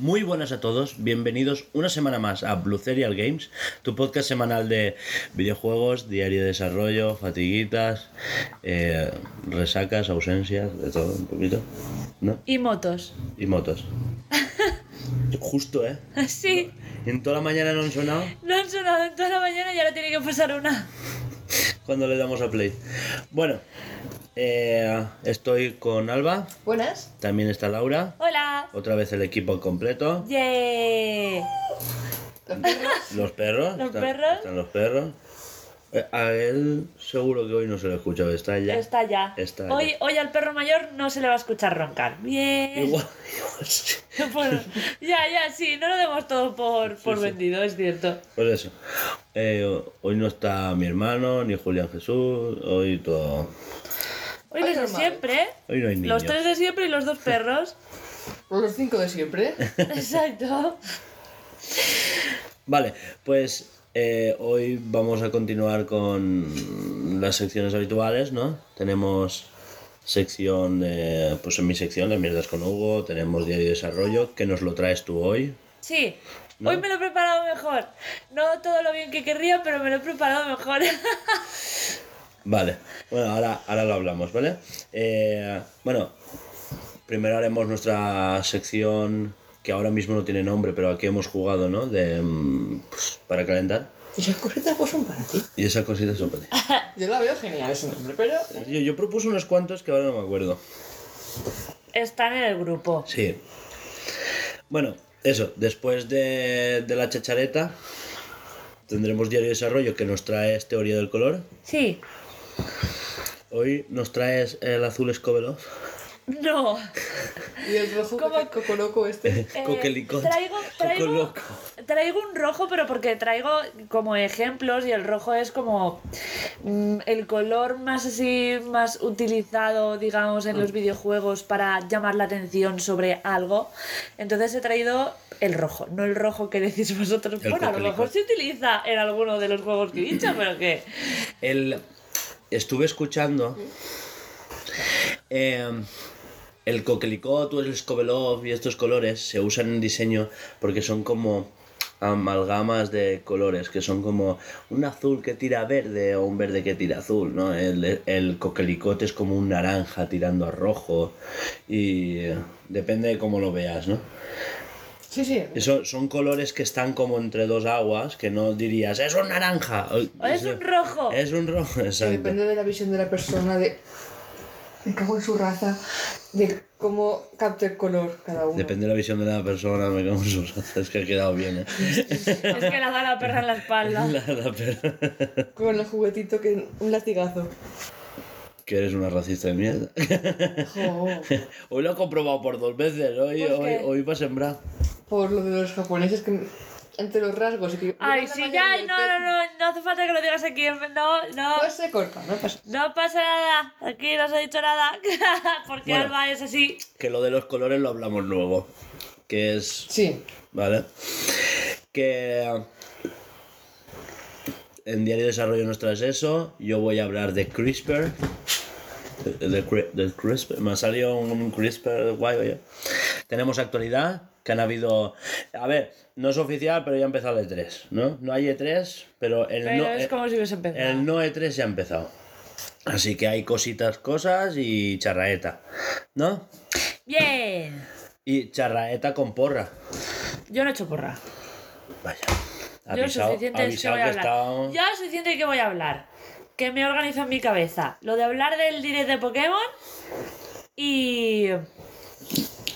Muy buenas a todos, bienvenidos una semana más a Blue Serial Games, tu podcast semanal de videojuegos, diario de desarrollo, fatiguitas, eh, resacas, ausencias, de todo un poquito, ¿no? Y motos. Y motos. Justo, ¿eh? Sí, En toda la mañana no han sonado no han sonado en toda la mañana y ahora tiene que pasar una. Cuando le damos a play. Bueno, eh, estoy con Alba, Buenas. también está Laura, Hola. otra vez el equipo completo. Yeah. Los perros. Los están- perros. Están los perros. Eh, A él seguro que hoy no se lo escucha, está ya. Está ya. Está ya. hoy, hoy al perro mayor no se le va a escuchar roncar. Bien. Igual, igual sí. Bueno, ya, ya, sí, no lo demos todo por, por sí. vendido, es cierto. Pues eso. Eh, hoy no está mi hermano, ni Julián Jesús, hoy todo. Hoy los de siempre, ¿eh? Hoy no hay niños. Los tres de siempre y los dos perros. Los cinco de siempre. Exacto. Vale, pues eh, hoy vamos a continuar con las secciones habituales, ¿no? Tenemos sección, de, pues en mi sección, de mierdas con Hugo, tenemos diario de desarrollo, que nos lo traes tú hoy. Sí. ¿No? Hoy me lo he preparado mejor. No todo lo bien que querría, pero me lo he preparado mejor. Vale, bueno, ahora, ahora lo hablamos, ¿vale? Eh, bueno, primero haremos nuestra sección que ahora mismo no tiene nombre, pero aquí hemos jugado, ¿no? De, mm, pues, para calentar. ¿Y esas cositas pues son para ti? Y esas cositas son para ti. Yo la veo genial ese nombre, pero... Yo, yo propuse unos cuantos que ahora no me acuerdo. Están en el grupo. Sí. Bueno, eso, después de, de la chachareta tendremos diario de desarrollo que nos trae teoría del color. Sí. Hoy nos traes el azul Escobeloff. No. Y el rojo ¿Cómo? que cocoloco este. Eh, Coquelicot. traigo, traigo, Cocoloco. traigo un rojo, pero porque traigo como ejemplos y el rojo es como mm, el color más así, más utilizado, digamos, en los videojuegos para llamar la atención sobre algo. Entonces he traído el rojo, no el rojo que decís vosotros. El bueno, a lo mejor se utiliza en alguno de los juegos que he dicho, pero que... El, estuve escuchando eh, el coquelicot o el escobelov y estos colores se usan en diseño porque son como amalgamas de colores que son como un azul que tira verde o un verde que tira azul, ¿no? El, el coquelicot es como un naranja tirando a rojo y eh, depende de cómo lo veas, ¿no? Sí, sí. Eso, son colores que están como entre dos aguas que no dirías, es un naranja. O es un rojo. Es un rojo, Que exacto. depende de la visión de la persona, de... Me cago en su raza, de cómo capta el color cada uno. Depende de la visión de la persona, me cago en sus Es que ha quedado bien, ¿eh? Es que le da la perra en la espalda. La- la per- Con el juguetito que... Un latigazo. que eres una racista de mierda. Hoy lo he comprobado por dos veces, hoy, ¿Por hoy, hoy va a sembrar. por lo de los japoneses que... Entre los rasgos y que... Ay, sí, mayoría ya, del no, no, no, no hace falta que lo digas aquí. No, no. Pues se corta, no pasa. No pasa nada, aquí no se ha dicho nada, porque Bueno. Alba es así. Que lo de los colores lo hablamos luego. Que es. Sí. ¿Vale? Que. En Diario de Desarrollo nos traes eso. Yo voy a hablar de CRISPR. De, de cri- del CRISPR. Me ha salido un CRISPR guay, oye. Tenemos actualidad. Que han habido. A ver, no es oficial, pero ya ha empezado el E3, ¿no? No hay E3, pero el Pero no. es eh, como si hubiese empezado. el no E3 ya ha empezado. Así que hay cositas, cosas y charraeta, ¿no? Bien. Y charraeta con porra. Yo no he hecho porra. Vaya. Yo Avisado, suficiente es que voy a hablar. Ya suficiente que voy a hablar. Que me organizo en mi cabeza. Lo de hablar del direct de Pokémon y.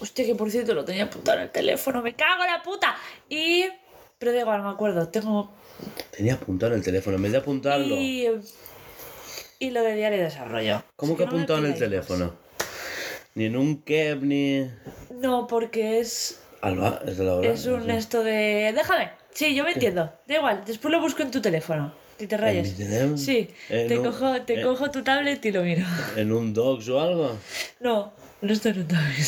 Hostia, que por cierto lo tenía apuntado en el teléfono. Me cago en la puta. Y. Pero da igual, no me acuerdo. Tengo Tenía apuntado en el teléfono, en vez de apuntarlo. Y, y lo de diario de desarrollo. ¿Cómo que no apuntado en el teléfono? Ni en un keb, ni. No, porque es, Alba, es de la hora. es un esto de... Déjame. Sí, yo me entiendo. Da igual, después lo busco en tu teléfono. Y te teléfono? Sí, te, un- cojo, te cojo tu tablet y lo miro. ¿En un docs o algo? No, no estoy en un tablet.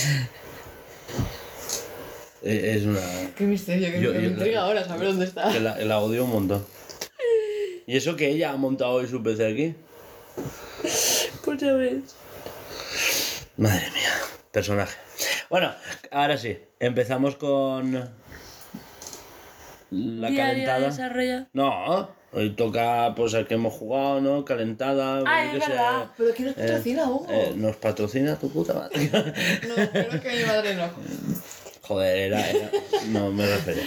Eh, Es una. Qué misterio, que Yo- me yo- intriga ahora saber dónde está. Que la, la odio un montón. ¿Y eso que ella ha montado hoy su PC aquí? Pues ya ves. Madre mía, personaje. Bueno, ahora sí, empezamos con la día calentada. desarrolla. No, hoy toca pues el que hemos jugado, ¿no? Calentada. Ah, yo es qué sé. verdad. ¿Pero quién nos Eh, patrocina, Hugo? eh, nos patrocina tu puta madre. No, creo que mi madre no. Joder, era, era- No me refería.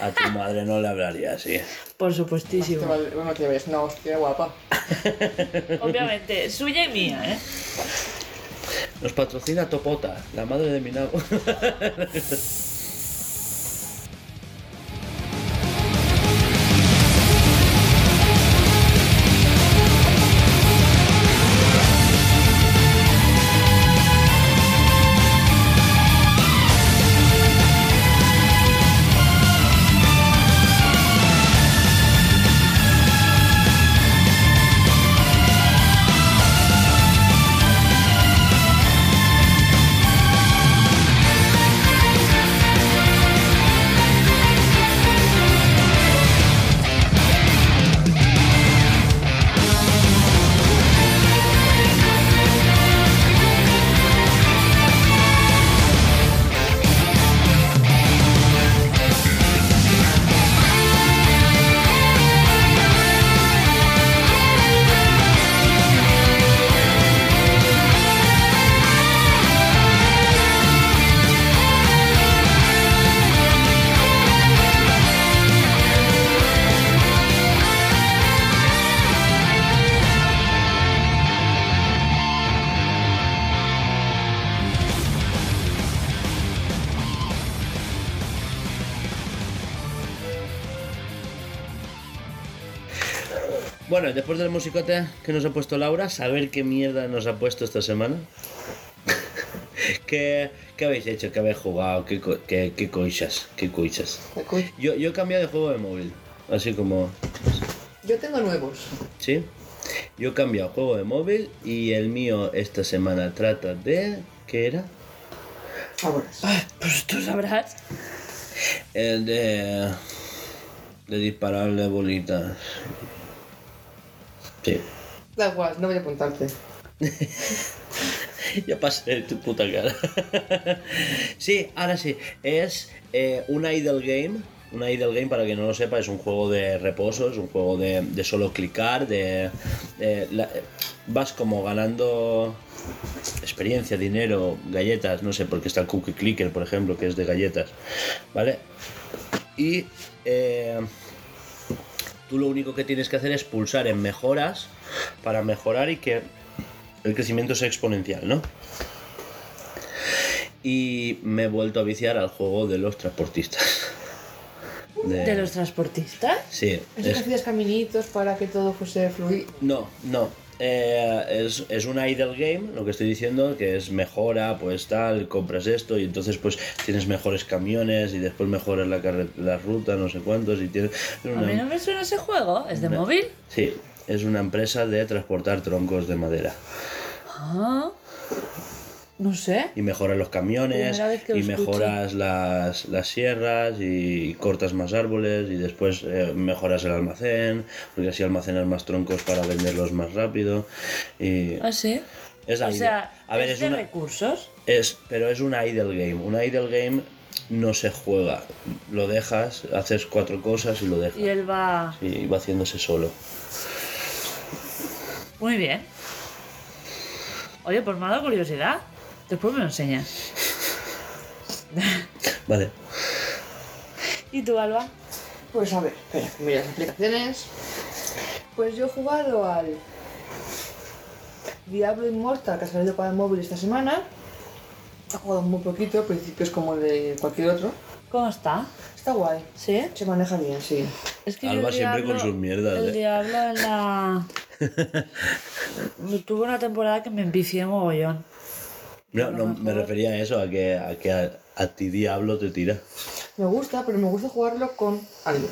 A tu madre no le hablaría así. Por Que supuestísimo. Bueno, que ves, una hostia guapa. Obviamente, suya y mía, ¿eh? Nos patrocina Topota, la madre de Minago. Bueno, después del musicote que nos ha puesto Laura, saber qué mierda nos ha puesto esta semana. ¿Qué, qué habéis hecho? ¿Qué habéis jugado? ¿Qué, qué, qué coisas? ¿Qué coisas? Yo, yo he cambiado de juego de móvil. Así como... Yo tengo nuevos. ¿Sí? Yo he cambiado juego de móvil y el mío esta semana trata de... ¿Qué era? Favores. Pues tú sabrás. El de... De dispararle bolitas. Sí. Da igual, no voy a apuntarte. Ya pasé tu puta cara. sí, ahora sí. Es eh, un idle game. Un idle game, para quien no lo sepa, es un juego de reposo, es un juego de, de solo clicar, de... de la- vas como ganando experiencia, dinero, galletas, no sé, porque está el Cookie Clicker, por ejemplo, que es de galletas, ¿vale? Y eh, tú lo único que tienes que hacer es pulsar en mejoras para mejorar y que el crecimiento sea exponencial, ¿no? Y me he vuelto a viciar al juego de los transportistas. ¿De los transportistas? Sí, que es- hacías caminitos para que todo fuese fluido. No, no. Eh, es, es un idle game, lo que estoy diciendo, que es mejora, pues tal, compras esto y entonces pues tienes mejores camiones y después mejoras la, la ruta, no sé cuántos y tienes... es A mí no me suena ese juego. ¿Es de móvil? Sí, es una empresa de transportar troncos de madera. Ah. No sé. Y mejoras los camiones, y mejoras las, las sierras, y cortas más árboles, y después eh, mejoras el almacén, porque así almacenas más troncos para venderlos más rápido. Y Ah, sí. es O idle. sea, A ver, es es de una, recursos. es, pero es un idle game. Un idle game no se juega. Lo dejas, haces cuatro cosas y lo dejas. Y él va. Y va haciéndose solo. Muy bien. Oye, pues me ha dado curiosidad. Después me lo enseñas. Vale. ¿Y tú, Alba? Pues a ver, espera, mire las aplicaciones. Pues yo he jugado al Diablo Immortal que ha salido para el móvil esta semana. He jugado muy poquito, al principio es como el de cualquier otro. ¿Cómo está? Está guay, ¿Sí? se maneja bien, sí. Es que yo Alba siempre con sus mierdas, El eh. diablo en la. Tuve una temporada que me envicié mogollón. No, no, me refería a eso, a que a, que a, a ti Diablo te tira. Me gusta, pero me gusta jugarlo con alguien.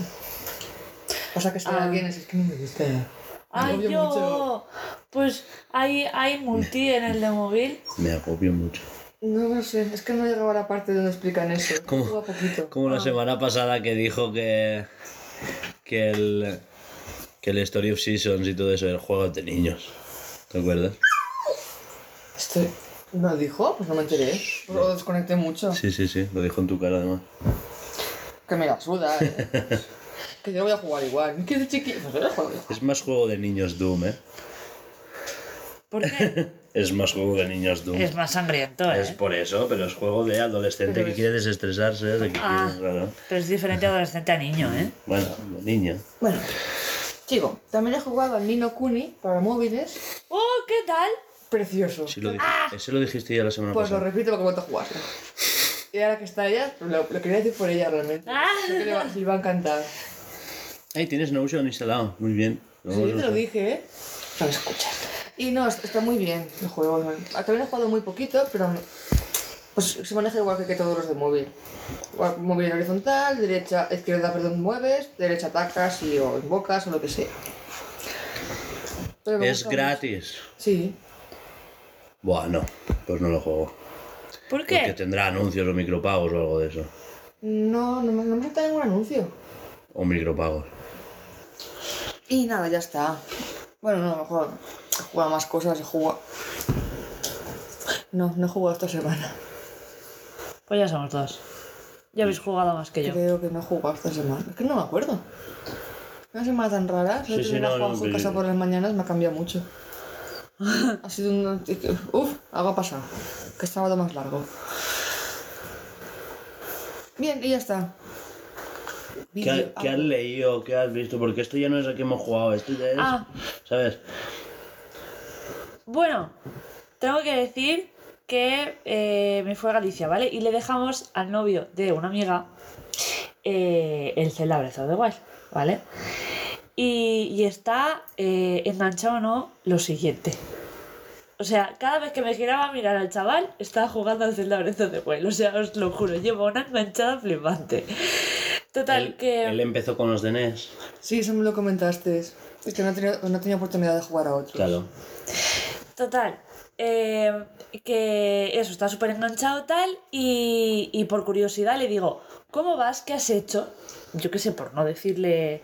O sea que si Ah. alguien es, es que no me gusta. Me ¡Ay, agobia yo! mucho. Pues hay, hay multi en el de móvil. Me agobio mucho. No lo sé, es que no llegaba a la parte donde explican eso. Juega poquito. Como la semana pasada que dijo que. que el. que el Story of Seasons y todo eso era juego de niños. ¿Te acuerdas? Estoy. ¿No lo dijo? Pues no me enteré. Lo desconecté mucho. Sí, sí, sí, lo dijo en tu cara además. Que me la suda, ¿eh? que yo voy a jugar igual. ¿Qué de chiqui? Pues yo voy a jugar igual. Es más juego de niños Doom, ¿eh? ¿Por qué? Es más juego de niños Doom. es más sangriento, ¿eh? Es por eso, pero es juego de adolescente Pero que es- quiere desestresarse, de que Ah, quiere, claro. pero es diferente adolescente a niño, ¿eh? Bueno, de niño. Bueno, chico, también he jugado al Nino Kuni para móviles. ¡Oh, qué tal! Precioso. Sí lo dij- Ese lo dijiste ya la semana Pues lo pasada. repito porque he vuelto a jugar. Y ahora que está ella, lo, lo quería decir por ella realmente. Ah. Que le va, le va a encantar. Ay, tienes Notion instalado. Muy bien. Lo Sí, te lo dije, ¿eh? No me escuchas. Y no, est- está muy bien el juego. Ah, También he jugado muy poquito, pero pues se maneja igual que, que todos los de móvil. Móvil horizontal, derecha, izquierda, perdón, mueves, derecha atacas y o invocas o lo que sea. Es mucho. gratis. Sí. Buah, no. Pues no lo juego. ¿Por Porque qué? tendrá anuncios o micropagos o algo de eso. No, no me, no me salta ningún anuncio. O micropagos. Y nada, ya está. Bueno, no, mejor he jugado más cosas, he jugado... No, no he jugado esta semana. Pues ya somos dos. Ya habéis jugado más que yo. Creo que no he jugado esta semana. Es que no me acuerdo. Una semana tan rara. Sí, Sí, no, no, Juanjo en casa por las mañanas me ha cambiado mucho. Ha sido un... Uf, algo ha pasado. Que estaba sábado más largo. Bien, y ya está. ¿Qué, Vídeo- ha- qué has leído? ¿Qué has visto? Porque esto ya no es el que hemos jugado. Esto ya es. Ah. ¿Sabes? Bueno, tengo que decir que eh, me fue a Galicia, ¿vale? Y le dejamos al novio de una amiga eh, el Zelda Breath of the Wild, ¿vale? Y, y está eh, enganchado o no lo siguiente. O sea, cada vez que me giraba a mirar al chaval, estaba jugando al Zelda Breath of the Wild. O sea, os lo juro, llevo una enganchada flipante. Total, Él, que... él empezó con los de NES. Sí, eso me lo comentaste. Es que no tenía, no tenía oportunidad de jugar a otros. Claro. Total, eh, que eso, está súper enganchado tal y, y por curiosidad le digo, ¿cómo vas? ¿Qué has hecho? Yo qué sé, por no decirle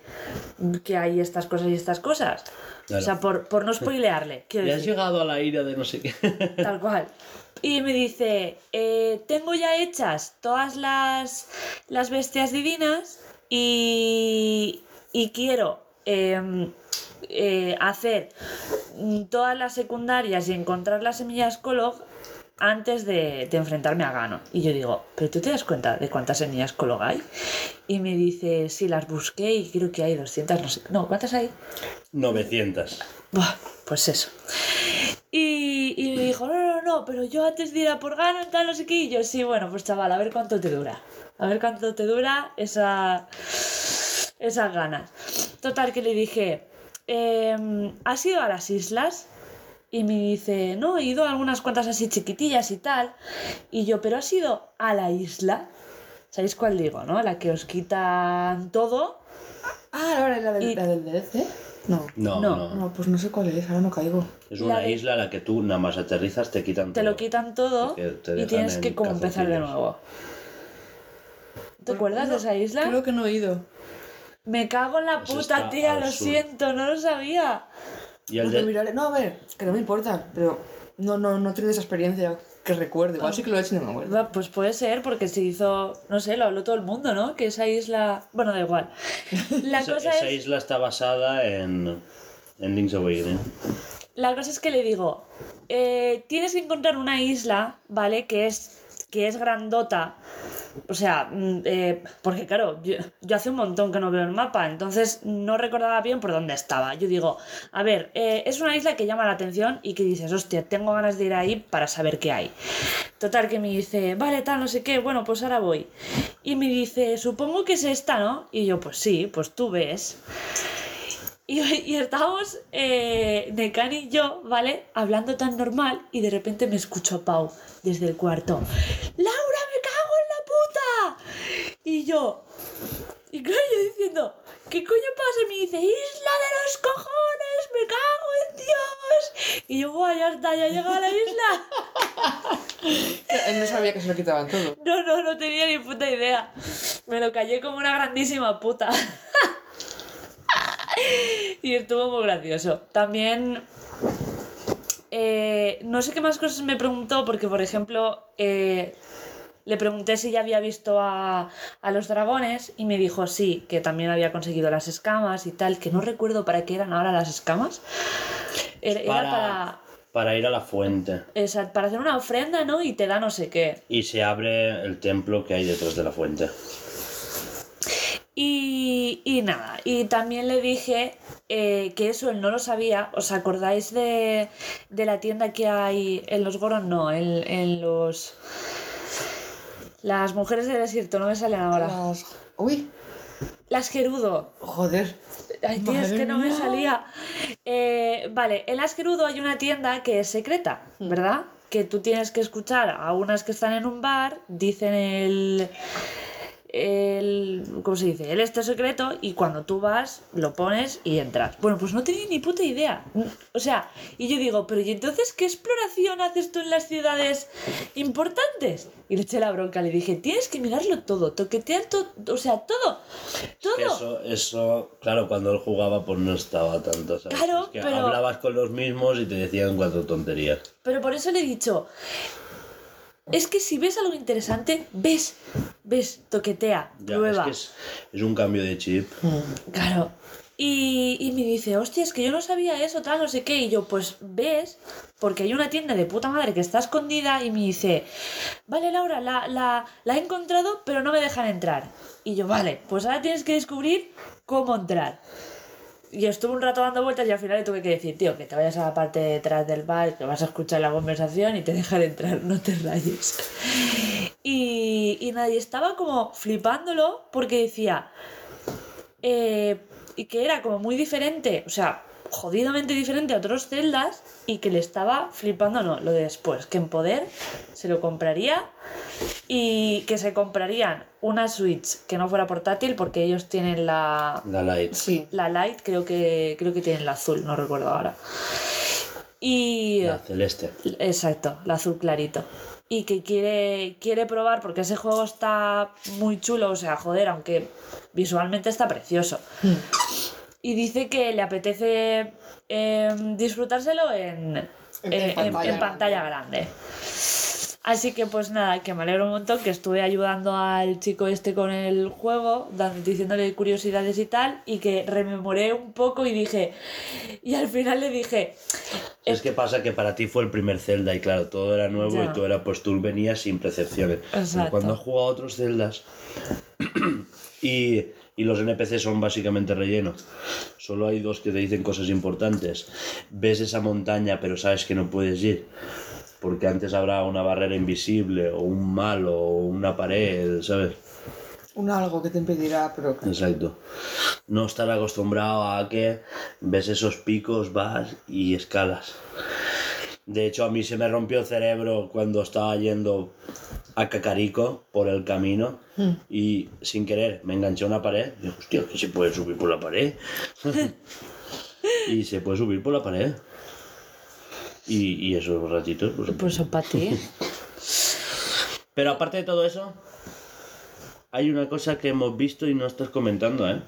que hay estas cosas y estas cosas. Claro. O sea, por, por no spoilearle. Ya has llegado a la ira de no sé qué. tal cual. Y me dice, eh, tengo ya hechas todas las, las bestias divinas y, y quiero em, eh, hacer todas las secundarias y encontrar las semillas Kolog antes de, de enfrentarme a Gano. Y yo digo, ¿pero tú te das cuenta de cuántas semillas Kolog hay? Y me dice, sí, las busqué y creo que hay 200, no sé. No, ¿cuántas hay? 900. Buah, pues eso. Y, y me dijo, no, no, no, pero yo antes de ir a por gano, tal, no sé qué. Y yo, sí, bueno, pues chaval, a ver cuánto te dura. A ver cuánto te dura esa, esas ganas. Total, que le dije, em, ¿has ido a las islas? Y me dice, no, he ido a algunas cuantas así chiquitillas y tal. Y yo, ¿pero has ido a la isla? ¿Sabéis cuál digo, no? La que os quitan todo. Ah, ahora la del, Y- la del DLC. No. No, No. no. No, pues no sé cuál es, ahora no caigo. Es una La isla a la que tú nada más aterrizas, te quitan Te todo. lo quitan todo te y tienes en que como empezar de nuevo. ¿Te acuerdas de esa isla? Creo que no he ido. Me cago en la Eso puta, tía, lo sur. siento, no lo sabía. Y el Pues lo de... miraré. No, a ver, que no me importa, pero no, no, no he tenido esa experiencia que recuerde. Igual sí que lo he hecho y no me acuerdo. Pues puede ser, porque se hizo, no sé, lo habló todo el mundo, ¿no? Que esa isla. Bueno, da igual. La Esa, cosa esa es. isla está basada en, en Link's Awakening. La cosa es que le digo, eh, tienes que encontrar una isla, ¿vale? Que es, que es grandota. O sea, mm, eh, porque claro, yo, hace un montón que no veo el mapa, entonces no recordaba bien por dónde estaba. Yo digo, a ver, eh, es una isla que llama la atención y que dices, hostia, tengo ganas de ir ahí para saber qué hay. Total, que me dice, vale, tal, no sé qué, bueno, pues ahora voy. Y me dice, supongo que es esta, ¿no? Y yo, pues sí, pues tú ves. Y, y estábamos, eh, Necan y yo, ¿vale? Hablando tan normal y de repente me escucho a Pau desde el cuarto. ¡Laura, me cago en la puta! Y yo, y claro, yo diciendo, ¿qué coño pasa? Y me dice, ¡Isla de los cojones! ¡Me cago en Dios! Y yo, ¡buah, ya está, ya he llegado a la isla! Él no sabía que se lo quitaban todo. No, no, no tenía ni puta idea. Me lo callé como una grandísima puta. y estuvo muy gracioso. También eh, no sé qué más cosas me preguntó, porque por ejemplo, eh, le pregunté si ya había visto a, a los dragones y me dijo sí, que también había conseguido las escamas y tal, que no recuerdo para qué eran ahora las escamas. Era, Para, para, para ir a la fuente. esa- para hacer una ofrenda, ¿no? Y te da no sé qué. Y se abre el templo que hay detrás de la fuente. Y, y nada, y también le dije eh, que eso él no lo sabía. ¿Os acordáis de, de la tienda que hay en los Goron? No, en, en los... Las mujeres del desierto, no me salen ahora. Las- Uy, Las Gerudo. joder. Ay, tío, es que no me salía. Eh, vale, en Las Gerudo hay una tienda que es secreta, ¿verdad? Que tú tienes que escuchar a unas que están en un bar, dicen el. El ¿Cómo se dice? El este secreto y cuando tú vas lo pones y entras. Bueno, pues no tenía ni puta idea. O sea, y yo digo, pero ¿y entonces qué exploración haces tú en las ciudades importantes? Y le eché la bronca, le dije, tienes que mirarlo todo, toquetear todo, o sea, todo, todo. Que Eso, eso, claro, cuando él jugaba pues no estaba tanto, ¿sabes? Claro, Es que pero- hablabas con los mismos y te decían cuatro tonterías. Pero por eso le he dicho, es que si ves algo interesante, ves, ves, toquetea, Ya, prueba. es que es, es un cambio de chip. Claro. Y, y me dice, hostia, es que yo no sabía eso, tal, no sé qué. Y yo, pues ves, porque hay una tienda de puta madre que está escondida y me dice, vale, Laura, la, la, la he encontrado, pero no me dejan entrar. Y yo, vale, pues ahora tienes que descubrir cómo entrar. Y estuve un rato dando vueltas y al final le tuve que decir, tío, que te vayas a la parte de detrás del bar, que vas a escuchar la conversación y te dejan entrar, no te rayes. Y, y nadie estaba como flipándolo porque decía, eh, y que era como muy diferente, o sea, jodidamente diferente a otros celdas y que le estaba flipando, no, lo de después, que en poder se lo compraría y que se comprarían una Switch que no fuera portátil porque ellos tienen la, La light. Sí. la Lite, creo que, creo que tienen la azul, no recuerdo ahora. Y... La celeste. Exacto, el azul clarito. Y que quiere, quiere probar porque ese juego está muy chulo, o sea, joder, aunque visualmente está precioso. Y dice que le apetece em, disfrutárselo en, En- pantalla en pantalla grande. Así que pues nada, que me alegro un montón que estuve ayudando al chico este con el juego, dando- diciéndole curiosidades y tal, y que rememoré un poco y dije, y al final le dije, Es que pasa que para ti fue el primer Zelda y claro, todo era nuevo Ya. y tú era pues tú venías sin percepciones. Cuando has jugado a otros Zeldas y, y los NPC son básicamente relleno, solo hay dos que te dicen cosas importantes. Ves esa montaña pero sabes que no puedes ir. Porque antes habrá una barrera invisible o un malo o una pared, ¿sabes? Un algo que te impedirá, pero... Exacto. No estar acostumbrado a que ves esos picos, vas y escalas. De hecho, a mí se me rompió el cerebro cuando estaba yendo a Cacarico por el camino y sin querer me enganché a una pared. Y digo, hostia, que se puede subir por la pared. y se puede subir por la pared. Y, y esos ratitos, pues, pues son para ti. Pero aparte de todo eso, hay una cosa que hemos visto y no estás comentando, ¿eh?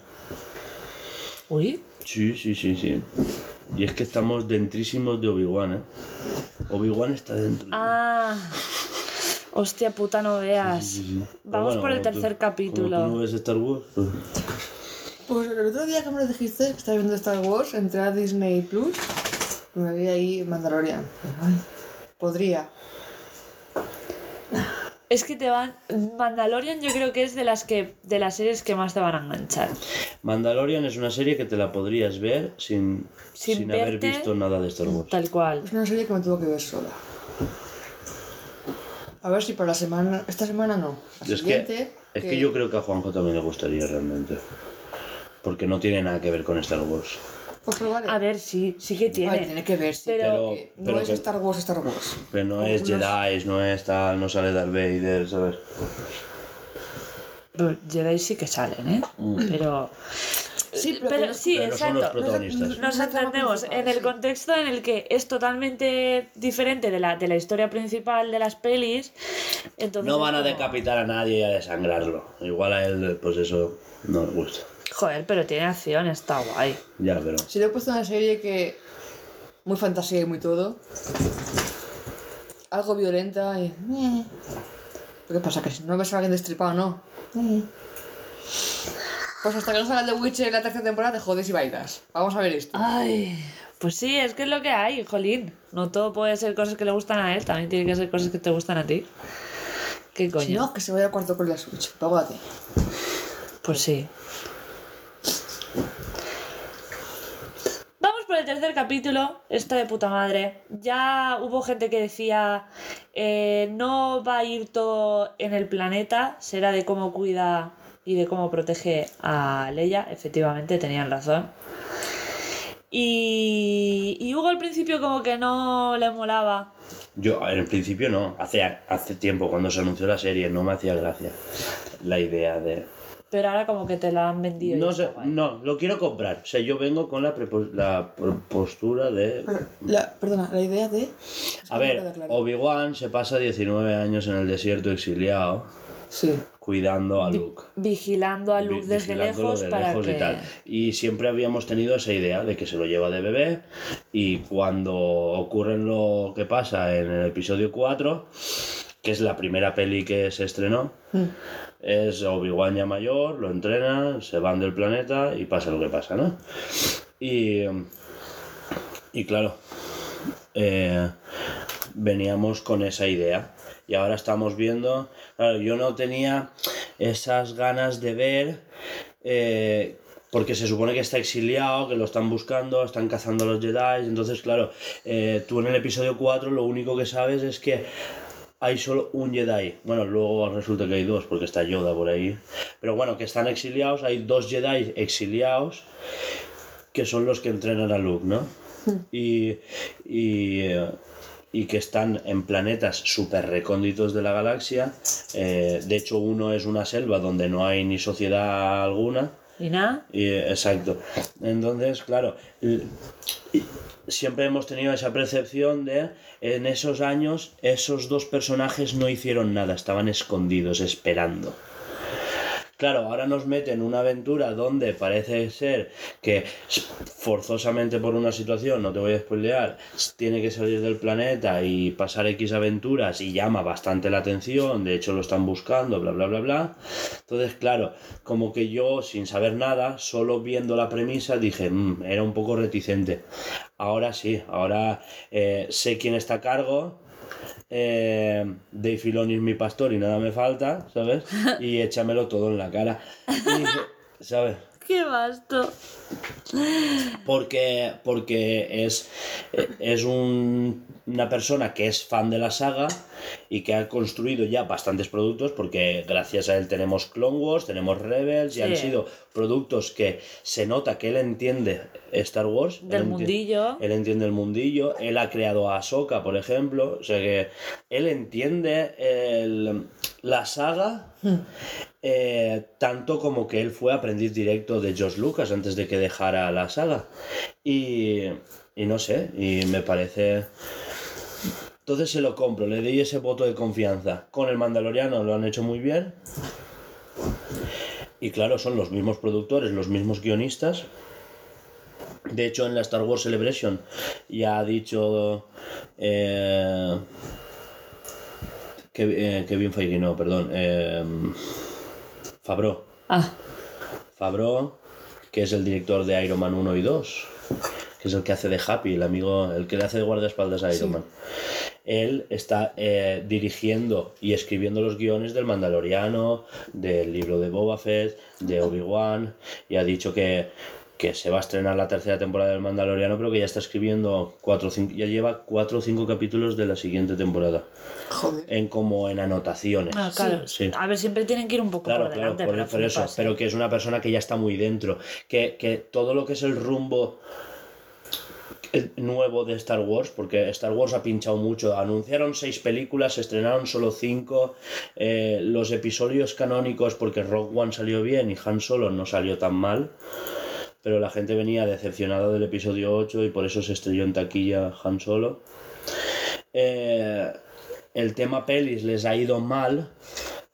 Uy, Sí, sí, sí, sí. Y es que estamos dentrísimos de Obi-Wan, ¿eh? Obi-Wan está dentro. Ah, hostia puta, no veas. Sí, sí. Pero Vamos bueno, por el como tú- tercer como capítulo. tú no ves Star Wars, pues- Pues el otro día que me lo dijiste, que estaba viendo Star Wars, entré a Disney Plus y me vi ahí Mandalorian. Ay, podría. Es que te van. Mandalorian, yo creo que es de las que de las series que más te van a enganchar. Mandalorian es una serie que te la podrías ver sin, Sin sin, haber visto nada de Star Wars. Tal cual. Es una serie que me tuvo que ver sola. A ver si para la semana... Esta semana no. La Es que, es que yo creo que a Juanjo también le gustaría realmente. Porque no tiene nada que ver con Star Wars. Pues probaré. A ver, sí, sí que Vale, tiene. tiene que ver, sí. Pero- no pero es que- Star Wars, Star Wars. Pero no es Jedi, no es tal, no sale Darth Vader, ¿sabes? Pero Jedi sí que salen, ¿eh? Pero. Sí, pero, Pero sí, pero exacto. Nos No es la trama entendemos en el contexto en el que es totalmente diferente de la, de la historia principal de las pelis. Entonces No van a decapitar a nadie y a desangrarlo. Igual a él, pues eso, no le gusta. Joder, pero tiene acción, está guay. Ya, pero. Si le he puesto una serie que muy fantasía y muy todo. Algo violenta y... ¿Qué pasa? Que si no ves a alguien destripado, ¿no? Pues hasta que no salga el The Witcher en la tercera temporada te jodes y bailas. Vamos a ver esto. Ay, pues sí, es que es lo que hay, jolín. No todo puede ser cosas que le gustan a él, también tiene que ser cosas que te gustan a ti. ¿Qué coño? Si no, que se vaya al cuarto con la Switch. Ti. Pues sí. Vamos por el tercer capítulo, está de puta madre. Ya hubo gente que decía, eh, no va a ir todo en el planeta, será de cómo cuida y de cómo protege a Leia. Efectivamente, tenían razón. Y, y Hugo al principio como que no le molaba. Yo, en el principio no, hace, hace tiempo cuando se anunció la serie no me hacía gracia la idea de... Pero ahora como que te la han vendido. y No sé, no, lo quiero comprar. O sea, yo vengo con la, la postura de... La, perdona, la idea de... A ver, Obi-Wan se pasa 19 años en el desierto exiliado Sí. cuidando a Luke. Vigilando a Luke Vi- desde lejos de para lejos que... y tal. Y siempre habíamos tenido esa idea de que se lo lleva de bebé y cuando ocurre lo que pasa en el episodio 4, que es la primera peli que se estrenó, es Obi-Wan ya mayor, lo entrena, se van del planeta y pasa lo que pasa, ¿no? Y, y claro, eh, veníamos con esa idea. Y ahora estamos viendo, claro, yo no tenía esas ganas de ver, eh, porque se supone que está exiliado, que lo están buscando, están cazando a los Jedi, entonces claro, eh, tú en el episodio 4 lo único que sabes es que hay solo un Jedi. Bueno, luego resulta que hay dos, porque está Yoda por ahí. Pero bueno, que están exiliados, hay dos Jedi exiliados que son los que entrenan a Luke, ¿no? Y, y, eh, y que están en planetas súper recónditos de la galaxia. Eh, de hecho, uno es una selva donde no hay ni sociedad alguna. ¿Y nada? Y, eh, exacto. Entonces, claro, y siempre hemos tenido esa percepción de en esos años esos dos personajes no hicieron nada, estaban escondidos, esperando. Claro, ahora nos meten una aventura donde parece ser que forzosamente por una situación, no te voy a spoilear, tiene que salir del planeta y pasar X aventuras y llama bastante la atención, de hecho lo están buscando, bla, bla, bla, bla. Entonces, claro, como que yo sin saber nada, solo viendo la premisa, dije, "Mm, era un poco reticente. Ahora sí, ahora eh, sé quién está a cargo, eh, Dave Filoni es mi pastor y nada me falta, ¿sabes? Y échamelo todo en la cara. Y ¿sabes? ¡Qué vasto! Porque, porque es, es un- una persona que es fan de la saga y que ha construido ya bastantes productos porque gracias a él tenemos Clone Wars, tenemos Rebels y han sido productos que se nota que él entiende Star Wars. Del él mundillo. Él entiende el mundillo, él ha creado a Ahsoka, por ejemplo, o sea que él entiende el- la saga eh, tanto como que él fue aprendiz directo de George Lucas antes de que dejara la saga. Y, y no sé, y me parece... Entonces se lo compro, le doy ese voto de confianza. Con el Mandaloriano lo han hecho muy bien. Y claro, son los mismos productores, los mismos guionistas. De hecho, en la Star Wars Celebration ya ha dicho eh, que, eh, Kevin Feige, no, perdón, eh, Favreau. Ah, Favreau, que es el director de Iron Man 1 y 2, que es el que hace de Happy, el amigo, el que le hace de guardaespaldas a Iron Man. Él está eh, dirigiendo y escribiendo los guiones del Mandaloriano, del libro de Boba Fett, de Obi-Wan, y ha dicho que, que se va a estrenar la tercera temporada del Mandaloriano, pero que ya está escribiendo cuatro, o cinco, ya lleva cuatro o cinco capítulos de la siguiente temporada, Joder. en como en anotaciones. ah, claro. Sí. A ver, siempre tienen que ir un poco Claro, por claro, delante. por, pero por eso, pero que es una persona que ya está muy dentro, que, que todo lo que es el rumbo nuevo de Star Wars, porque Star Wars ha pinchado mucho, anunciaron seis películas, se estrenaron solo cinco, eh, los episodios canónicos, porque Rogue One salió bien y Han Solo no salió tan mal, pero la gente venía decepcionada del episodio 8 y por eso se estrelló en taquilla Han Solo. Eh, el tema pelis les ha ido mal,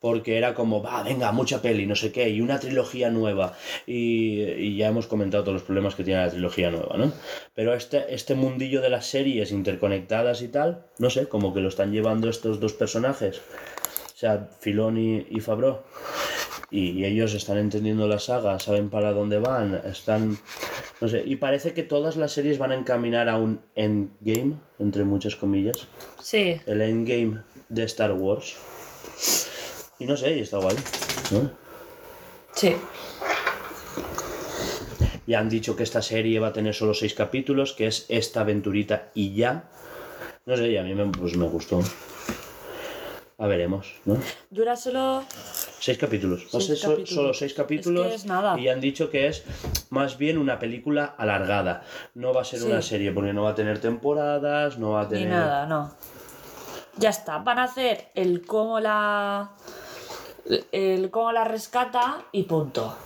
porque era como, va, venga, mucha peli, no sé qué, y una trilogía nueva. Y, y ya hemos comentado todos los problemas que tiene la trilogía nueva, ¿no? Pero este, este mundillo de las series interconectadas y tal, no sé, como que lo están llevando estos dos personajes, sea, Filoni y Fabro. Y, y ellos están entendiendo la saga, saben para dónde van, están, no sé, y parece que todas las series van a encaminar a un endgame, entre muchas comillas, Sí. el endgame de Star Wars. Y no sé, y está guay, ¿no? Sí. Y han dicho que esta serie va a tener solo seis capítulos, que es esta aventurita y ya. No sé, y a mí me, pues me gustó. A veremos, ¿no? Dura solo. Seis capítulos. Seis capítulos. solo seis capítulos. Es que es nada. Y han dicho que es más bien una película alargada. No va a ser Sí. una serie, porque no va a tener temporadas, no va a Ni tener. nada, no. Ya está. Van a hacer el cómo la. El cómo la rescata y punto.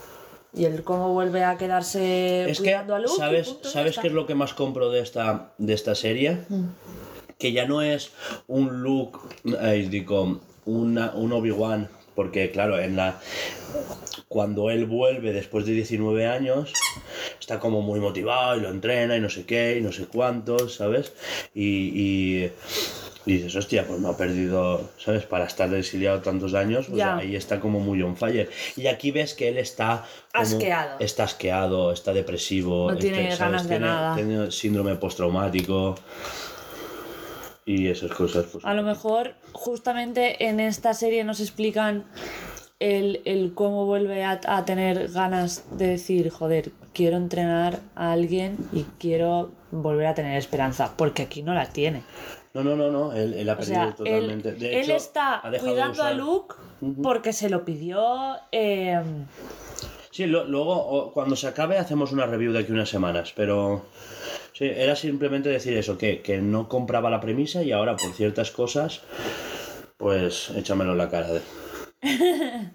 Y el cómo vuelve a quedarse Es que, a Luke. ¿sabes, ¿sabes qué es lo que más compro de esta, de esta serie? Que ya no es un Luke, eh, digo, una, un Obi-Wan, porque claro, en la cuando él vuelve después de 19 años, está como muy motivado y lo entrena y no sé qué y no sé cuántos, ¿sabes? Y, y, y dices, hostia, pues no ha perdido, ¿sabes? Para estar exiliado tantos años, pues Ya. ahí está como muy on fire. Y aquí ves que él está como- Asqueado. Está asqueado, está depresivo. No tiene este, ganas de tiene, nada. Tiene síndrome postraumático. Y esas cosas, pues. A lo mejor justamente en esta serie nos explican el, el cómo vuelve a, a tener ganas de decir, joder, quiero entrenar a alguien y quiero volver a tener esperanza, porque aquí no la tiene. No, no, no, no. Él, él ha O perdido él, totalmente. Él está cuidando a Luke porque se lo pidió. eh, Sí, lo- luego cuando se acabe hacemos una review de aquí unas semanas, pero sí, era simplemente decir eso, que, que no compraba la premisa y ahora por ciertas cosas, pues échamelo en la cara. de-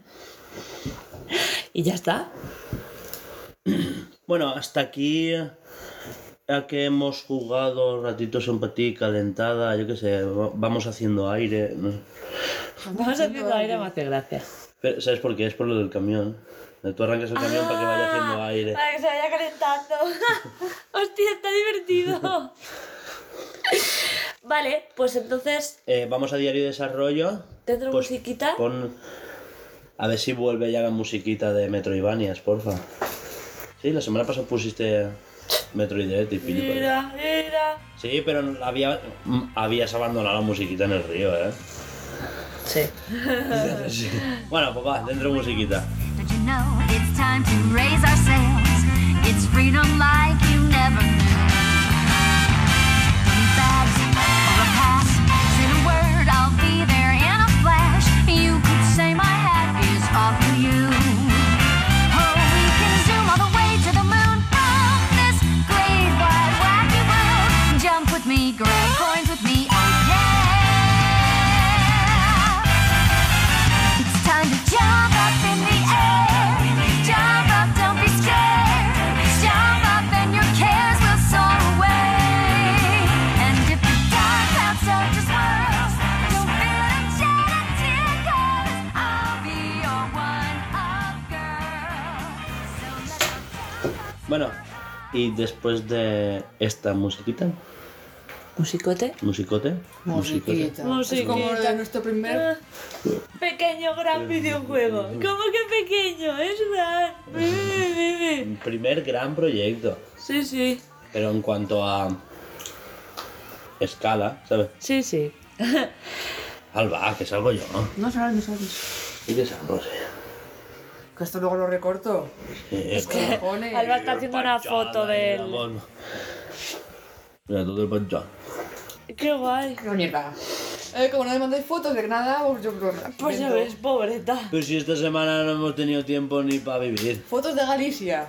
y ya está. Bueno, hasta aquí ya que hemos jugado ratitos en patí, calentada, yo qué sé, va- vamos haciendo aire. no. Vamos haciendo aire, me hace gracia. Pero, ¿Sabes por qué? Es por lo del camión. Tú arrancas el camión para que vaya haciendo Ah, aire. Para que se vaya calentando. Hostia, está divertido. vale, pues entonces, Eh, vamos a diario de desarrollo. ¿tendré Pues musiquita? Pon... A ver si vuelve ya la musiquita de Metroidvanias, porfa. Sí, la semana pasada pusiste Metroid y. Mira, mira. Sí, pero había, mm, habías abandonado la musiquita en el río, ¿eh? Sí. Sí. Bueno, pues va, dentro musiquita. Know it's time to raise our sails? It's freedom like you never knew. Bags or a pass. Say the word, I'll be there Bueno, y después de esta musiquita, ¿Musicote? musicote, Musiquita. Musiquita. Es como de nuestro primer. Pequeño gran videojuego. ¿Cómo que pequeño? Es gran. musicote. primer gran proyecto. Sí, sí. Pero en cuanto a escala, ¿sabes? Sí, sí. Alba, que salgo yo, ¿no? No sabes, no sabes. Y que salgo, sí. Que esto luego lo recorto. Es ¿Qué cojones? Alba está haciendo una foto del. Mira, todo el panchón. Qué guay. Qué mierda. Eh, como no me mandáis fotos de nada, pues yo creo Pues ya ves, pobreta. Pero si esta semana no hemos tenido tiempo ni para vivir. Fotos de Galicia.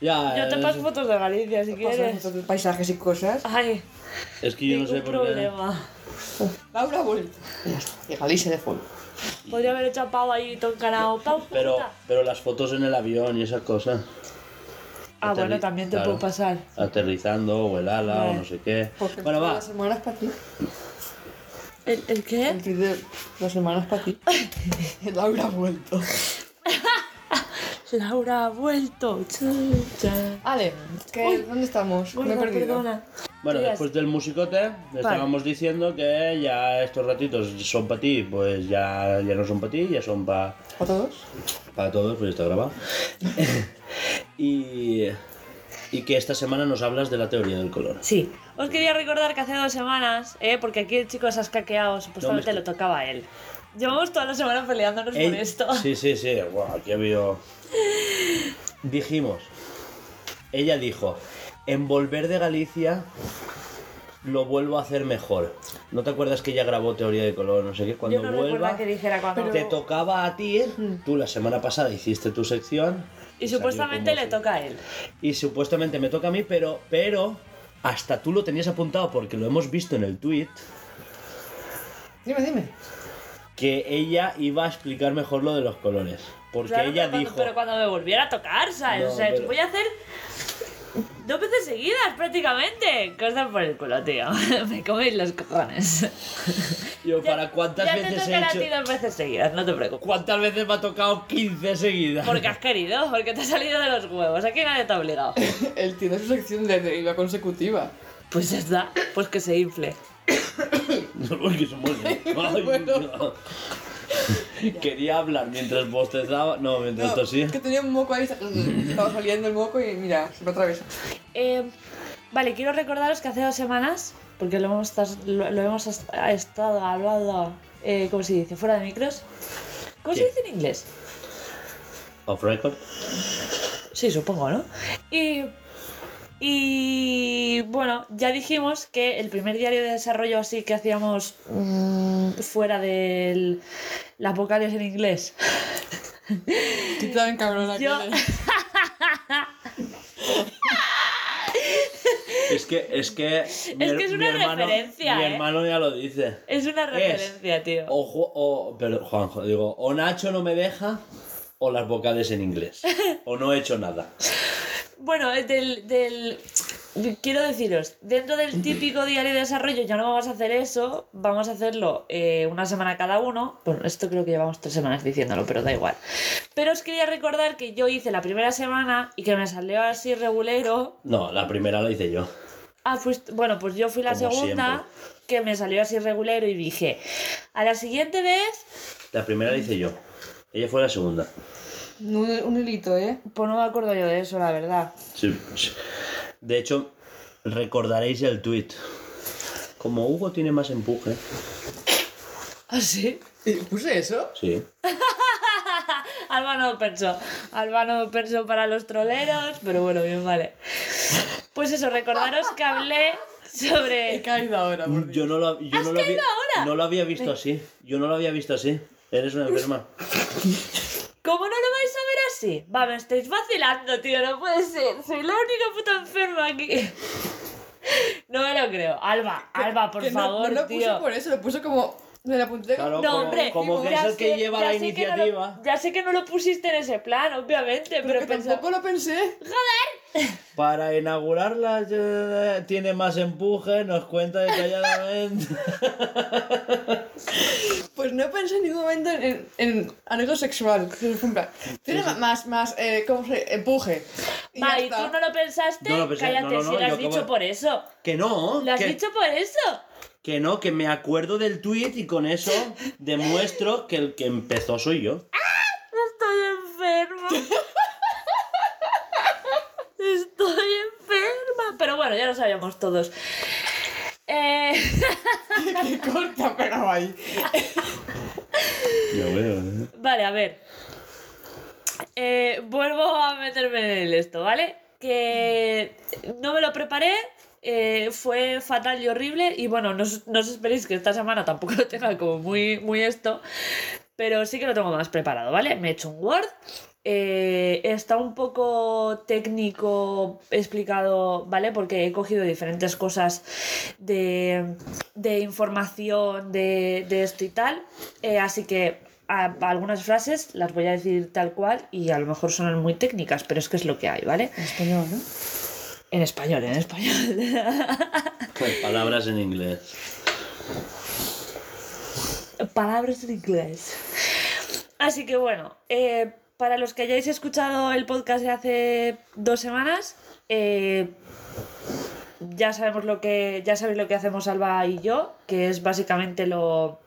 Ya, Yo te es- paso fotos de Galicia si quieres. fotos de paisajes y cosas. Ay, Es que yo no sé por qué. problema. Laura vuelta. Ya está. De Galicia de fondo. Podría haber hecho a Pau ahí toncanao. Pau, Pero, pero las fotos en el avión y esas cosas. Ah, bueno, también te claro. puedo pasar. Aterrizando o el ala o no sé qué. Porque Bueno, va. las semanas para ti. ¿El, el qué? El de dos semanas para ti. Laura ha vuelto. Laura ha vuelto. Ale, ¿qué, ¿dónde estamos? Me he Gorda, perdido. perdona. Bueno, después del musicote, estábamos diciendo que ya estos ratitos son para ti, pues ya, ya no son para ti, ya son para ¿A todos? para todos, pues está grabado. y, y que esta semana nos hablas de la teoría del color. Sí, os quería recordar que hace dos semanas, eh, porque aquí el chico se ha escaqueado, supuestamente No, me- lo tocaba a él. Llevamos toda la semana peleándonos por Ey, esto. Sí, sí, sí. Buah, aquí ha habido. Dijimos. Ella dijo: En volver de Galicia lo vuelvo a hacer mejor. ¿No te acuerdas que ella grabó Teoría de Color? No sé qué. Cuando Yo no vuelva, que dijera cuando. te tocaba a ti. Tú la semana pasada hiciste tu sección. Y supuestamente le si- toca a él. Y supuestamente me toca a mí, pero, pero hasta tú lo tenías apuntado porque lo hemos visto en el tweet Dime, dime. Que ella iba a explicar mejor lo de los colores. Porque Claro, ella pero, dijo. cuando, pero cuando me volviera a tocar, ¿sabes? No, o sea, pero- voy a hacer dos veces seguidas prácticamente. Cosa por el culo, tío. me coméis los cojones. Yo, Ya- ¿para cuántas ya veces te he tocará a hecho? ti dos veces seguidas, no te preocupes. ¿Cuántas veces me ha tocado 15 seguidas? Porque has querido, porque te ha salido de los huevos. Aquí nadie te ha obligado. Él tiene su sección de deriva consecutiva. Pues ya está, pues que se infle. No, porque somos... Ay, no. Quería hablar mientras bostezaba... No, mientras tosía. es que tenía un moco ahí, estaba saliendo el moco y mira, se me atraviesa. Eh, vale, quiero recordaros que hace dos semanas, porque lo hemos, tas- lo, lo hemos est- estado hablando, eh, ¿cómo se dice? Fuera de micros. ¿Cómo se dice en inglés? Off record. Sí, supongo, ¿no? Y, y bueno, ya dijimos que el primer diario de desarrollo así que hacíamos mm, fuera de las vocales en inglés. En cabrona Yo- que eres. Es que, es que... mi Es her- que es mi una hermano- referencia, Mi ¿eh? hermano ya lo dice. Es una referencia, tío. O, Ju- o, pero Juanjo, digo, o Nacho no me deja o las vocales en inglés. O no he hecho nada. Bueno, eh, del, del... Quiero deciros, dentro del típico diario de desarrollo ya no vamos a hacer eso, vamos a hacerlo eh, una semana cada uno. Bueno, esto creo que llevamos tres semanas diciéndolo, pero da igual. Pero os quería recordar que yo hice la primera semana y que me salió así regulero. No, la primera la hice yo. Ah, pues, bueno, pues yo fui la Como segunda, que me salió así regulero y dije, a la siguiente vez, La primera la hice yo. Ella fue la segunda. Un, un hilito, ¿eh? pues no me acuerdo yo de eso, la verdad. Sí, sí. De hecho, recordaréis el tweet. Como Hugo tiene más empuje. ¿Ah, sí? ¿Y ¿Puse eso? Sí. Alba no pensó. Alba no pensó para los troleros, pero bueno, bien, vale. Pues eso, recordaros que hablé He sobre. caído ahora, por Dios. Yo no lo, yo ¿Has no lo había, caído ahora? no lo había visto así. Yo no lo había visto así. Eres una enferma. ¿Cómo no lo vais a ver así? Va, me estáis vacilando, tío, no puede ser. Soy la única puta enferma aquí. No me lo creo. Alba, Alba, por Que favor, no, lo puse tío. por eso, lo puse como. Me la apunté Claro, No, como, hombre, como que ya es el que sé- lleva la que no lo- iniciativa. ya sé que no lo pusiste en ese plan, obviamente, pero, Pero que pensaba- tampoco lo pensé. Para inaugurarla eh, tiene más empuje, nos cuenta detalladamente. Pues no pensé en ningún momento en, en, algo sexual. Tiene más, más, eh, ¿cómo se Empuje. Y tú no lo pensaste, No lo pensé, cállate, no, no, no, si lo has dicho acabo- por eso. que no, ¿Lo has que, dicho por eso? Que no, que me acuerdo del tweet y con eso demuestro que el que empezó soy yo. Estoy enferma. Estoy enferma. Pero bueno, ya lo sabíamos todos. Eh, Qué corta, pero ahí. Yo veo, ¿eh? vale, a ver. Eh, vuelvo a meterme en el esto, ¿vale? Que no me lo preparé. Eh, fue fatal y horrible. Y bueno, no, no os esperéis que esta semana tampoco lo tenga como muy, muy esto. Pero sí que lo tengo más preparado, ¿vale? Me he hecho un Word. eh, está un poco técnico explicado, ¿vale? Porque he cogido diferentes cosas de, de información de, de esto y tal. eh, así que algunas frases las voy a decir tal cual y a lo mejor suenan muy técnicas, pero es que es lo que hay, ¿vale? En español, ¿no? En español, en español. Palabras en inglés. palabras en inglés. Así que bueno, eh, para los que hayáis escuchado el podcast de hace dos semanas, eh, ya sabemos lo que. Ya sabéis lo que hacemos Alba y yo, que es básicamente lo.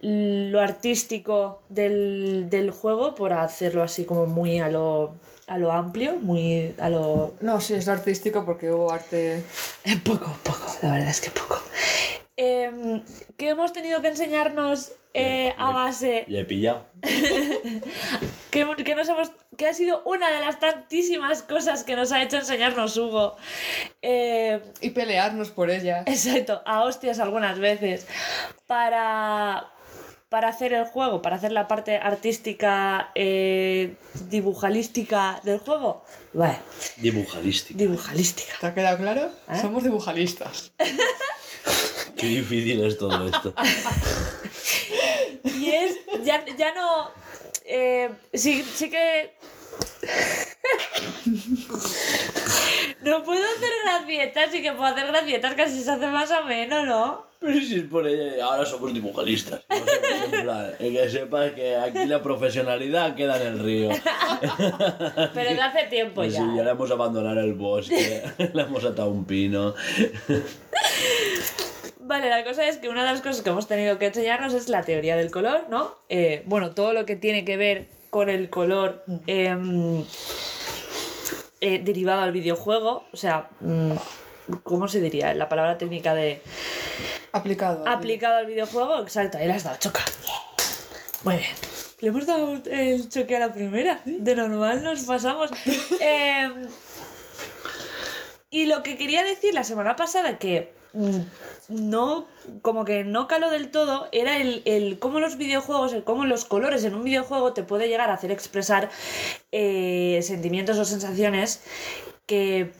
lo artístico del, del juego, por hacerlo así como muy a lo. A lo amplio, muy a lo. No, sí, es artístico porque hubo arte. Eh, Poco, poco, la verdad es que poco. Em, ¿Qué hemos tenido que enseñarnos eh, a base? Le he pillado. Que, que nos hemos, que ha sido una de las tantísimas cosas que nos ha hecho enseñarnos Hugo. Eh, Y pelearnos por ella. exacto, a hostias algunas veces. Para, para hacer el juego, para hacer la parte artística, eh, dibujalística del juego. Vale, Dibujalística. dibujalística. ¿Te ha quedado claro? ¿Eh? Somos dibujalistas. Qué difícil es todo esto. Y es, ya, ya no. eh, sí, sí que. No puedo hacer gracietas, sí que puedo hacer gracietas, casi se hace más o menos, ¿no? Pero si es por ella, ahora somos dibujalistas. No sé, en plan, el que sepas que aquí la profesionalidad queda en el río. Pero de hace tiempo Pues ya. sí, ya le hemos abandonado el bosque, le hemos atado un pino. Vale, la cosa es que una de las cosas que hemos tenido que enseñarnos es la teoría del color, ¿no? Eh, bueno, todo lo que tiene que ver con el color em, eh, derivado al videojuego, o sea, mm, ¿cómo se diría? La palabra técnica de Aplicado. aplicado al videojuego, exacto, ahí le has dado choca. Muy bien. Le hemos dado el choque a la primera. De normal nos pasamos. Em, y lo que quería decir la semana pasada, que no, como que no caló del todo, era el, el cómo los videojuegos, el cómo los colores en un videojuego te puede llegar a hacer expresar eh, sentimientos o sensaciones que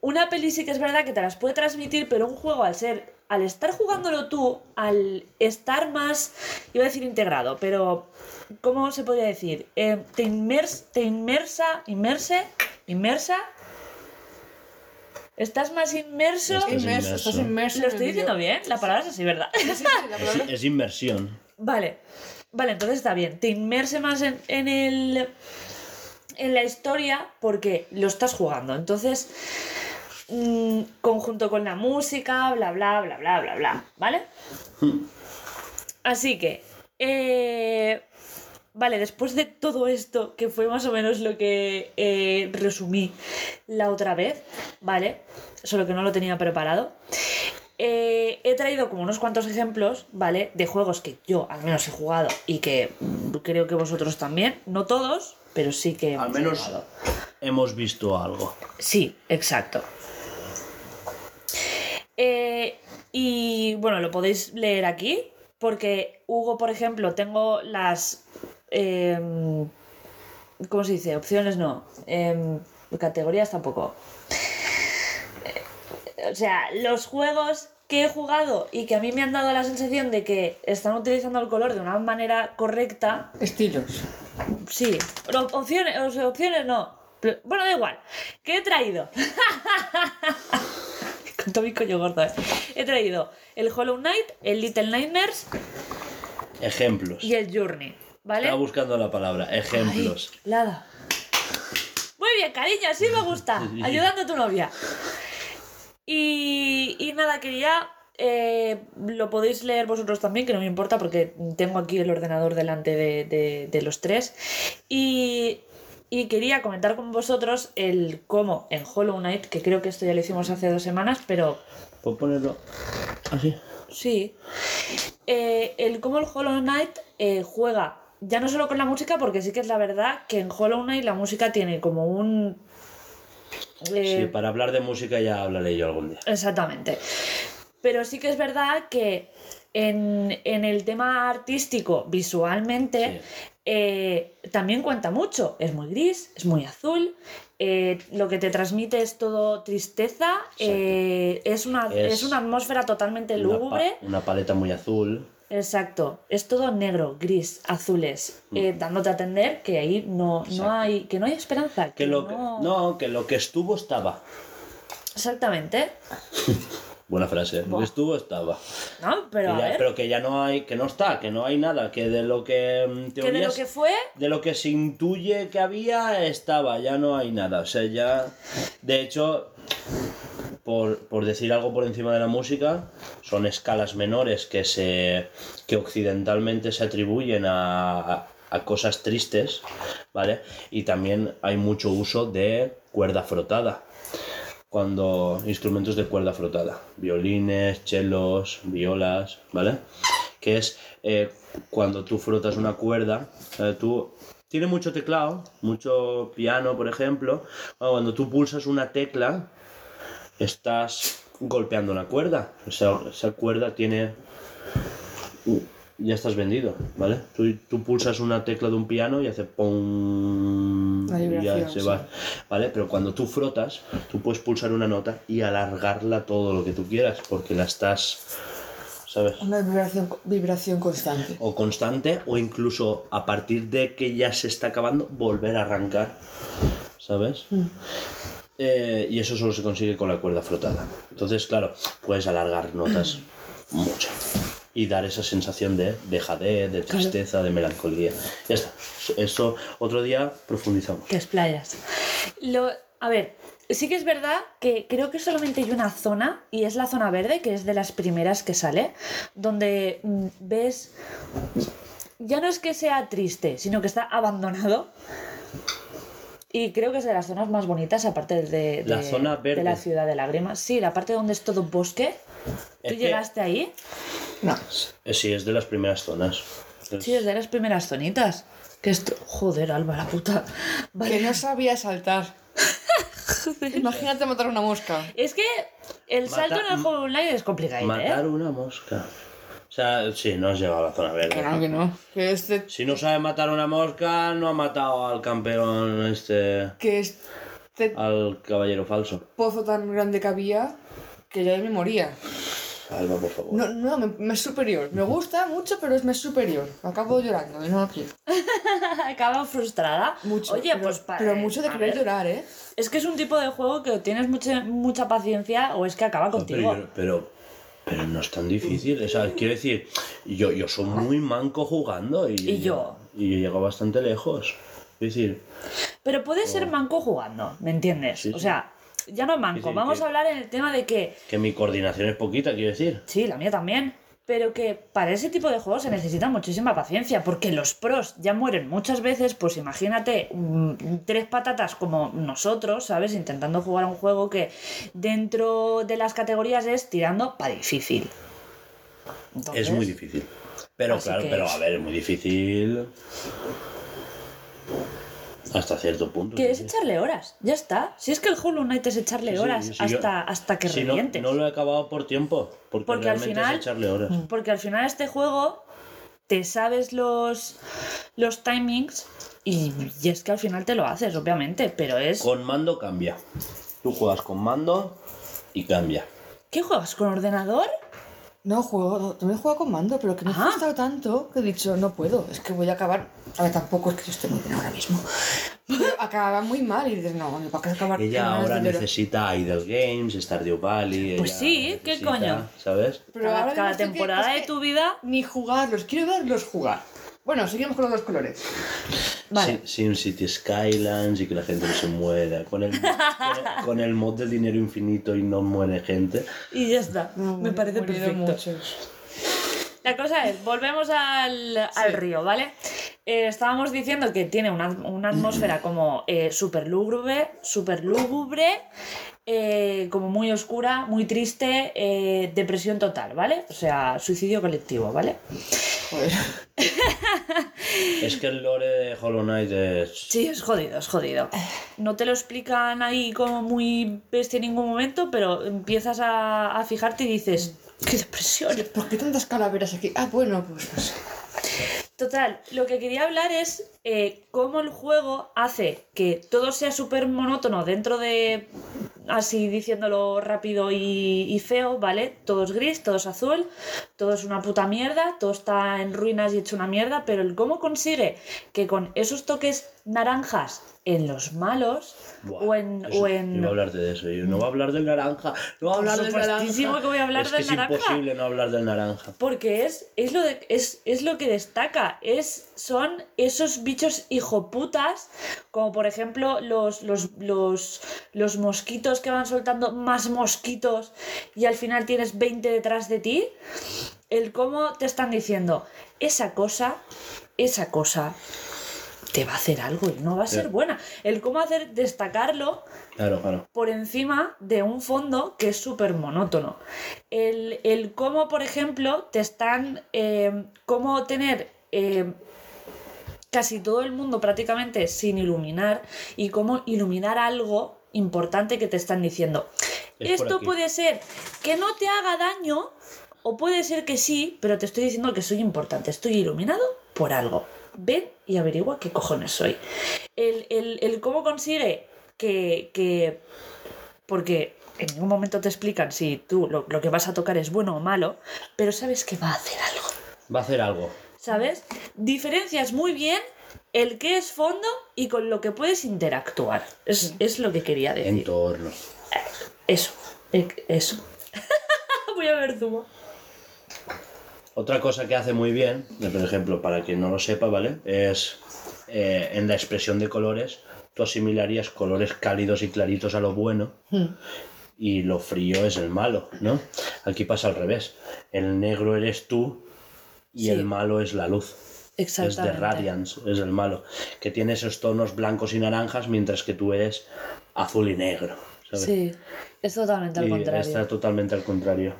una peli sí que es verdad que te las puede transmitir, pero un juego al ser, al estar jugándolo tú, al estar más, iba a decir integrado, pero ¿cómo se podría decir? Eh, te, inmers, te inmersa, inmerse, inmersa. Estás más inmerso. Estás Inmerso, inmerso. estás inmerso. Lo estoy diciendo bien, la palabra es así, ¿verdad? Sí, sí, sí, la Es, es inmersión. Vale, vale, entonces está bien. Te inmerse más en, en el. en la historia porque lo estás jugando. Entonces, mm, conjunto con la música, bla, bla, bla, bla, bla, bla. ¿Vale? Así que. eh, Vale, después de todo esto, que fue más o menos lo que eh, resumí la otra vez, ¿vale? Solo que no lo tenía preparado. Eh, he traído como unos cuantos ejemplos, ¿vale? De juegos que yo al menos he jugado y que creo que vosotros también. No todos, pero sí que. Al hemos menos jugado. hemos visto algo. Sí, exacto. Eh, y bueno, lo podéis leer aquí, porque Hugo, por ejemplo, tengo las... em, ¿Cómo se dice? Opciones no. em, categorías tampoco. Eh, o sea, los juegos que he jugado y que a mí me han dado la sensación de que están utilizando el color de una manera correcta, Estilos. Sí, opciones, opciones no. Pero- Bueno, da igual. ¿Qué he traído? Con todo mi coño gordo, ¿eh? He traído el Hollow Knight, el Little Nightmares Ejemplos. y el Journey, ¿vale? Estaba buscando la palabra. Ejemplos. Ay, Lada. Muy bien, cariño, así me gusta. Ayudando a tu novia. Y, y nada, quería. eh, lo podéis leer vosotros también, que no me importa porque tengo aquí el ordenador delante de, de- de los tres. Y, y quería comentar con vosotros el cómo en Hollow Knight, que creo que esto ya lo hicimos hace dos semanas, pero ¿Puedo ponerlo así? Sí. Eh, el cómo el Hollow Knight eh, juega, ya no solo con la música, porque sí que es la verdad que en Hollow Knight la música tiene como un... eh, Sí, para hablar de música ya hablaré yo algún día. Exactamente. Pero sí que es verdad que en, en el tema artístico, visualmente, eh, también cuenta mucho. Es muy gris, es muy azul. eh, lo que te transmite es todo tristeza. eh, es, una, es... Es una atmósfera totalmente Una pa- lúgubre. Una, paleta muy azul. Exacto. Es todo negro, gris, azules. eh, dándote a entender que ahí no, no Mm. Hay. que no hay esperanza. Que, Que lo que, no... no, que lo que estuvo estaba. Exactamente. Buena frase. Lo que estuvo estaba. ¿No? Pero Que a ya- ver. pero que ya no hay, que no está, que no hay nada, que de lo que mm, Que de lo teorías- que fue, de lo que se intuye que había estaba, ya no hay nada. O sea, ya. De hecho, por, por decir algo por encima de la música, son escalas menores que se. que occidentalmente se atribuyen a, a- cosas tristes, ¿vale? Y también hay mucho uso de cuerda frotada. Cuando. instrumentos de cuerda frotada. Violines, chelos, violas, ¿vale? Que es eh, cuando tú frotas una cuerda, eh, tú tiene mucho teclado, mucho piano, por ejemplo. Cuando tú pulsas una tecla, estás golpeando una cuerda. Esa, esa cuerda tiene. Ya estás vendido, ¿vale? Tú, tú pulsas una tecla de un piano y hace ¡pum! Y ya se sí. va. ¿Vale? Pero cuando tú frotas, tú puedes pulsar una nota y alargarla todo lo que tú quieras, porque la estás. ¿Sabes? Una vibración, vibración constante. o constante o incluso a partir de que ya se está acabando volver a arrancar ¿sabes? Eh, y eso solo se consigue con la cuerda frotada entonces claro puedes alargar notas mucho y dar esa sensación de dejadez, de tristeza, de melancolía ya está, eso otro día profundizamos que es playas. Lo, a ver, sí que es verdad que creo que solamente hay una zona, y es la zona verde, que es de las primeras que sale, donde mm, ves. Ya no es que sea triste, sino que está abandonado. Y creo que es de las zonas más bonitas, aparte de, de- La zona de verde. la ciudad de lágrimas. Sí, la parte donde es todo bosque. Es ¿Tú que- llegaste ahí? No. Eh, sí es de las primeras zonas Sí, es de las primeras zonitas. Que esto. Joder, Alba, la puta. Vale. Que no sabía saltar. Imagínate matar una mosca. Es que el Mata- salto en el juego online es complicado, matar ¿eh? una mosca o sea, sí, no has llegado a la zona verde Que no, que no. Que este. Si no sabe matar una mosca, no ha matado al campeón este. Que este al caballero falso. pozo tan grande que había. Que yo me moría. Alba, por favor. No, no, me, me es superior. Me gusta mucho, pero es me es superior. Acabo llorando no quiero. Acaba frustrada. Mucho. Oye, pero, pues para. Pero mucho de querer ver, llorar, ¿eh? Es que es un tipo de juego que o tienes mucha, mucha paciencia o es que acaba No, contigo. pero, pero, pero no es tan difícil. O sea, quiero decir, yo, yo soy muy manco jugando y, Y yo. Y yo llego bastante lejos. Es decir, Pero puedes ser manco jugando, ¿me entiendes? Sí, O sea, ya no manco. Vamos que- a hablar en el tema de que. que mi coordinación es poquita, quiero decir. Sí, la mía también. Pero que para ese tipo de juegos se necesita muchísima paciencia, porque los pros ya mueren muchas veces, pues imagínate mm, tres patatas como nosotros, ¿sabes? Intentando jugar a un juego que dentro de las categorías es tirando para difícil. Entonces, Es muy difícil. Pero claro, pero a ver, es muy difícil. Hasta cierto punto. Que sí, es sí. echarle horas, ya está. Si es que el Hollow Knight es echarle Sí, horas sí, hasta, hasta que no, revientes. no lo he acabado por tiempo. Porque, Porque al final- es echarle horas. Porque al final este juego te sabes los, los timings y, y es que al final te lo haces, obviamente, pero es... Con mando cambia. Tú juegas con mando y cambia. ¿Qué juegas con ordenador? No juego, también juego con mando, pero que me Ah. ha gustado tanto que he dicho, no puedo, es que voy a acabar. A ver, tampoco es que yo esté muy bien ahora mismo. Pero acaba muy mal y dices, no, ¿para qué acabar? Ella ahora de necesita Idle Games, Stardew Valley. Pues sí, ¿qué necesita, coño? ¿Sabes? Pero cada ahora cada que- temporada es de que tu vida... Ni jugarlos, quiero verlos jugar. Bueno, seguimos con los dos colores. Vale. Sim City Skylands y que la gente no se muera. Con el, con el, mod del dinero infinito y no muere gente. Y ya está. Me parece perfecto. muchos. La cosa es, volvemos al, al río, ¿vale? Eh, estábamos diciendo que tiene una, una atmósfera como eh, súper lúgubre, súper lúgubre, eh, como muy oscura, muy triste, eh, depresión total, ¿vale? O sea, suicidio colectivo, ¿vale? Joder. Es que el lore de Hollow Knight es. Sí, es jodido, es jodido. No te lo explican ahí como muy bestia en ningún momento, pero empiezas a, a fijarte y dices, ¡qué depresión! ¿Por qué tantas calaveras aquí? Ah, bueno, pues no sé. Total, lo que quería hablar es eh, cómo el juego hace que todo sea súper monótono dentro de... así diciéndolo rápido y, y feo, ¿vale? Todo es gris, todo es azul, todo es una puta mierda, todo está en ruinas y hecho una mierda, pero el cómo consigue que con esos toques naranjas en los malos Buah, o en... eso, o en Iba a hablarte de eso. Yo no voy a hablar del naranja. No voy a hablar del supuestísimo naranja. que voy a hablar es del que naranja. Es imposible no hablar del naranja. Porque es, es, lo de- es, es lo que destaca, es, son esos bichos hijoputas, como por ejemplo los, los, los, los mosquitos que van soltando más mosquitos y al final tienes 20 detrás de ti, el cómo te están diciendo, esa cosa, esa cosa te va a hacer algo y no va a ser buena. El cómo hacer destacarlo Claro, claro. por encima de un fondo que es súper monótono. El, el cómo, por ejemplo, te están. eh, cómo tener. eh, casi todo el mundo prácticamente sin iluminar y cómo iluminar algo importante que te están diciendo. Es Esto puede ser que no te haga daño o puede ser que sí, pero te estoy diciendo que soy importante, estoy iluminado por algo. Ven y averigua qué cojones soy. El, el- el cómo consigue que, que- Porque en ningún momento te explican si tú lo, lo que vas a tocar es bueno o malo, pero sabes que va a hacer algo. Va a hacer algo. ¿Sabes? Diferencias muy bien el que es fondo y con lo que puedes interactuar. Es, es lo que quería decir. Entorno. Eso. eh, Eso. Voy a ver zumo. Otra cosa que hace muy bien, por ejemplo, para quien no lo sepa, ¿vale? Es eh, en la expresión de colores, tú asimilarías colores cálidos y claritos a lo bueno y lo frío es el malo, ¿no? Aquí pasa al revés. El negro eres tú y Sí. el malo es la luz. Es de Exactamente. Radiance, es el malo. Que tiene esos tonos blancos y naranjas mientras que tú eres azul y negro. ¿sabes? Sí, es totalmente al Y contrario. está totalmente al contrario.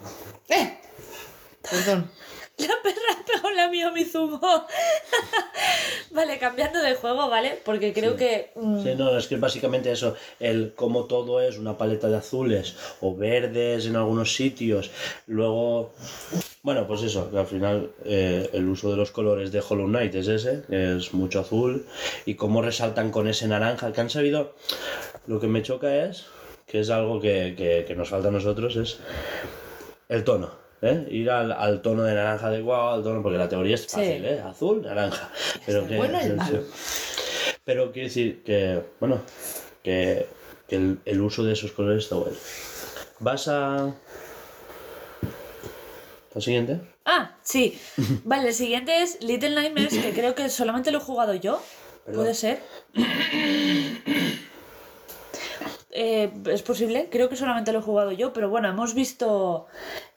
¡Eh! Perdón. La perra pegó la mía mi zumo. vale, cambiando de juego, ¿vale? Porque creo que. mm, Sí, no, es que básicamente eso, el cómo todo es una paleta de azules o verdes en algunos sitios. Luego, bueno, pues eso, que al final eh, el uso de los colores de Hollow Knight es ese, es mucho azul, y cómo resaltan con ese naranja, que han sabido, lo que me choca es, que es algo que, que- que nos falta a nosotros, es el tono. ¿Eh? Ir al, al tono de naranja de guau, al tono, porque la teoría es fácil, ¿eh? azul, naranja. Pero que, bueno el malo. Pero quiero decir que, bueno, que, que el, el uso de esos colores está bueno. Vas a... ¿Al siguiente? Ah, sí. Vale, el siguiente es Little Nightmares, que creo que solamente lo he jugado yo. ¿Puede ser? Eh, es posible, creo que solamente lo he jugado yo, pero bueno, hemos visto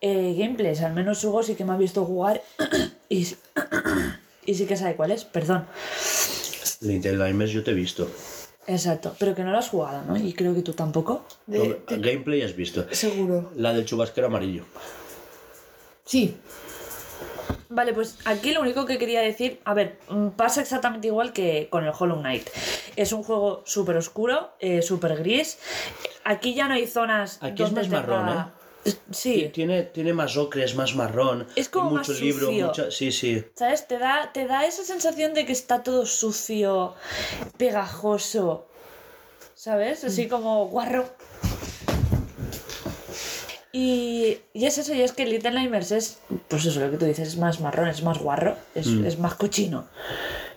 eh, gameplays, al menos Hugo sí que me ha visto jugar y, sí- y sí que sabe cuál es, perdón. Little Nightmares yo te he visto. Exacto, pero que no lo has jugado, ¿no? Y creo que tú tampoco. De- Gameplay has visto. Seguro. La del chubasquero amarillo. Sí. Vale, pues aquí lo único que quería decir, a ver, mm, pasa exactamente igual que con el Hollow Knight. Es un juego súper oscuro, eh, súper gris. Aquí ya no hay zonas. Aquí es más marrón, tenga- Sí, Tiene, tiene más ocre, es más marrón. Es como más mucho libro, sucio. mucha... Sí, sí. ¿sabes? Te da, te da esa sensación de que está todo sucio, pegajoso. ¿Sabes? Así como guarro. Y, y es eso, y es que Little Nightmares es, pues eso, lo que tú dices, es más marrón, es más guarro, es, es más cochino.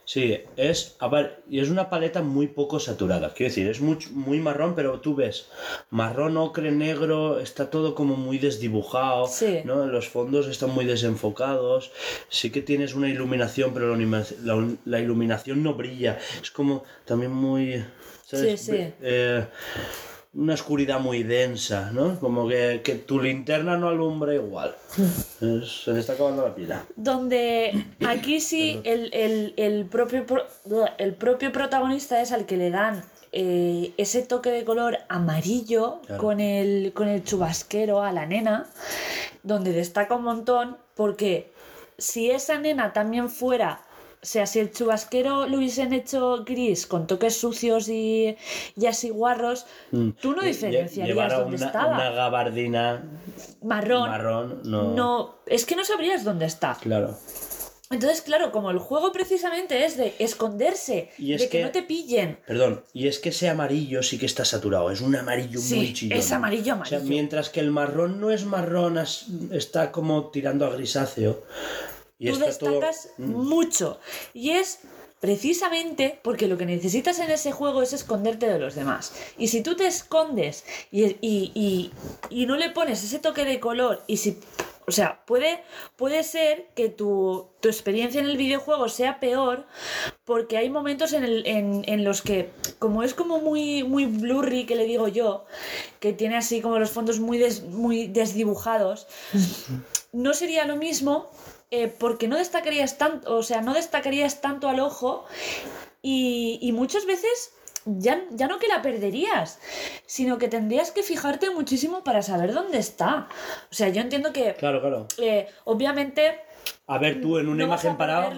Sí, es, a ver, y es una paleta muy poco saturada. Quiero decir, es muy, muy marrón, pero tú ves, marrón, ocre, negro, está todo como muy desdibujado, Sí. ¿no? Los fondos están muy desenfocados. Sí que tienes una iluminación, pero la, anima- la- la iluminación no brilla. Es como también muy, ¿sabes? Sí, sí. Eh, una oscuridad muy densa, ¿no? Como que, que tu linterna no alumbra igual. Es- se le está acabando la pila. Donde aquí sí el, el- el propio, pro- el propio protagonista es al que le dan eh, ese toque de color amarillo Claro. con, el, con el chubasquero a la nena, donde destaca un montón porque si esa nena también fuera... O sea, si el chubasquero lo hubiesen hecho gris con toques sucios y, y así guarros, tú no diferenciarías llevar a dónde una, estaba. una gabardina Marrón. marrón, no. no. Es que no sabrías dónde está. Claro. Entonces, claro, como el juego precisamente es de esconderse, Y es de que, que- no te pillen. Perdón, y es que ese amarillo sí que está saturado, es un amarillo muy chillón. es amarillo, O sea, amarillo. mientras que el marrón no es marrón, está como tirando a grisáceo. Y tú todo- destacas Mm. mucho. Y es precisamente porque lo que necesitas en ese juego es esconderte de los demás. Y si tú te escondes y, y- y- y no le pones ese toque de color y si... O sea, puede, puede ser que tu, tu experiencia en el videojuego sea peor porque hay momentos en, el- en- en los que, como es como muy, muy blurry, que le digo yo, que tiene así como los fondos muy, des- muy desdibujados, no sería lo mismo eh, porque no destacarías tanto, o sea, no destacarías tanto al ojo y, y muchas veces ya, ya no que la perderías, sino que tendrías que fijarte muchísimo para saber dónde está. O sea, yo entiendo que Claro, claro. eh, obviamente A ver, tú en una no imagen parada.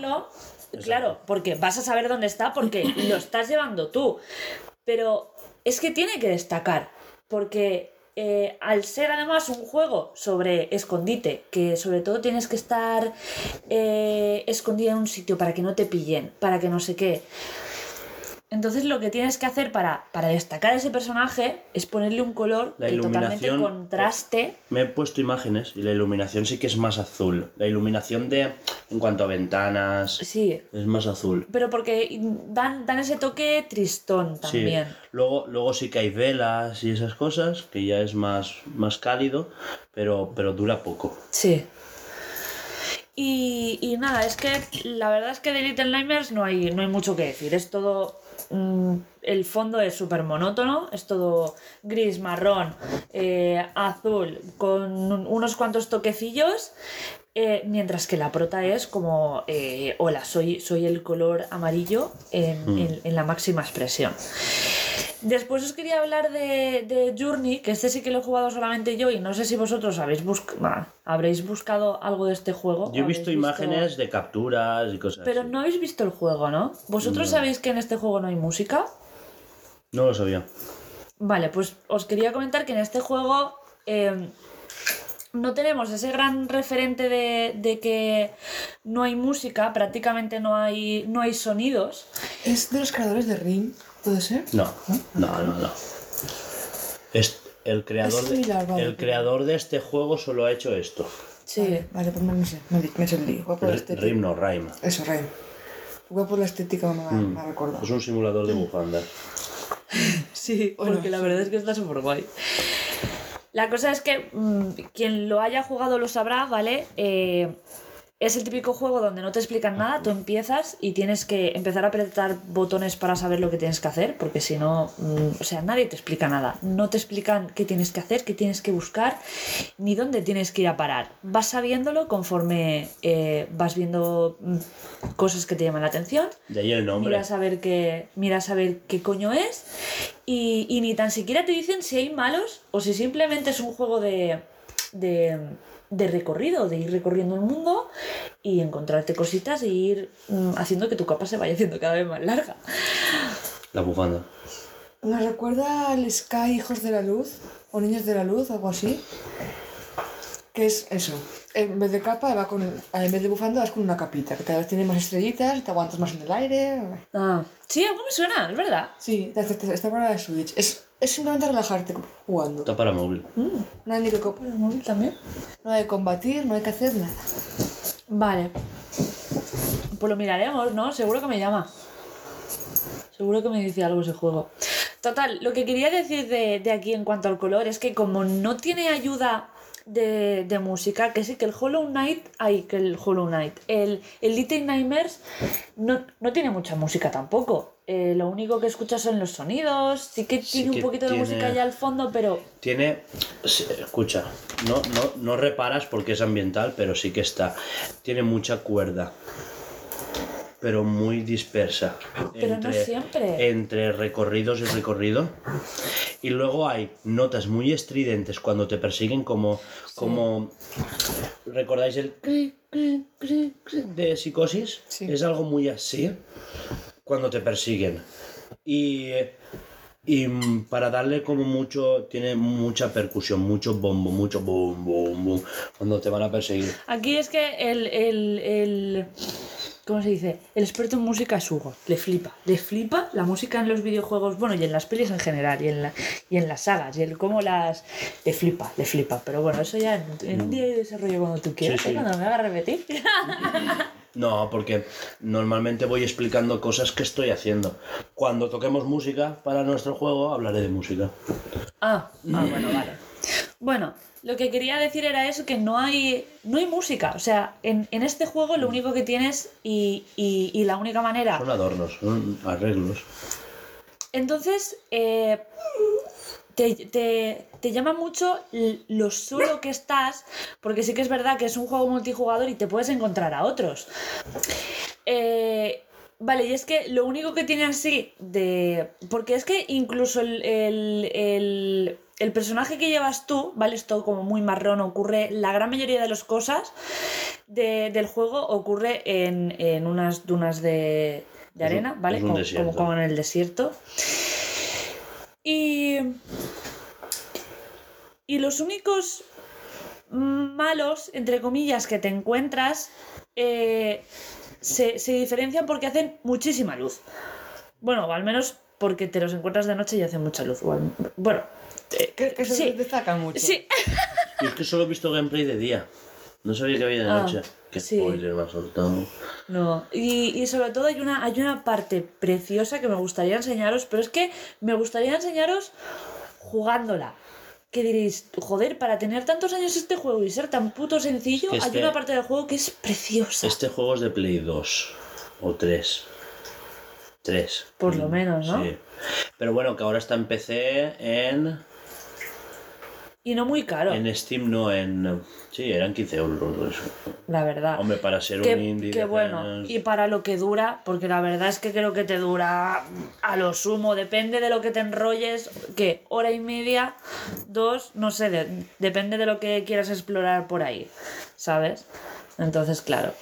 Claro, porque vas a saber dónde está porque lo estás llevando tú. Pero es que tiene que destacar. Porque eh, al ser además un juego sobre escondite, que sobre todo tienes que estar eh, escondida en un sitio para que no te pillen, para que no sé qué. Entonces lo que tienes que hacer para, para destacar a ese personaje es ponerle un color La que totalmente contraste. Me he puesto imágenes y la iluminación sí que es más azul. La iluminación de. En cuanto a ventanas. Sí, Es más azul. pero porque dan, dan ese toque tristón también. Sí. Luego, luego sí que hay velas y esas cosas, que ya es más, más cálido, pero, pero dura poco. Sí. Y, y nada, es que la verdad es que de Little Nightmares no hay, no hay mucho que decir. Es todo. Mm, el fondo es súper monótono, es todo gris, marrón, eh, azul, con un- unos cuantos toquecillos. Eh, mientras que la prota es como, eh, hola, soy, soy el color amarillo en, en- en la máxima expresión. Después os quería hablar de, de Journey, que este sí que lo he jugado solamente yo y no sé si vosotros habéis busc- bah, habréis buscado algo de este juego. Yo he visto imágenes de capturas y cosas Pero así. no habéis visto el juego, ¿no? ¿Vosotros No. sabéis que en este juego no hay música? No lo sabía. Vale, pues os quería comentar que en este juego eh, no tenemos ese gran referente de, de que no hay música, prácticamente no hay, no hay sonidos. Es de los creadores de Ring, ¿puede ser? No, no, no, no. Es, el, creador Es de, similar, vale, el creador de este juego solo ha hecho esto. Sí. Vale, vale, pues no sé, me, me estética. Rim no, Rime. Eso, Rim. Voy por la estética, me, Mm. me ha recordado. Es un simulador de bufanda. Sí, Bueno, porque la verdad es que está súper guay. La cosa es que mm, quien lo haya jugado lo sabrá, ¿vale? Eh, es el típico juego donde no te explican nada, tú empiezas y tienes que empezar a apretar botones para saber lo que tienes que hacer, porque si no, mm, o sea, nadie te explica nada. No te explican qué tienes que hacer, qué tienes que buscar, ni dónde tienes que ir a parar. Vas sabiéndolo conforme eh, vas viendo mm, cosas que te llaman la atención De ahí el nombre. Mira a saber qué, mira a saber qué coño es. Y, y ni tan siquiera te dicen si hay malos o si simplemente es un juego de, de, de recorrido, de ir recorriendo el mundo y encontrarte cositas e ir mm, haciendo que tu capa se vaya haciendo cada vez más larga. La bufanda. ¿Nos recuerda al Sky Hijos de la Luz? ¿O Niños de la Luz? Algo así. Que es eso. En vez de capa, va con, en vez de bufanda, vas con una capita. Que cada vez tiene más estrellitas, te aguantas más en el aire. Ah, sí, algo me suena, es verdad. Sí, está, para la Switch. Es, es simplemente relajarte jugando. Está para móvil. No hay ni que ¿El móvil también? no hay que combatir, no hay que hacer nada. Vale. Pues lo miraremos, ¿no? Seguro que me llama. Seguro que me dice algo ese juego. Total, lo que quería decir de, de aquí en cuanto al color es que como no tiene ayuda de, de música, que sí que el Hollow Knight, ay, que el Hollow Knight, el, el Little Nightmares no, no tiene mucha música tampoco. Eh, lo único que escuchas son los sonidos, sí que Sí tiene que un poquito de música ya al fondo, pero Tiene. Escucha, no, no, no reparas porque es ambiental, pero sí que está. Tiene mucha cuerda. Pero muy dispersa. Pero no siempre. Entre recorridos y recorrido. Y luego hay notas muy estridentes cuando te persiguen, como. como ¿Recordáis el cri, cri, cri, cri de psicosis? Sí. Es algo muy así cuando te persiguen. Y, Y mm, para darle como mucho, tiene mucha percusión, mucho bombo, mucho boom, boom, boom, cuando te van a perseguir. Aquí es que el, el, el- ¿Cómo se dice? El experto en música es Hugo. Le flipa. Le flipa la música en los videojuegos, bueno, y en las pelis en general, y en, la, y en las sagas, y el cómo las... Le flipa, le flipa. Pero bueno, eso ya en, en un día de desarrollo cuando tú quieras, sí. ¿eh? cuando me haga repetir. No, porque normalmente voy explicando cosas que estoy haciendo. Cuando toquemos música para nuestro juego, hablaré de música. Ah, ah, bueno, vale. Bueno, lo que quería decir era eso, que no hay, no hay música. O sea, en, en este juego lo único que tienes y, y- y la única manera... Son adornos, son arreglos. Entonces, eh, te, te- te llama mucho lo solo que estás, porque sí que es verdad que es un juego multijugador y te puedes encontrar a otros. Eh, vale, y es que lo único que tiene así de... Porque es que incluso el, el- el- el personaje que llevas tú, ¿vale? Es todo como muy marrón, ocurre... La gran mayoría de las cosas de- del juego ocurre en, en unas dunas de, de arena, ¿vale? como- como en el desierto. Y... Y los únicos malos, entre comillas, que te encuentras eh, se, se diferencian porque hacen muchísima luz. Bueno, o al menos porque te los encuentras de noche y hacen mucha luz. bueno, eh, Que, que se sí, destacan mucho. sí. Y es que solo he visto gameplay de día. No sabía que había de Ah, noche. Qué sí. spoiler me ha soltado. No, y, y sobre todo hay una, hay una parte preciosa que me gustaría enseñaros, pero es que me gustaría enseñaros jugándola. Que diréis, joder, para tener tantos años este juego y ser tan puto sencillo, hay este- una parte del juego que es preciosa. Este juego es de Play 2 o 3. 3. Por lo menos, ¿no? Sí. Pero bueno, que ahora está en PC, en, Y no muy caro, en Steam, no en... Sí, eran 15 euros. eso. la verdad. Hombre, para ser que, un indie de bueno, apenas- y para lo que dura, porque la verdad es que creo que te dura a lo sumo, depende de lo que te enrolles, que hora y media, dos, no sé, de- depende de lo que quieras explorar por ahí, ¿sabes? Entonces, claro.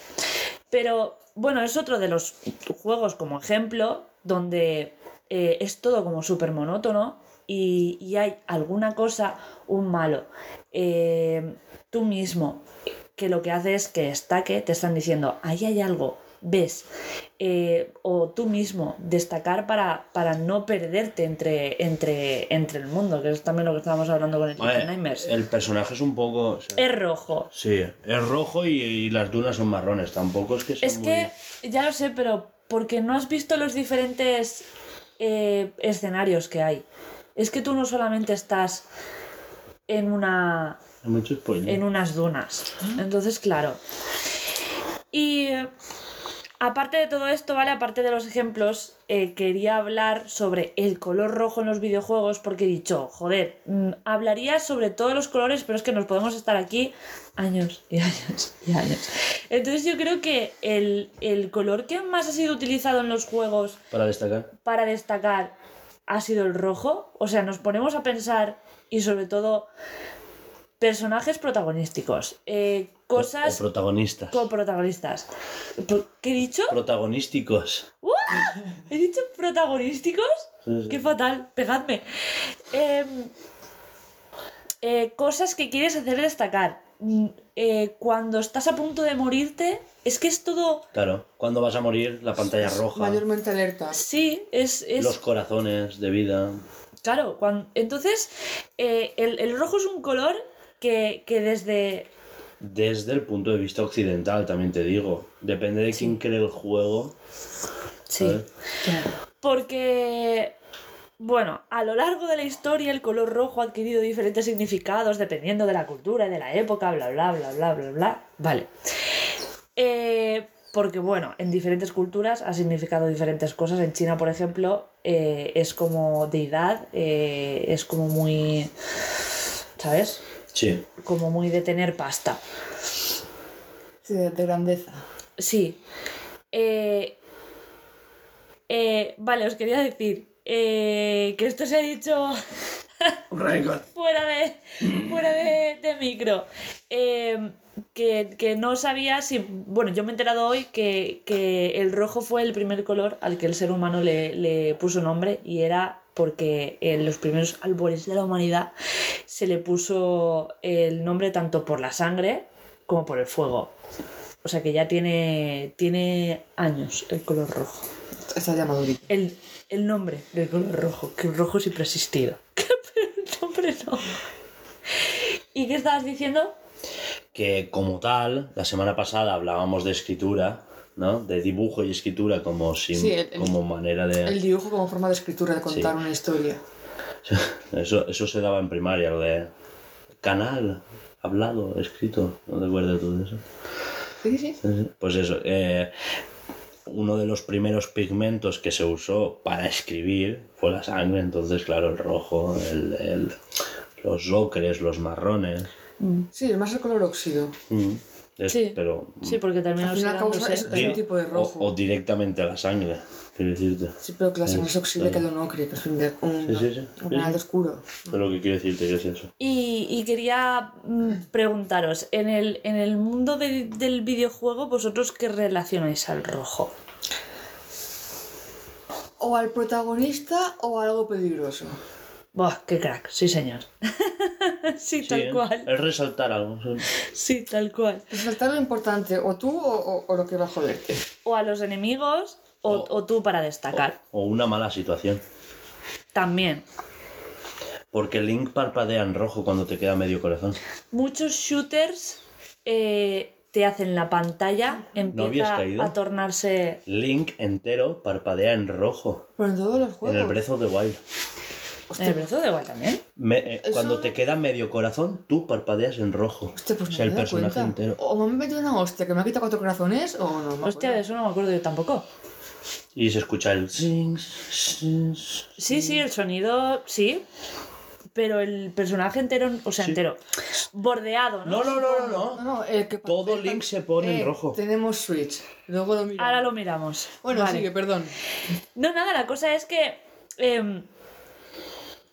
Pero bueno, es otro de los juegos como ejemplo donde eh, es todo como súper monótono y, y hay alguna cosa, un malo. Eh, tú mismo, que lo que hace es que destaque, te están diciendo, ahí hay algo, ves. Eh, o tú mismo, destacar para, para no perderte entre, entre, entre el mundo, que es también lo que estábamos hablando con el Nightmares. el personaje es un poco... o sea, Es rojo. Sí, es rojo y, y las dunas son marrones. Tampoco es que sea Es muy- que, ya lo sé, pero porque no has visto los diferentes eh, escenarios que hay. Es que tú no solamente estás en una en unas dunas. Entonces, claro. Y aparte de todo esto, ¿vale? Aparte de los ejemplos, eh, quería hablar sobre el color rojo en los videojuegos porque he dicho, joder, mm, hablaría sobre todos los colores, pero es que nos podemos estar aquí años y años y años. Entonces yo creo que el, el color que más ha sido utilizado en los juegos Para destacar. para destacar ha sido el rojo. O sea, nos ponemos a pensar y sobre todo personajes protagonísticos, eh, O cosas protagonistas. coprotagonistas. Pro- ¿Qué he dicho? Protagonísticos. ¿He dicho protagonísticos? Sí, sí. Qué fatal, pegadme. Em, eh, cosas que quieres hacer destacar. Eh, cuando estás a punto de morirte, es que es todo... Claro, cuando vas a morir, la pantalla roja, Mayormente alerta. Sí, es... es... los corazones de vida. Claro, cuan- entonces eh, el, el rojo es un color que, que desde... Desde el punto de vista occidental, también te digo. Depende de quién cree el juego. ¿sabes? Porque, bueno, a lo largo de la historia el color rojo ha adquirido diferentes significados dependiendo de la cultura y de la época, bla, bla, bla, bla, bla, bla. Vale. Eh, porque, bueno, en diferentes culturas ha significado diferentes cosas. En China, por ejemplo, eh, es como deidad, eh, es como muy... ¿Sabes? Sí. Como muy de tener pasta. Sí, de, de grandeza. Sí. Eh, eh, vale, os quería decir eh, que esto se ha dicho fuera de, fuera de, de micro. Eh, que, que no sabía si. Bueno, yo me he enterado hoy que, que el rojo fue el primer color al que el ser humano le, le puso nombre y era porque en los primeros albores de la humanidad se le puso el nombre tanto por la sangre como por el fuego. O sea que ya tiene, tiene años el color rojo. Está ya madurito. El, el nombre del color rojo, que el rojo siempre ha existido. Pero el nombre no. ¿Y qué estabas diciendo? Que como tal, la semana pasada hablábamos de escritura, ¿no? De dibujo y escritura como, sim- Sí, el- el- como manera de... El dibujo como forma de escritura, de contar Sí. una historia. Eso, eso se daba en primaria, lo de canal, hablado, escrito, no te acuerdas tú de eso. Sí, sí, sí. Pues eso, eh, uno de los primeros pigmentos que se usó para escribir fue la sangre, entonces claro, el rojo, el, el- los ocres, los marrones, Sí, es más el color óxido. mm, es- Sí. pero Sí, porque también es, es un tipo de o, rojo. o directamente a la sangre, quiero decirte. Sí, pero que la sangre es oxidable queda un ocre, que es un, de- un, Sí, sí, sí. un Sí, canal oscuro. Pero lo que quiero decirte que es eso. Y, y quería mm, preguntaros, en el, en el mundo de- del videojuego, ¿vosotros qué relacionáis al rojo? O al protagonista o a algo peligroso. Buah, qué crack, sí señor. sí, Sí, tal ¿eh? cual. Es resaltar algo. sí. Sí, tal cual. Resaltar lo importante, o tú o, o- o lo que va a joderte. O a los enemigos o, tú para destacar. O una mala situación. También. Porque Link parpadea en rojo cuando te queda medio corazón. Muchos shooters eh, te hacen la pantalla, empieza caído? a tornarse... Link entero parpadea en rojo. Pero en todos los En juegos. el Breath of the Wild. En el of the Wild también. Me- eh, Eso- Cuando te queda medio corazón, tú parpadeas en rojo. Hostia, pues o no sea, el me dado personaje cuenta. entero. O me han metido una hostia que me ha quitado cuatro corazones, o no. me Hostia, de eso no me acuerdo yo tampoco. Y se escucha el... Sí, sí, el sonido, sí. Pero el personaje entero, o sea, Sí. entero, bordeado, ¿no? No, no, no, no, No, no. no, el que Todo Link se pone en Eh, rojo. Tenemos Switch. Luego lo miramos. Ahora lo miramos. Bueno, Vale. sigue, perdón. No, nada, la cosa es que. em,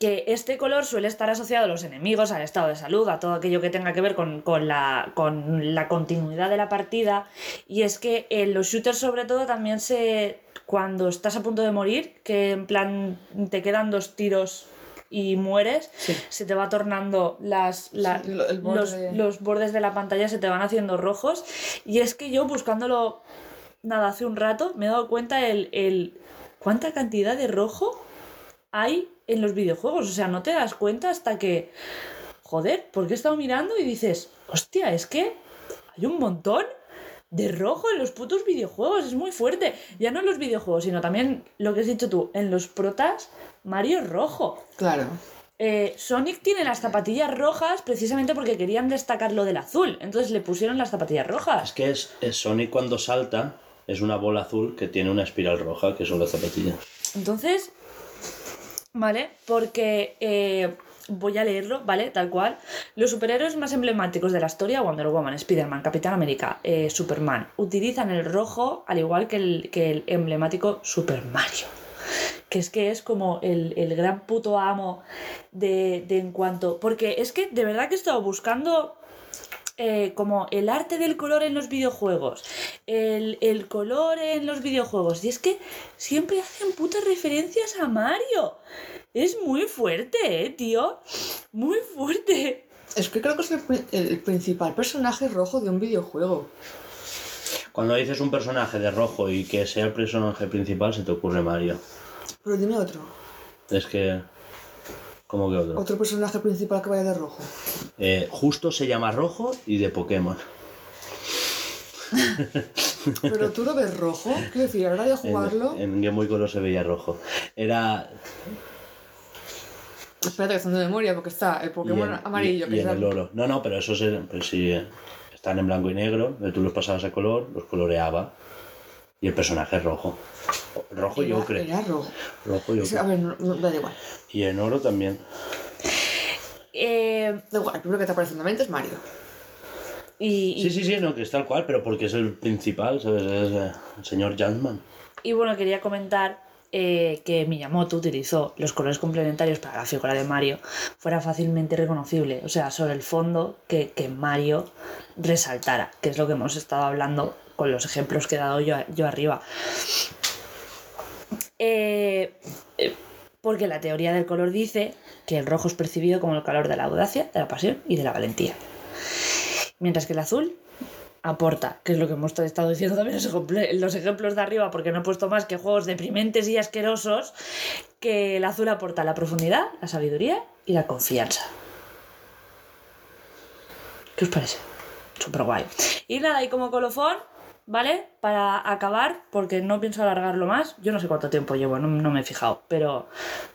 que este color suele estar asociado a los enemigos, al estado de salud, a todo aquello que tenga que ver con, con la, con la continuidad de la partida. Y es que en los shooters, sobre todo, también se. Cuando estás a punto de morir, que en plan te quedan dos tiros y mueres, Sí. se te va tornando las, la- Sí, los, los bordes de la pantalla se te van haciendo rojos. Y es que yo buscándolo nada hace un rato me he dado cuenta el, el cuánta cantidad de rojo hay en los videojuegos. O sea, no te das cuenta hasta que. Joder, porque he estado mirando y dices, hostia, es que hay un montón de rojo en los putos videojuegos. Es muy fuerte. Ya no en los videojuegos, sino también lo que has dicho tú, en los protas, Mario es rojo. Claro. Eh, Sonic tiene las zapatillas rojas precisamente porque querían destacar lo del azul. Entonces le pusieron las zapatillas Es rojas. que es, es Sonic cuando salta, es una bola azul que tiene una espiral roja, que son las zapatillas. Entonces, ¿vale? Porque eh, voy a leerlo, ¿vale? Tal cual. Los superhéroes más emblemáticos de la historia, Wonder Woman, Spider-Man, Capitán América, eh, Superman, utilizan el rojo al igual que el, que el emblemático Super Mario. Que es que es como el, el gran puto amo de, de en cuanto... Porque es que de verdad que he estado buscando eh, como el arte del color en los videojuegos, el, el color en los videojuegos. Y es que siempre hacen putas referencias a Mario. Es muy fuerte, eh, tío. Muy fuerte. Es que creo que es el, el principal personaje rojo de un videojuego. Cuando dices un personaje de rojo y que sea el personaje principal, se te ocurre Mario. Pero dime otro. Es que... ¿Cómo que otro? Otro personaje principal que vaya de rojo. Eh, justo se llama rojo y de Pokémon. Pero tú lo ves rojo. Quiero decir, a la hora de En, jugarlo. en Game Boy Color se veía rojo. Era... Espérate que está de memoria porque está el y Pokémon en- amarillo. y- que y en el oro. No, no, pero esos eran, sí, eh, están en blanco y negro. Tú los pasabas a color, los coloreaba. Y el personaje es rojo. Rojo y era, ocre. era rojo. Rojo y Es- A ver, no, no, da igual. Y en oro también. Eh, Da igual, el primero que te aparece en la mente es Mario. y, y- Sí, sí, sí, no, que es tal cual, pero porque es el principal, ¿sabes? Es eh, el señor Jansman. y bueno, quería comentar eh, que Miyamoto utilizó los colores complementarios para la figura de Mario fuera fácilmente reconocible, o sea, sobre el fondo que, que Mario resaltara, que es lo que hemos estado hablando con los ejemplos que he dado yo, yo arriba. Eh, eh, Porque la teoría del color dice que el rojo es percibido como el color de la audacia, de la pasión y de la valentía. Mientras que el azul aporta, que es lo que hemos estado diciendo también en los ejemplos de arriba, porque no he puesto más que juegos deprimentes y asquerosos, que el azul aporta la profundidad, la sabiduría y la confianza. ¿Qué os parece? Súper guay. Y nada, y como colofón, ¿vale? Para acabar, porque no pienso alargarlo más, yo no sé cuánto tiempo llevo, no, no me he fijado, pero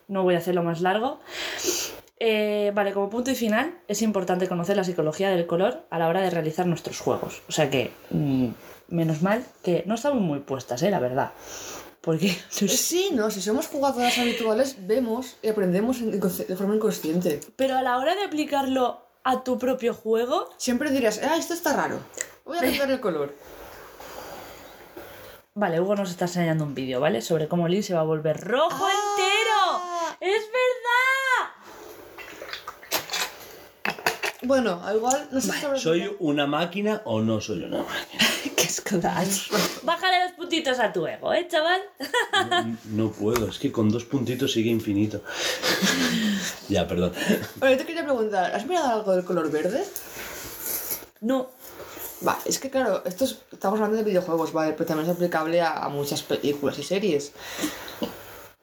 no voy a hacerlo más largo. Eh, vale, como punto y final, es importante conocer la psicología del color a la hora de realizar nuestros juegos. O sea que, mm, menos mal que no estamos muy puestas, ¿eh? La verdad. Porque Sí, no, si somos jugadoras habituales, vemos y aprendemos en- de forma inconsciente. Pero a la hora de aplicarlo a tu propio juego, Siempre dirías, ah, esto está raro. Voy a cambiar el color. Vale, Hugo nos está enseñando un vídeo, ¿vale? Sobre cómo Link se va a volver rojo Ah. entero. ¡Es verdad! Bueno, al igual, no sé ¿Soy una máquina o no soy una máquina? ¡Qué escodas! Bájale los puntitos a tu ego, ¿eh, chaval? No, no puedo, es que con dos puntitos sigue infinito. ya, perdón. Bueno, yo te quería preguntar, ¿has mirado algo del color verde? No. Va, es que claro, esto es- estamos hablando de videojuegos, vale, pero también es aplicable a, a muchas películas y series.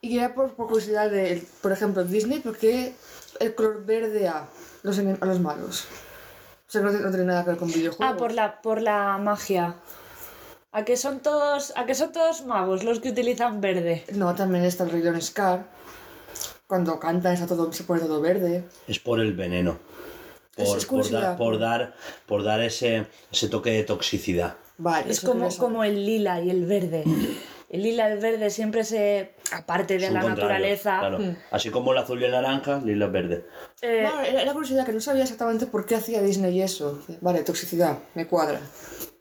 Y quería por, por curiosidad de, por ejemplo, Disney, ¿por qué el color verde a los, a los malos? O sea, no, tiene- no tiene nada que ver con videojuegos. Ah, por la, por la magia. ¿A que son todos, a que son todos magos los que utilizan verde? No, también está el Rey León Scar. Cuando canta está todo, se pone todo verde. Es por el veneno. Es- Por, es por, dar, curiosidad. por dar, por dar ese, ese toque de toxicidad. Vale, Es como, como el lila y el verde. El lila y el verde siempre se. Aparte de Son la naturaleza. claro. Mm. Así como el azul y el naranja, lila y verde. eh, No, era, era curiosidad que no sabía exactamente por qué hacía Disney eso. Vale, toxicidad, me cuadra.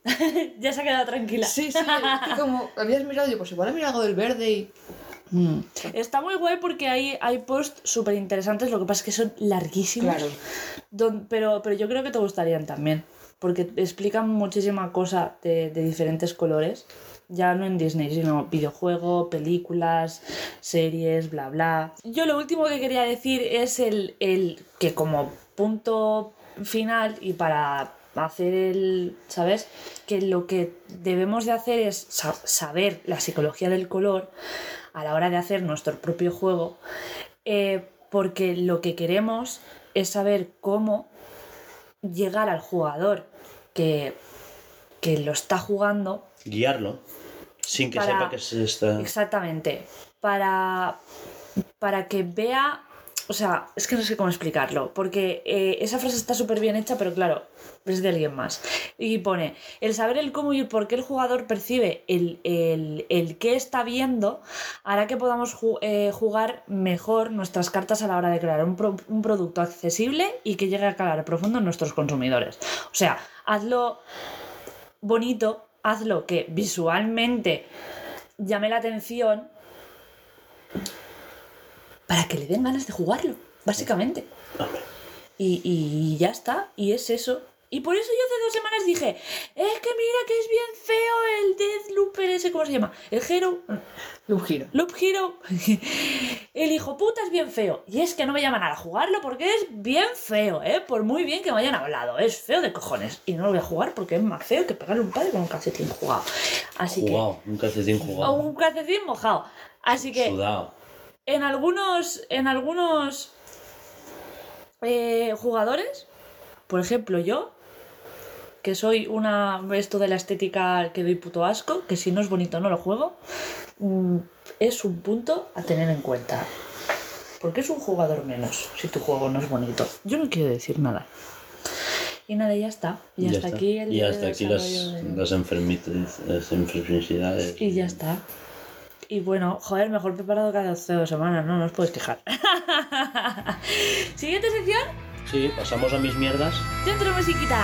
ya se ha quedado tranquila. Sí, sí, y como habías mirado, yo pues igual he mirado algo del verde y... Mm. Está muy guay porque hay, hay posts súper interesantes, lo que pasa es que son larguísimos. Claro. Don- pero, pero yo creo que te gustarían también, porque explican muchísima cosa de, de diferentes colores. Ya no en Disney, sino videojuego, películas, series, bla, bla. Yo lo último que quería decir es el, el que como punto final y para hacer el, ¿sabes? Que lo que debemos de hacer es sa- saber la psicología del color a la hora de hacer nuestro propio juego, eh, porque lo que queremos es saber cómo llegar al jugador que, que lo está jugando Guiarlo. Sin que Para- sepa que se está. Exactamente. Para, para que vea. O sea, es que no sé cómo explicarlo. Porque eh, esa frase está súper bien hecha, pero claro, es de alguien más. Y pone: el saber el cómo y el por qué el jugador percibe el, el, el qué está viendo hará que podamos eh, jugar mejor nuestras cartas a la hora de crear un, un producto accesible y que llegue a calar profundo en nuestros consumidores. O sea, hazlo bonito, hazlo que visualmente llame la atención para que le den ganas de jugarlo, básicamente. Hombre, Y, y ya está, y es eso. Y por eso yo hace dos semanas dije, es que mira que es bien feo el Deathlooper ese, ¿cómo se llama? El Hero, Un giro. Loop Hero. El hijo puta es bien feo. Y es que no me llama nada a jugarlo porque es bien feo, ¿eh? Por muy bien que me hayan hablado. Es feo de cojones. Y no lo voy a jugar porque es más feo que pegarle un padre con un calcetín jugado. Así jugado, un calcetín que. O jugado. un calcetín mojado. Así que Sudado. En algunos. En algunos. eh, jugadores. Por ejemplo, yo. Que soy una. Esto de la estética que doy puto asco. Que si no es bonito no lo juego. mm, es un punto a tener en cuenta. Porque es un jugador menos si tu juego no es bonito. Yo no quiero decir nada. Y nada, ya está. Y, hasta está. aquí el Y hasta aquí las, de- las las enfermedades. Y ya está. Y bueno, joder, mejor preparado cada dos semanas, ¿no? No os podéis quejar. Siguiente sección, Sí, pasamos a mis mierdas. dentro musiquita.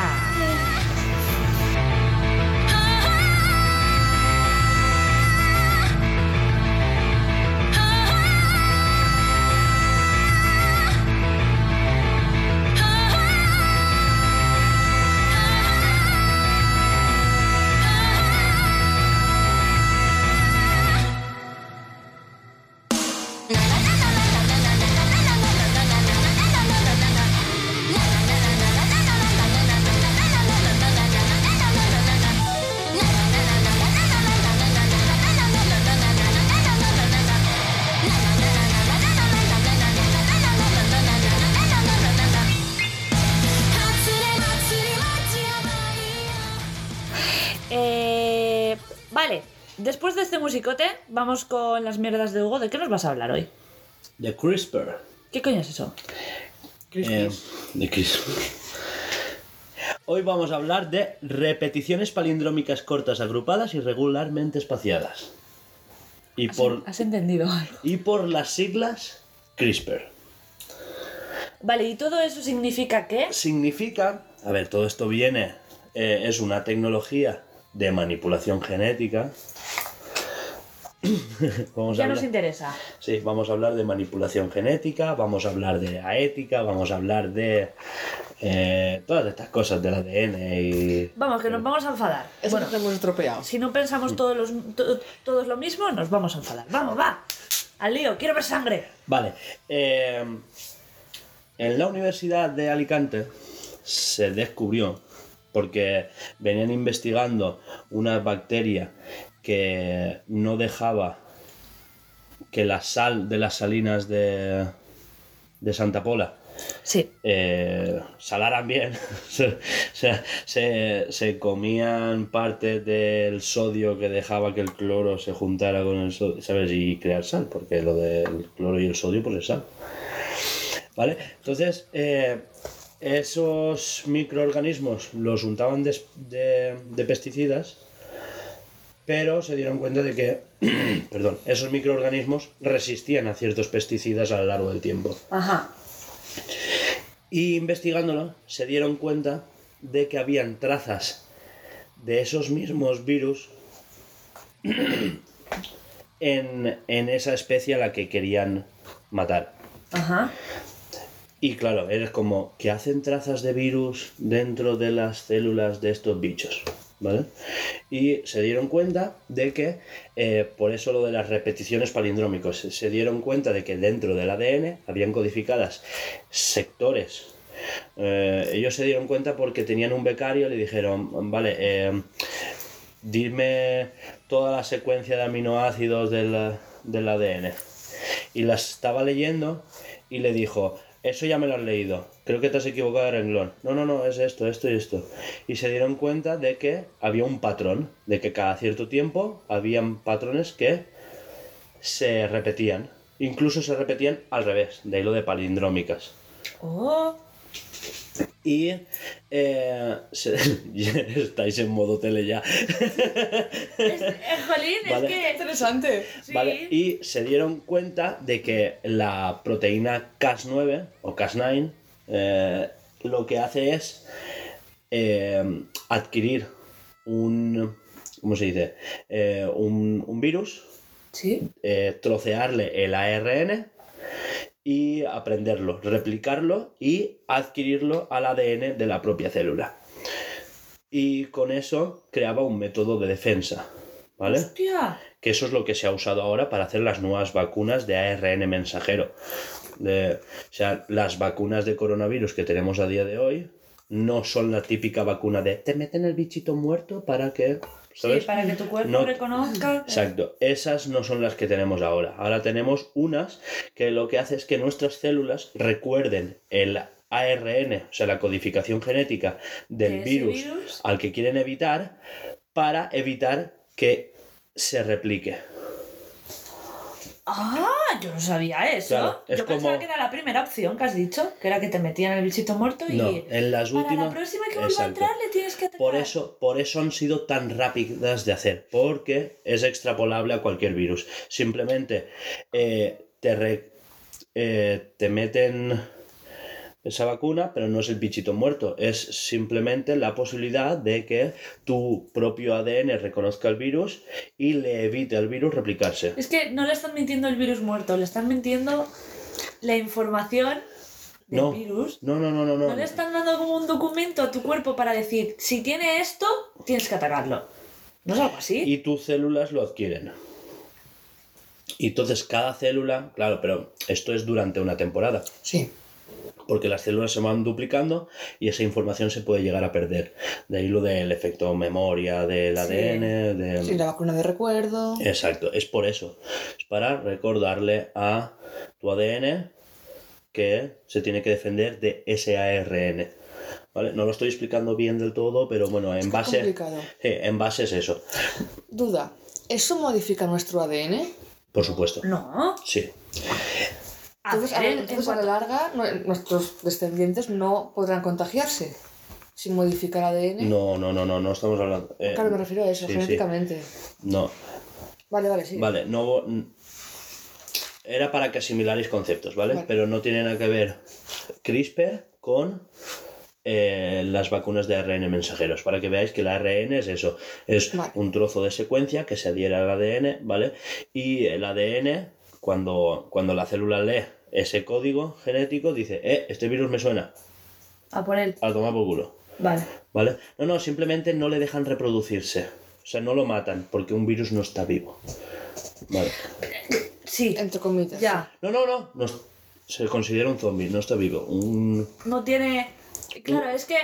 Vamos con las mierdas de Hugo. ¿De qué nos vas a hablar hoy? De CRISPR. ¿Qué coño es eso? Eh, de CRISPR. Hoy vamos a hablar de repeticiones palindrómicas cortas agrupadas y regularmente espaciadas. Y por, ¿Has entendido algo? y por las siglas CRISPR. Vale, ¿y todo eso significa qué? Significa, a ver, todo esto viene, eh, es una tecnología de manipulación genética. vamos a Ya nos interesa. Sí, vamos a hablar de manipulación genética, vamos a hablar de aética, vamos a hablar de eh, todas estas cosas del ADN y... Vamos, que nos vamos a enfadar. Eso Bueno, nos hemos estropeado. si no pensamos todos, los, to- todos lo mismo, nos vamos a enfadar. Vamos, va. Al lío, quiero ver sangre. Vale, eh, en la Universidad de Alicante se descubrió, porque venían investigando una bacteria que no dejaba que la sal de las salinas de, de Santa Pola Sí. eh, salaran bien. se, se- comían parte del sodio que dejaba que el cloro se juntara con el sodio, ¿sabes? Y crear sal, porque lo del cloro y el sodio pues es sal. ¿Vale? Entonces, eh, esos microorganismos los untaban de, de- de pesticidas, pero se dieron cuenta de que, perdón, esos microorganismos resistían a ciertos pesticidas a lo largo del tiempo. Ajá. Y investigándolo, se dieron cuenta de que habían trazas de esos mismos virus en, en esa especie a la que querían matar. Ajá. Y claro, eres como que hacen trazas de virus dentro de las células de estos bichos. Y se dieron cuenta de que, eh, por eso lo de las repeticiones palindrómicos, se- se dieron cuenta de que dentro del ADN habían codificadas sectores. Eh, ellos se dieron cuenta porque tenían un becario y le dijeron, vale, eh, dime toda la secuencia de aminoácidos del, del ADN. Y las estaba leyendo y le dijo, eso ya me lo has leído, creo que te has equivocado de renglón. No, no, no, es esto, esto y esto. Y se dieron cuenta de que había un patrón, de que cada cierto tiempo habían patrones que se repetían. Incluso se repetían al revés, de ahí lo de palindrómicas. Oh. Y eh, se- estáis en modo tele ya. Es, eh, jolín, Vale. es que. Interesante. Sí. ¿Vale? Y se dieron cuenta de que la proteína Cas9 o Cas9 eh, lo que hace es eh, adquirir un. ¿Cómo se dice? Eh, un, un virus, Sí. trocearle el ARN y aprenderlo, replicarlo y adquirirlo al ADN de la propia célula. Y con eso creaba un método de defensa. ¿Vale? Hostia. que eso es lo que se ha usado ahora para hacer las nuevas vacunas de ARN mensajero. De- o sea, las vacunas de coronavirus que tenemos a día de hoy no son la típica vacuna de te meten el bichito muerto para que... ¿sabes? Sí, para que tu cuerpo No- reconozca. Exacto, esas no son las que tenemos ahora. Ahora tenemos unas que lo que hace es que nuestras células recuerden el ARN, o sea, la codificación genética del virus- al que quieren evitar para evitar que se replique. Ah, yo no sabía eso. Claro, es yo pensaba que era la primera opción que has dicho, que era que te metían el bichito muerto y. No, en las para últimas... la próxima que vuelva a entrar le tienes que atacar. Por eso, por eso han sido tan rápidas de hacer, porque es extrapolable a cualquier virus. Simplemente eh, te, re- eh, te meten esa vacuna, pero no es el bichito muerto, es simplemente la posibilidad de que tu propio ADN reconozca el virus y le evite al virus replicarse. Es que no le están mintiendo el virus muerto, le están mintiendo la información del No, virus. no, no, no, no. No no. le están dando como un documento a tu cuerpo para decir, si tiene esto, tienes que atacarlo. ¿No es algo así? y tus células lo adquieren. Y entonces cada célula, claro, pero esto es durante una temporada, Sí. Porque las células se van duplicando y esa información se puede llegar a perder. De ahí lo del efecto memoria del Sí. ADN, de... Sí, la vacuna de recuerdo. Exacto, es por eso. Es para recordarle a tu ADN que se tiene que defender de ese ARN. ¿Vale? No lo estoy explicando bien del todo, pero bueno, en base. complicado. Sí, en base es eso. Duda. ¿Eso modifica nuestro ADN? Por supuesto. No. Sí. A Entonces, a, ver, en entonces, a cuanto- la larga, nuestros descendientes no podrán contagiarse sin modificar ADN. No, no, no, no, no estamos hablando. eh, Claro, me refiero a eso, sí, sí. genéticamente. No. Vale, vale, sí. Vale, no. Era para que asimilarais conceptos, ¿vale? Vale. Pero no tiene nada que ver CRISPR con eh, las vacunas de ARN mensajeros. Para que veáis que el ARN es eso: es Vale. un trozo de secuencia que se adhiere al ADN, ¿vale? Y el ADN, cuando, cuando la célula lee ese código genético, dice: Eh, este virus me suena, A por él. a tomar por culo. Vale. ¿Vale? No, no, simplemente no le dejan reproducirse. O sea, no lo matan porque un virus no está vivo. Vale. Sí. Entre comillas. Ya. No, no, no. no se considera un zombie, no está vivo. Un, No tiene. Claro, es que.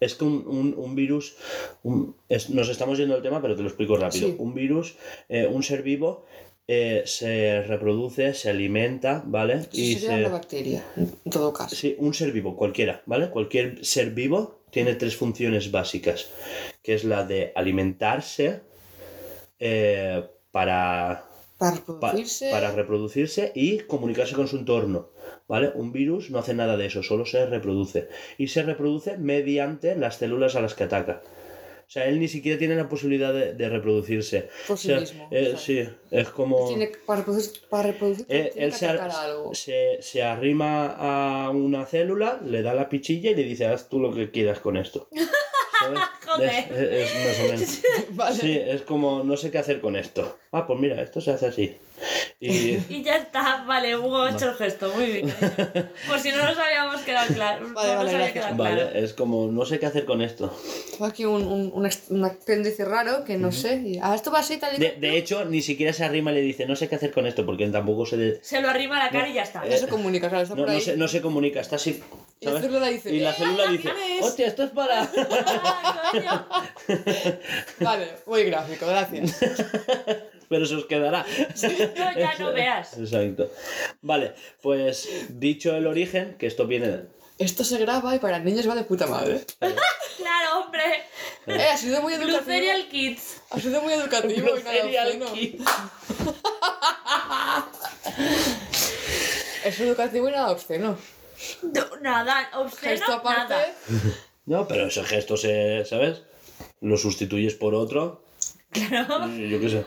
es que un, un- un virus. un- es- nos estamos yendo del tema, pero te lo explico rápido. Sí. Un virus, eh, un ser vivo, eh, se reproduce, se alimenta, ¿vale? Y sería se. una bacteria, en todo caso. Sí, un ser vivo, cualquiera, ¿vale? Cualquier ser vivo tiene tres funciones básicas, que es la de alimentarse eh, para, Para pa- reproducirse. para reproducirse y comunicarse con su entorno, ¿vale? Un virus no hace nada de eso, solo se reproduce. Y se reproduce mediante las células a las que ataca. O sea, él ni siquiera tiene la posibilidad de, de reproducirse. Por O sí sea, mismo, eh, o sea. sí, es como... Tiene, para reproducir, para reproducirse Eh, tiene él que se, algo. se, se arrima a una célula, le da la pichilla y le dice, haz tú lo que quieras con esto. ¿Sabes? Joder. Es, es- es más o menos. Vale. Sí, es como, no sé qué hacer con esto. Ah, pues mira, esto se hace así. Y Y ya está. Vale, Hugo ha hecho el gesto. Muy bien. Por si no nos habíamos quedado claro. Vale, no vale, había gracias. quedado vale, claro. es como, no sé qué hacer con esto. Tengo aquí un, un, un, apéndice raro que no sé. y, ah, esto va así, tal y De, hecho, ni siquiera se arrima y le dice, no sé qué hacer con esto, porque tampoco se... de- Se lo arrima a la cara y ya está. No se comunica, claro, está no, por no ahí. se, no se comunica, está así. Y la célula dice, Y la "Eh, célula ¿qué dice, tienes?". hostia, esto es para... Ah, coño. Vale, muy gráfico, gracias. Pero se os quedará. No, ya no veas. Exacto. Vale, pues dicho el origen, que esto viene de... Esto se graba y para niños va de puta madre. Claro, hombre. Eh, ha sido muy Blue educativo. Serial Kids. Ha sido muy educativo y nada Serial obsceno. Kids. Es educativo y nada obsceno. No, nada, obsceno, Esto aparte, nada. No, pero ese gesto se, ¿sabes? Lo sustituyes por otro. Claro. Yo qué sé.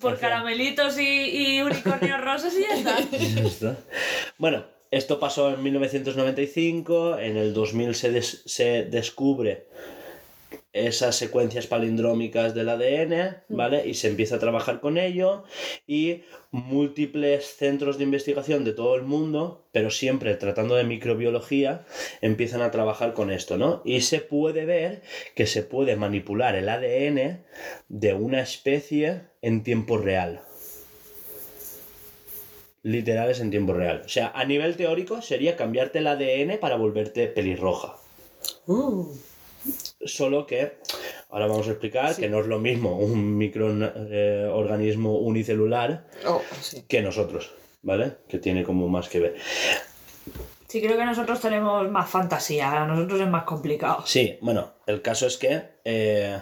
Por caramelitos y, y unicornios rosas y ya está. Bueno, esto pasó en 1995, en el 2000 se, des- se descubre esas secuencias palindrómicas del ADN, ¿vale? Y se empieza a trabajar con ello y múltiples centros de investigación de todo el mundo, pero siempre tratando de microbiología, empiezan a trabajar con esto, ¿no? Y se puede ver que se puede manipular el ADN de una especie en tiempo real literales en tiempo real. O sea, a nivel teórico sería cambiarte el ADN para volverte pelirroja. Uh, Solo que ahora vamos a explicar que no es lo mismo un microorganismo unicelular oh, sí. que nosotros, ¿vale? Que tiene como más que ver. Sí, creo que nosotros tenemos más fantasía. A nosotros es más complicado. Sí, bueno, el caso es que eh,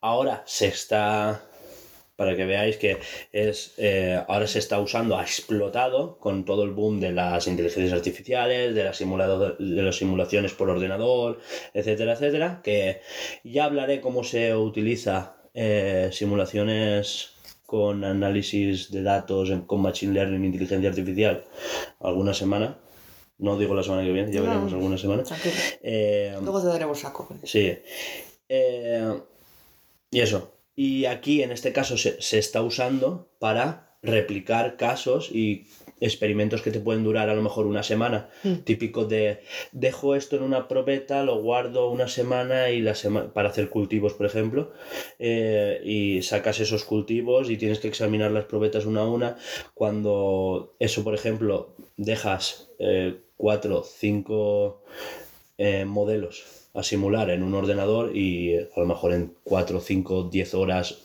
ahora se está, para que veáis que es, eh, ahora se está usando, ha explotado con todo el boom de las inteligencias artificiales, de, las simulado- de las simulaciones por ordenador, etcétera, etcétera, que ya hablaré cómo se utiliza eh, simulaciones con análisis de datos con machine learning, inteligencia artificial, alguna semana. No digo la semana que viene, ya No. veremos alguna semana. Eh, Luego te daremos saco. Sí. Eh, y eso. Y aquí en este caso se, se está usando para replicar casos y experimentos que te pueden durar a lo mejor una semana. Típico de dejo esto en una probeta, lo guardo una semana y la semana para hacer cultivos, por ejemplo, eh, y sacas esos cultivos y tienes que examinar las probetas una a una. Cuando eso, por ejemplo, dejas eh, cuatro, cinco eh, modelos a simular en un ordenador y a lo mejor en 4, 5, 10 horas,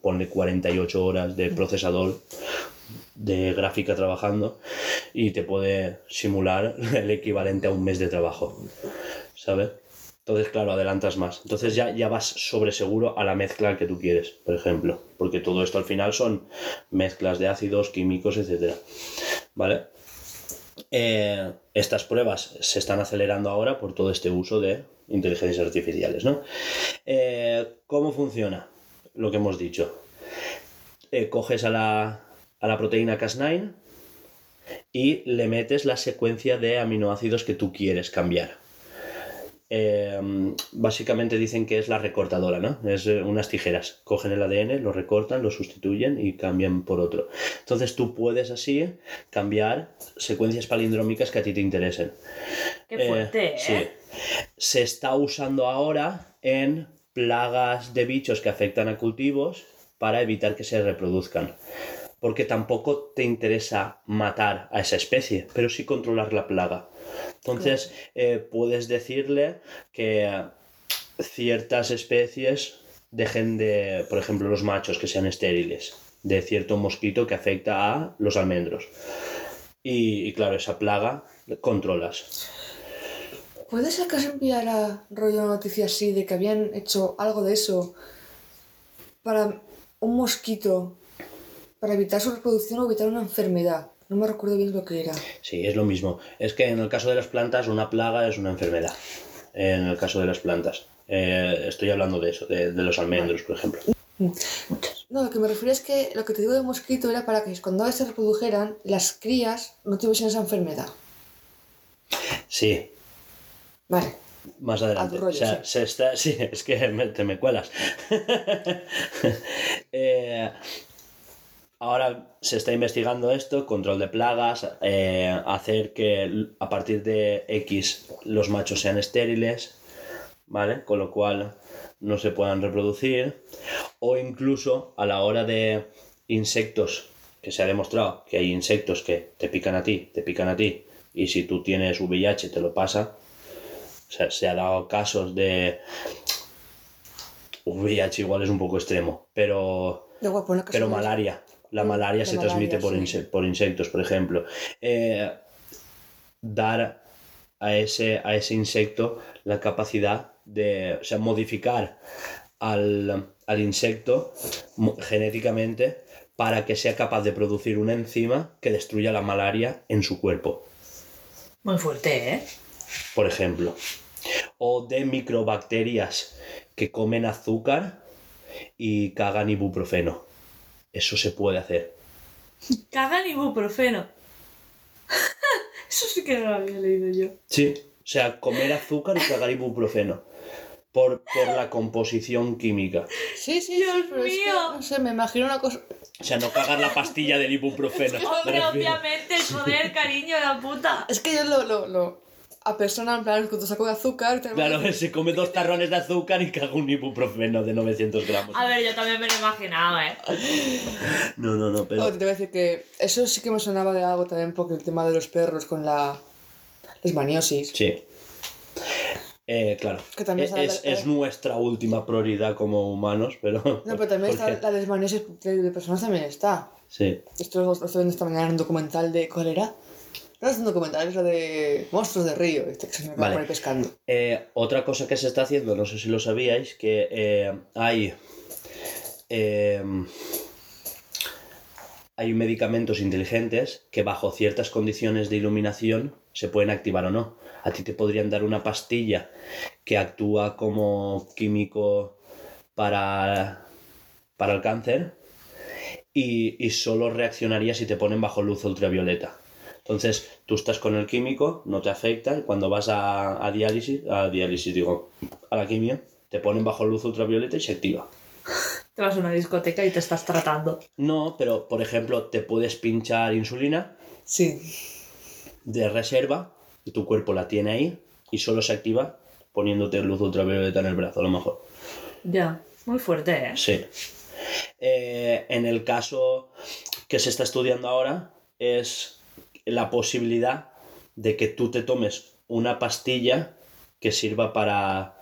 ponle 48 horas de procesador de gráfica trabajando y te puede simular el equivalente a un mes de trabajo. ¿sabes? Entonces, claro, adelantas más. Entonces ya, ya vas sobre seguro a la mezcla que tú quieres, por ejemplo. Porque todo esto al final son mezclas de ácidos, químicos, etc. ¿Vale? Eh, estas pruebas se están acelerando ahora por todo este uso de inteligencias artificiales, ¿no? Eh, ¿Cómo funciona? Lo que hemos dicho. Eh, coges a la, a la proteína Cas9 y le metes la secuencia de aminoácidos que tú quieres cambiar. Eh, básicamente dicen que es la recortadora, ¿no? Es eh, unas tijeras. Cogen el ADN, lo recortan, lo sustituyen y cambian por otro. Entonces tú puedes así cambiar secuencias palindrómicas que a ti te interesen. Qué fuerte, ¿eh? Sí. Se está usando ahora en plagas de bichos que afectan a cultivos para evitar que se reproduzcan. Porque tampoco te interesa matar a esa especie, pero sí controlar la plaga. Entonces, eh, puedes decirle que ciertas especies dejen de, por ejemplo, los machos que sean estériles, de cierto mosquito que afecta a los almendros. Y, y claro, esa plaga controlas. ¿Puedes acaso enviar a rollo una noticia así de que habían hecho algo de eso para un mosquito, para evitar su reproducción o evitar una enfermedad? No me recuerdo bien lo que era. Sí, es lo mismo. Es que en el caso de las plantas, una plaga es una enfermedad. En el caso de las plantas. Eh, estoy hablando de eso, de, de los almendros, por ejemplo. No, lo que me refiero es que lo que te digo de mosquito era para que cuando se reprodujeran, las crías no tuviesen esa enfermedad. Sí, Vale. más adelante. A tu rollo, o sea, sí. se está. Sí, es que me- te me cuelas. Eh, ahora se está investigando esto, control de plagas, eh, hacer que a partir de X los machos sean estériles, ¿vale? Con lo cual no se puedan reproducir. O incluso a la hora de insectos, que se ha demostrado que hay insectos que te pican a ti, te pican a ti, y si tú tienes VIH te lo pasa. O sea, se ha dado casos de... VIH igual es un poco extremo, pero pero malaria. La Mm, malaria la se malaria, transmite por, sí. inse- por insectos, por ejemplo. Eh, dar a ese, a ese insecto la capacidad de, o sea, modificar al, al insecto genéticamente para que sea capaz de producir una enzima que destruya la malaria en su cuerpo, Muy fuerte, ¿eh? por ejemplo. O de microbacterias que comen azúcar y cagan ibuprofeno. Eso se puede hacer. Cagan ibuprofeno. Eso sí que no lo había leído yo. Sí, o sea, comer azúcar y cagar ibuprofeno. Por, por la composición química. Sí, sí, Dios sí, pero es que, mío. no sé, me imagino una cosa. O sea, no cagar la pastilla del ibuprofeno. Hombre, obviamente, joder, cariño, la puta. Es que yo lo, lo, lo a persona en plan con tu saco de azúcar. te- Claro, se come dos tarrones de azúcar y caga un ibuprofeno de 900 gramos. A ver, yo también me lo imaginaba, ¿eh? No, no, no, Oh, pero... te voy a decir que eso sí que me sonaba de algo también porque el tema de los perros con la lesmaniosis. Sí. Eh, claro. Que también es, está la- es nuestra última prioridad como humanos, pero... No, pero también está la lesmaniosis de, de personas también está. Sí. Esto lo estoy viendo esta mañana en un documental de... ¿Cuál era? No es un documental, es lo de monstruos de río, este que se me Vale. pescando. Eh, otra cosa que se está haciendo, no sé si lo sabíais, que eh, hay... eh, hay medicamentos inteligentes que bajo ciertas condiciones de iluminación se pueden activar o no. A ti te podrían dar una pastilla que actúa como químico para, para el cáncer y, y solo reaccionaría si te ponen bajo luz ultravioleta. Entonces, tú estás con el químico, no te afecta, y cuando vas a, a diálisis, a diálisis digo, a la quimio, te ponen bajo luz ultravioleta y se activa. Te vas a una discoteca y te estás tratando. No, pero por ejemplo, te puedes pinchar insulina Sí. de reserva y tu cuerpo la tiene ahí y solo se activa poniéndote luz ultravioleta en el brazo, a lo mejor. Ya, muy fuerte, ¿eh? Sí. Eh, en el caso que se está estudiando ahora es la posibilidad de que tú te tomes una pastilla que sirva para,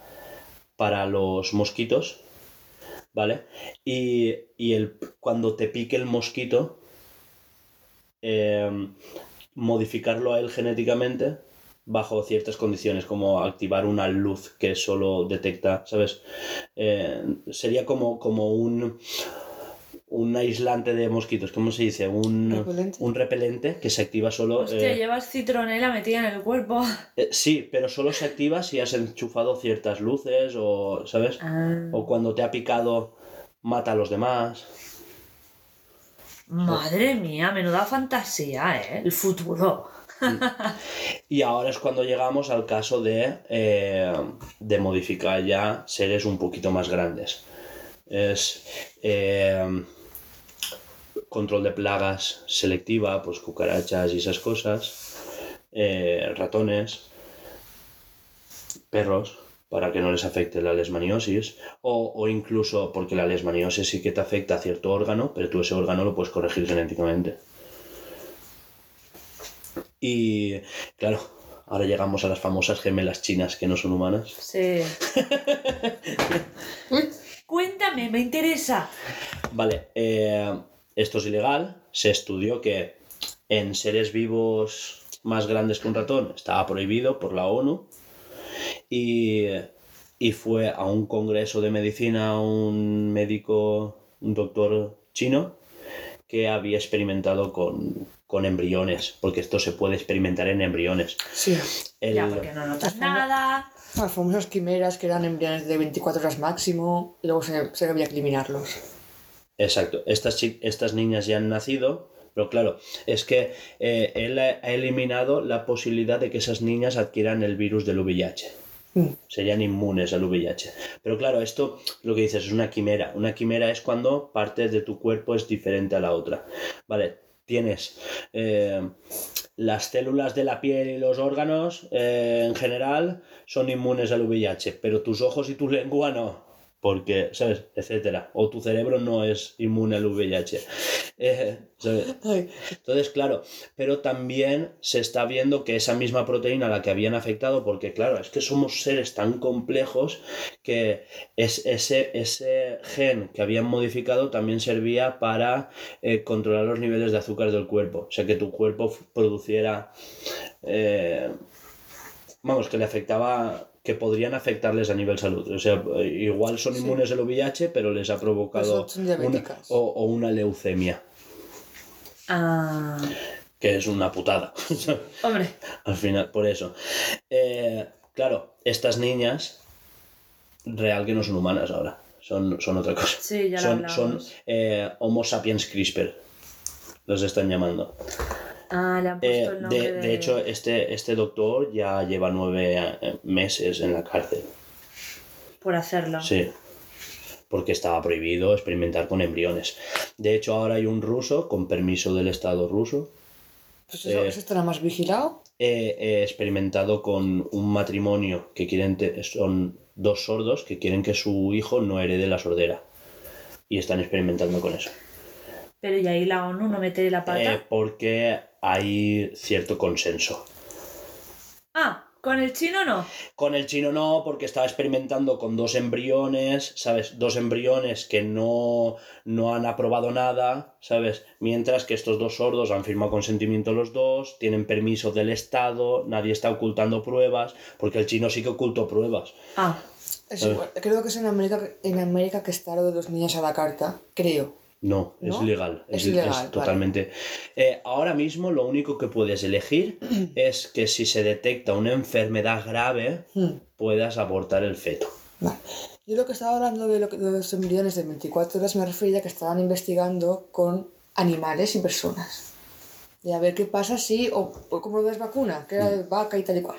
para los mosquitos, ¿vale? Y, y el, cuando te pique el mosquito, eh, modificarlo a él genéticamente bajo ciertas condiciones, como activar una luz que solo detecta, ¿sabes? Eh, sería como, como un, un aislante de mosquitos, ¿cómo se dice? Un Repelente. un repelente que se activa solo... Hostia, eh, llevas citronela metida en el cuerpo. eh, sí, pero solo se activa si has enchufado ciertas luces o, ¿sabes? Ah. O cuando te ha picado mata a los demás. Madre mía, menuda fantasía, ¿eh? El futuro. Y ahora es cuando llegamos al caso de, eh, de modificar ya seres un poquito más grandes. Es eh, control de plagas selectiva, pues cucarachas y esas cosas, eh, ratones, perros, para que no les afecte la lesmaniosis, o, o incluso porque la lesmaniosis sí que te afecta a cierto órgano, pero tú ese órgano lo puedes corregir genéticamente. Y claro, ahora llegamos a las famosas gemelas chinas que no son humanas. Sí. Cuéntame, me interesa. Vale, eh, esto es ilegal. Se estudió que en seres vivos más grandes que un ratón estaba prohibido por la ONU. Y, y fue a un congreso de medicina un médico, un doctor chino, que había experimentado con, con embriones, porque esto se puede experimentar en embriones. Sí. El- Ya, porque no notas nada. Las famosas quimeras que eran embriones de 24 horas máximo y luego se, se había que eliminarlos. Exacto, estas, estas niñas ya han nacido, pero claro, es que eh, él ha ha eliminado la posibilidad de que esas niñas adquieran el virus del VIH. Mm. Serían inmunes al VIH. Pero claro, esto lo que dices es una quimera. Una quimera es cuando parte de tu cuerpo es diferente a la otra. Vale, tienes eh, las células de la piel y los órganos eh, en general son inmunes al VIH, pero tus ojos y tu lengua no. Porque, ¿sabes? Etcétera. O tu cerebro no es inmune al VIH. Eh, ¿sabes? Entonces, claro, pero también se está viendo que esa misma proteína a la que habían afectado, porque claro, es que somos seres tan complejos que es, ese, ese gen que habían modificado también servía para eh, controlar los niveles de azúcar del cuerpo. O sea, que tu cuerpo produciera... eh, vamos, que le afectaba que podrían afectarles a nivel salud. O sea, igual son Sí. inmunes al VIH, pero les ha provocado Pues una, o, o una leucemia Ah, que es una putada. hombre, Al final, por eso. Eh, claro, estas niñas, real que no son humanas ahora. Son, son otra cosa. sí, ya lo son, son eh, Homo sapiens CRISPR. Los están llamando. Ah, le han puesto Eh, el nombre de, de... de hecho, este, este doctor ya lleva nueve eh, meses en la cárcel. Por hacerlo. Sí. Porque estaba prohibido experimentar con embriones. De hecho, ahora hay un ruso, con permiso del Estado ruso, pues eso, Eh, ¿eso estará más vigilado? he, he experimentado con un matrimonio que quieren te- son dos sordos que quieren que su hijo no herede la sordera y están experimentando con eso Pero y ahí la ONU no mete la pata. Eh, porque hay cierto consenso Ah, con el chino no. con el chino no porque estaba experimentando con dos embriones sabes dos embriones que no no han aprobado nada sabes mientras que estos dos sordos han firmado consentimiento los dos tienen permiso del estado nadie está ocultando pruebas porque el chino sí que ocultó pruebas Ah, Es. Creo que es en América, en América que está lo de los niños a la carta. Creo. No, es ¿No? Es Es, ilegal, es vale. totalmente. Eh, ahora mismo lo único que puedes elegir es que si se detecta una enfermedad grave, Hmm. puedas abortar el feto. Vale. Yo lo que estaba hablando de, lo que- de los embriones de 24 horas me refería a que estaban investigando con animales y personas. Y a ver qué pasa si, o, o como lo ves vacuna, que era de vaca y tal y cual.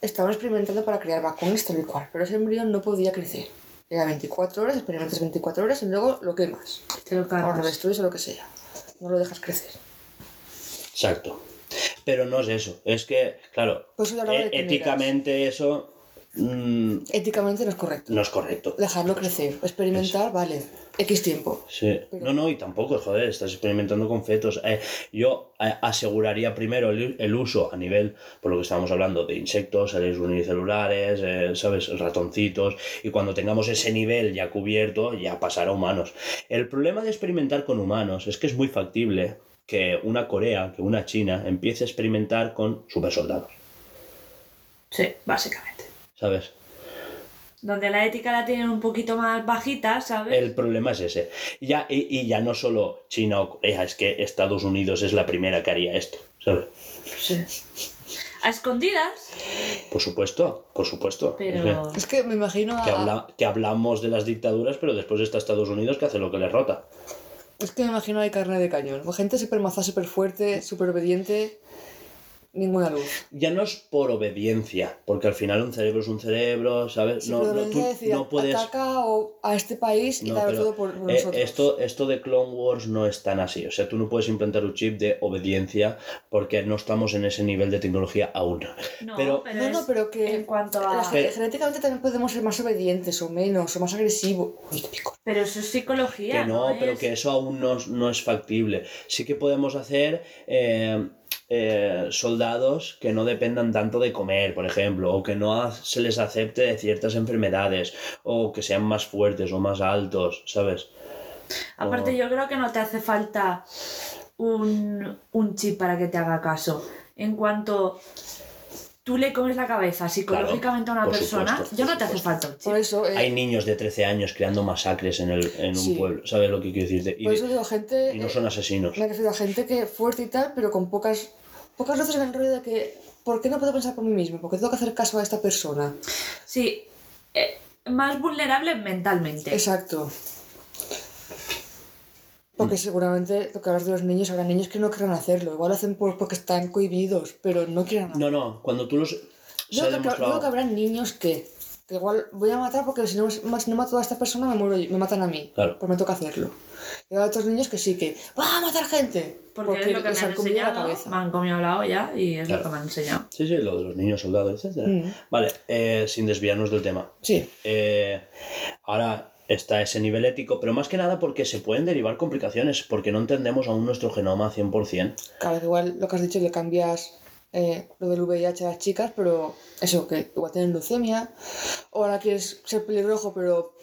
Estaban experimentando para crear vacunas tal y cual, pero ese embrión no podía crecer. Era 24 horas, experimentas 24 horas y luego lo quemas. te lo O lo cargas. destruyes o lo que sea. No lo dejas crecer. Exacto. Pero no es eso. Es que, claro, hablaba e- éticamente eso mm, Éticamente no es correcto. no es correcto. Dejarlo crecer. Experimentar, vale. X tiempo. Sí. No, no, y tampoco, joder, estás experimentando con fetos. Eh, yo eh, aseguraría primero el, el uso a nivel, por lo que estábamos hablando, de insectos, seres unicelulares, eh, ¿sabes? Ratoncitos. Y cuando tengamos ese nivel ya cubierto, ya pasar a humanos. El problema de experimentar con humanos es que es muy factible que una Corea, que una China, empiece a experimentar con supersoldados. Sí, básicamente. ¿Sabes? Donde la ética la tienen un poquito más bajita, ¿sabes? El problema es ese. Y Ya, y, y ya no solo China o Corea, es que Estados Unidos es la primera que haría esto, ¿sabes? Sí. A escondidas, Por supuesto, por supuesto. pero... Es que me imagino Que, a- habla- que hablamos de las dictaduras, pero después está Estados Unidos que hace lo que le rota. Es que me imagino hay carne de cañón. Gente súper maza, súper fuerte, súper obediente. Ninguna luz. Ya no es por obediencia, porque al final un cerebro es un cerebro, ¿sabes? Sí, no, pero no, tú decir, no puedes... ataca o a este país y No, todo por, por eh, nosotros. esto, esto de Clone Wars no es tan así. O sea, tú no puedes implantar un chip de obediencia porque no estamos en ese nivel de tecnología aún. No, pero- pero, No, no, pero que en cuanto a... la- Pero- genéticamente también podemos ser más obedientes o menos, o más agresivos. Pero eso es psicología, Que no, pero es- que eso aún no, es- no es factible. Sí que podemos hacer eh, eh, soldados que no dependan tanto de comer, por ejemplo, o que no se les acepte de ciertas enfermedades, o que sean más fuertes o más altos, ¿sabes? Aparte, o- yo creo que no te hace falta un, un chip para que te haga caso. En cuanto tú le comes la cabeza psicológicamente a una persona, supuesto, ya no te hace falta un chip. Por eso, eh, Hay niños de 13 años creando masacres en, el, en un Sí. pueblo, ¿sabes lo que quiero decirte? Y, por eso digo, gente. y no eh, son asesinos. Me refiero a gente que fuerte y tal, pero con pocas. Pocas veces en el rollo de que. ¿Por qué no puedo pensar por mí mismo? ¿Por qué tengo que hacer caso a esta persona? Sí, eh, más vulnerable mentalmente. Exacto. Mm. Porque seguramente lo que hablas de los niños, habrá niños que no quieran hacerlo. Igual lo hacen por, porque están cohibidos, pero no quieren hacerlo. No, no, cuando tú los... Yo creo, demostrado... digo que habrá niños que, que igual voy a matar porque si no, si no mato a esta persona me muero yo, me matan a mí. Claro. Pues me toca hacerlo. Y hay otros niños que sí que ¡va a matar gente! Porque, es lo que les me han han comido la cabeza. me han comido la olla y es Claro. lo que me han enseñado. Sí, sí, lo de los niños soldados, etc. Mm. Vale, eh, sin desviarnos del tema. Sí. Eh, ahora está ese nivel ético, pero más que nada porque se pueden derivar complicaciones, porque no entendemos aún nuestro genoma 100%. Claro, que igual lo que has dicho le cambias eh, lo del VIH a las chicas, pero eso, que igual tienen leucemia, o ahora quieres ser pelirrojo, pero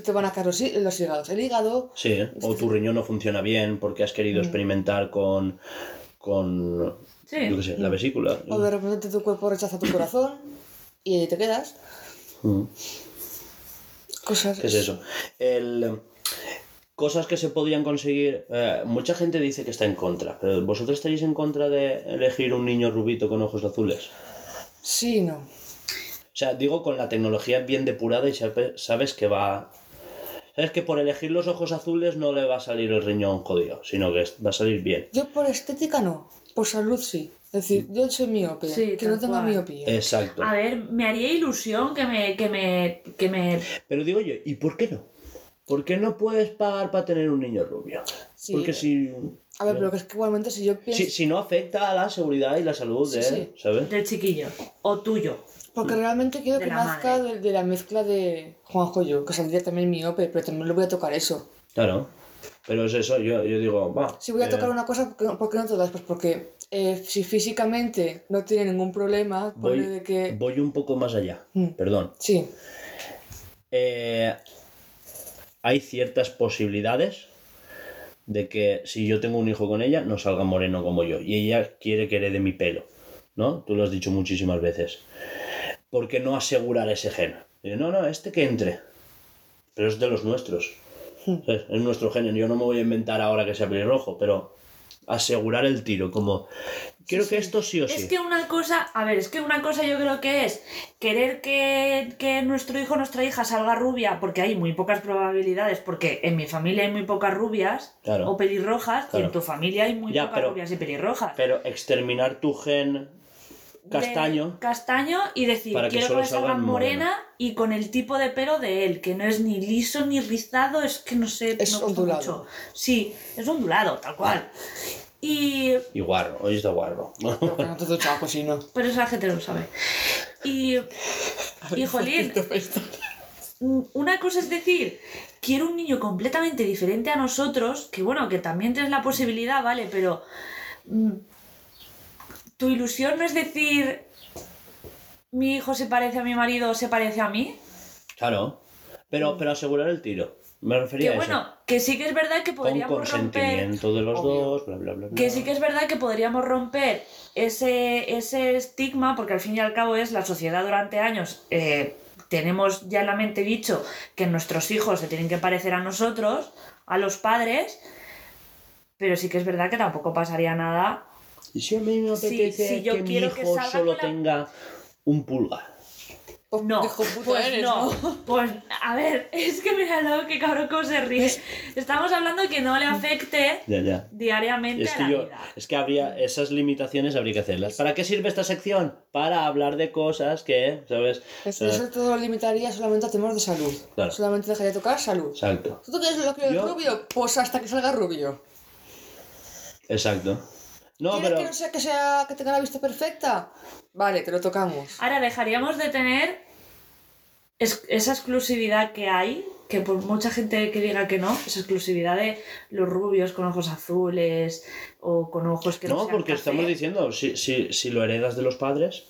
te van a caer los, los hígados. El hígado, Sí, ¿eh? o tu riñón no funciona bien porque has querido experimentar con, con Sí. yo qué sé, la vesícula. o de repente tu cuerpo rechaza tu corazón y ahí te quedas. Mm. Cosas. ¿Qué es eso? El, cosas que se podrían conseguir. eh, mucha gente dice que está en contra, pero ¿vosotros estaréis en contra de elegir un niño rubito con ojos azules? Sí, no. O sea, digo con la tecnología bien depurada y sabe- sabes que va. Sabes que por elegir los ojos azules no le va a salir el riñón jodido, sino que va a salir bien. Yo por estética no, por salud sí. Es decir, yo soy miope, Sí, que no tenga cual. miopía. Exacto. A ver, me haría ilusión que me, que me, que me... Pero digo yo, ¿y por qué no? ¿Por qué no puedes pagar para tener un niño rubio? Sí. Porque si. A ver, pero que es que igualmente si yo pienso... Si, si no afecta a la seguridad y la salud de Sí, él, sí. ¿sabes? del chiquillo. O tuyo. Porque realmente quiero que nazca de, de la mezcla de Juanjo y yo, que saldría también miope, pero también le voy a tocar eso. Claro. Pero es eso, yo, yo digo, va. Si voy a eh, tocar una cosa, ¿por qué, no- por qué no todas? Pues porque eh, si físicamente no tiene ningún problema, voy, de que... voy un poco más allá. Mm. Perdón. Sí, Eh, hay ciertas posibilidades de que si yo tengo un hijo con ella, no salga moreno como yo. Y ella quiere que herede mi pelo. ¿No? Tú lo has dicho muchísimas veces. ¿Por qué no asegurar ese gen? Y yo, no, no, este que entre. Pero es de los nuestros. ¿Sabes? Es nuestro gen. Yo no me voy a inventar ahora que sea pelirrojo, pero asegurar el tiro. Como, quiero que esto sí o sí. Es que una cosa, a ver, es que una cosa yo creo que es querer que, que nuestro hijo o nuestra hija salga rubia, porque hay muy pocas probabilidades, porque en mi familia hay muy pocas rubias Claro. o pelirrojas, y en tu familia hay muy Ya, pocas pero- rubias y pelirrojas. Pero exterminar tu gen castaño. castaño y decir, Para que quiero que solo me salga salgan morena y con el tipo de pelo de él, que no es ni liso ni rizado, es que no sé, Es me gusta ondulado. mucho. Sí, es ondulado, tal cual. Y Y guarro, hoy está guarro. pero que no te he duchado, sí, no. Pero esa gente lo sabe. Y, y jolín, mm, una cosa es decir, quiero un niño completamente diferente a nosotros, que bueno, que también tienes la posibilidad, ¿vale? Pero mm, tu ilusión no es decir, mi hijo se parece a mi marido o se parece a mí. Claro. Pero, pero asegurar el tiro. Me refería Que a eso. bueno, que sí que es verdad que Con podríamos romper. consentimiento de los Obvio. dos, bla, bla, bla. bla. Que sí que es verdad que podríamos romper ese, ese estigma, porque al fin y al cabo es la sociedad durante años. eh, tenemos ya en la mente dicho que nuestros hijos se tienen que parecer a nosotros, a los padres, pero sí que es verdad que tampoco pasaría nada. Y si a mí me Si- apetece si yo que mi que hijo solo la- tenga un pulgar. Pues, No, pues eres, no. ¿no? Pues a ver, es que míralo, qué cabrón cómo se ríe. Estamos hablando de que no le afecte Ya, ya. diariamente Es a que la yo, vida. es que habría esas limitaciones habría que hacerlas. ¿Para qué sirve esta sección? Para hablar de cosas que, ¿sabes? Eso, Eh, eso todo lo limitaría solamente a temas de salud. Claro. Solamente dejaría de tocar salud. Exacto, ¿Tú quieres lo que es rubio? Pues hasta que salga rubio. exacto. No, ¿Quieres pero que no sea que sea que tenga la vista perfecta? Vale, te lo tocamos. Ahora dejaríamos de tener es- esa exclusividad que hay, que por mucha gente que diga que no, esa exclusividad de los rubios con ojos azules o con ojos que no, no, sean porque café. estamos diciendo, si, si, si lo heredas de los padres,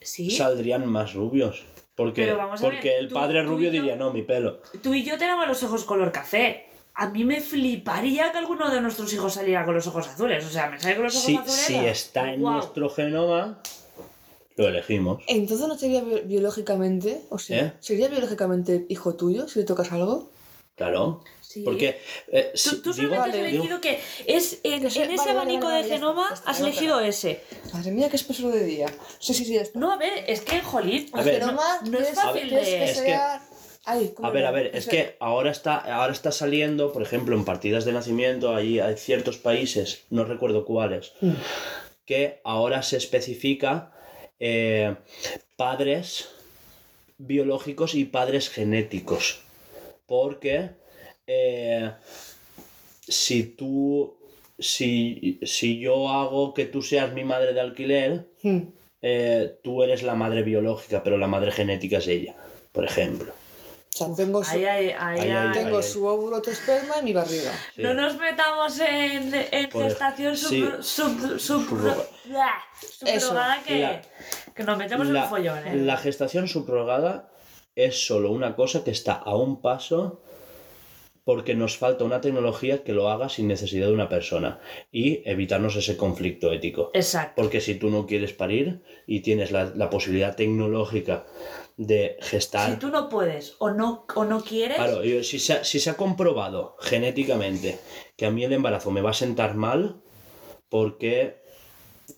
Sí, saldrían más rubios. Porque, ver, porque el tú- padre tú rubio yo- diría, no, mi pelo. tú y yo tenemos los ojos color café. A mí me fliparía que alguno de nuestros hijos saliera con los ojos azules. O sea, me sale con los ojos Si, azules. si está en nuestro genoma, lo elegimos. Entonces no sería bi- biológicamente, o sea, ¿Eh? ¿sería biológicamente hijo tuyo si le tocas algo? Claro. Sí. Porque eh, Tú, si- tú digo- solamente has digo- elegido que es en, Que sea- en ese vale, abanico vale, de está, genoma está, has elegido está. ese. Madre mía, qué espesor de día. Sí, sí, sí. No, a ver, es que, jolín, A ver, no, Genoma, no es ¿quieres- fácil quieres de... que Es que- sea- Ay, ¿cómo A ver, a ver, es que ahora está, ahora está saliendo, por ejemplo, en partidas de nacimiento, ahí hay ciertos países, no recuerdo cuáles, Mm. que ahora se especifica eh, padres biológicos y padres genéticos. Porque eh, si tú, si, si yo hago que tú seas mi madre de alquiler, Hmm. eh, tú eres la madre biológica, pero la madre genética es ella, por ejemplo. O sea, tengo su, tengo su óvulo, tu esperma y mi barriga. Sí. No nos metamos en, en Por- gestación sí. sub, sub, sub- subrogada que, La- que nos metemos en un follón, ¿eh? la gestación subrogada es solo una cosa que está a un paso porque nos falta una tecnología que lo haga sin necesidad de una persona y evitarnos ese conflicto ético. Exacto. Porque si tú no quieres parir y tienes la, la posibilidad tecnológica de gestar... Si tú no puedes o no, o no quieres, Claro, yo- si, se ha, si se ha comprobado genéticamente que a mí el embarazo me va a sentar mal, ¿por qué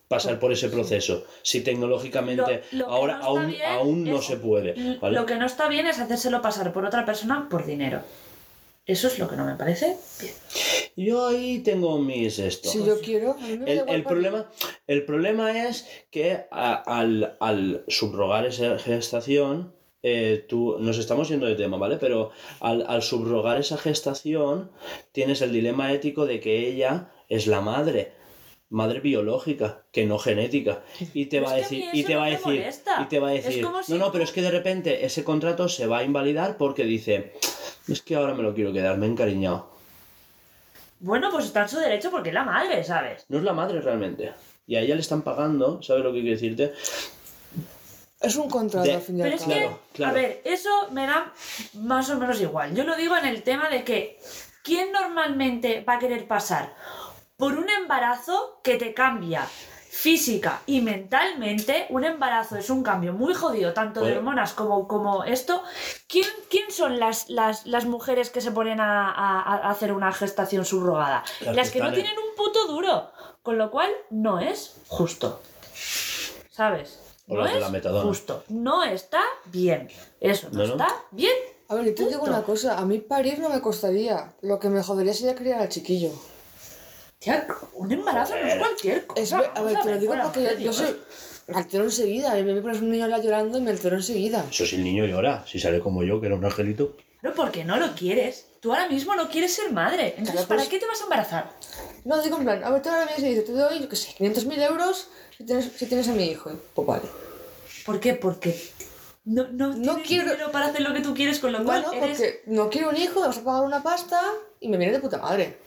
pasar por ese proceso? Si tecnológicamente Lo- lo que ahora no aún, aún no es- se puede. lo que no está bien es hacérselo pasar por otra persona por dinero. Eso es lo que no me parece bien. Yo ahí tengo mis esto. Si yo quiero, a mí me El, el problema, el problema es que a- al, al subrogar esa gestación, eh, tú, nos estamos yendo de tema, ¿vale? Pero al, al subrogar esa gestación, tienes el dilema ético de que ella es la madre, madre biológica, que no genética. Y te va a decir, y te no va a decir, y te va a Es decir, como si no, no, pero es que de repente ese contrato se va a invalidar porque dice, es que ahora me lo quiero quedar, me he encariñado. Bueno, pues está en su derecho porque es la madre, ¿sabes? No es la madre realmente. Y a ella le están pagando, ¿sabes lo que quiero decirte? Es un contrato De- al fin y al Pero es cabo. que, Claro, claro. a ver, eso me da más o menos igual. Yo lo digo en el tema de que, ¿quién normalmente va a querer pasar por un embarazo que te cambia física y mentalmente? Un embarazo es un cambio muy jodido, tanto de hormonas como, como esto. ¿Quién, quién son las, las, las mujeres que se ponen a, a- a hacer una gestación subrogada? Las Las, que que no en- tienen un puto duro. Con lo cual, no es justo. ¿Sabes? O No las de es la metadona. justo. No está bien. Eso no, No, no. está bien. A ver, yo te digo una cosa, a mí parir no me costaría. Lo que me jodería sería criar al chiquillo. Tía, un embarazo no es cualquier cosa. Es, ve- a ver, te lo digo porque yo, yo soy... Me altero enseguida, me pones un niño llorando y me altero enseguida. Eso si el niño llora, si sale como yo, que era un angelito. Pero porque no lo quieres. Tú ahora mismo no quieres ser madre. Entonces, Claro, ¿para pues- qué te vas a embarazar? No, digo en plan, a ver, tú ahora y dices, te doy, yo qué sé, 500.000 euros si tienes, si tienes a mi hijo. Pues vale. ¿Por qué? Porque no, no, No tienes quiero- dinero para hacer lo que tú quieres, con lo cual Bueno, eres... porque no quiero un hijo, vas a pagar una pasta y me viene de puta madre.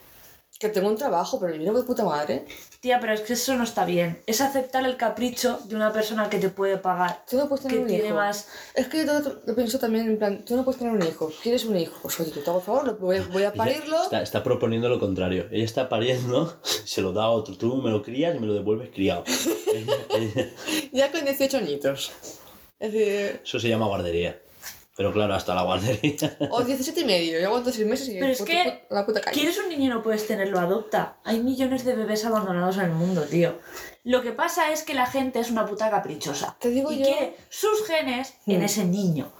Que tengo un trabajo, pero yo no de puta madre. Tía, pero es que eso no está bien. Es aceptar el capricho de una persona que te puede pagar. Tú no puedes tener Que un tiene hijo. más- Es que yo todo- lo pienso también en plan, tú no puedes tener un hijo. ¿Quieres un hijo? Pues oye, te hago el favor, lo- voy, voy a parirlo. Está, está proponiendo lo contrario. Ella está pariendo, se lo da a otro. Tú me lo crías y me lo devuelves criado. Ya con 18 añitos. Es decir, Eso se llama guardería. Pero claro, hasta la guardería. o 17 y medio. Yo aguanto 6 meses y Pero es puto- que puto- la puta calle. ¿Quieres un niño y no puedes tenerlo? Adopta. Hay millones de bebés abandonados en el mundo, tío. Lo que pasa es que la gente es una puta caprichosa. Te digo y yo- quiere sus genes en Hmm. ese niño.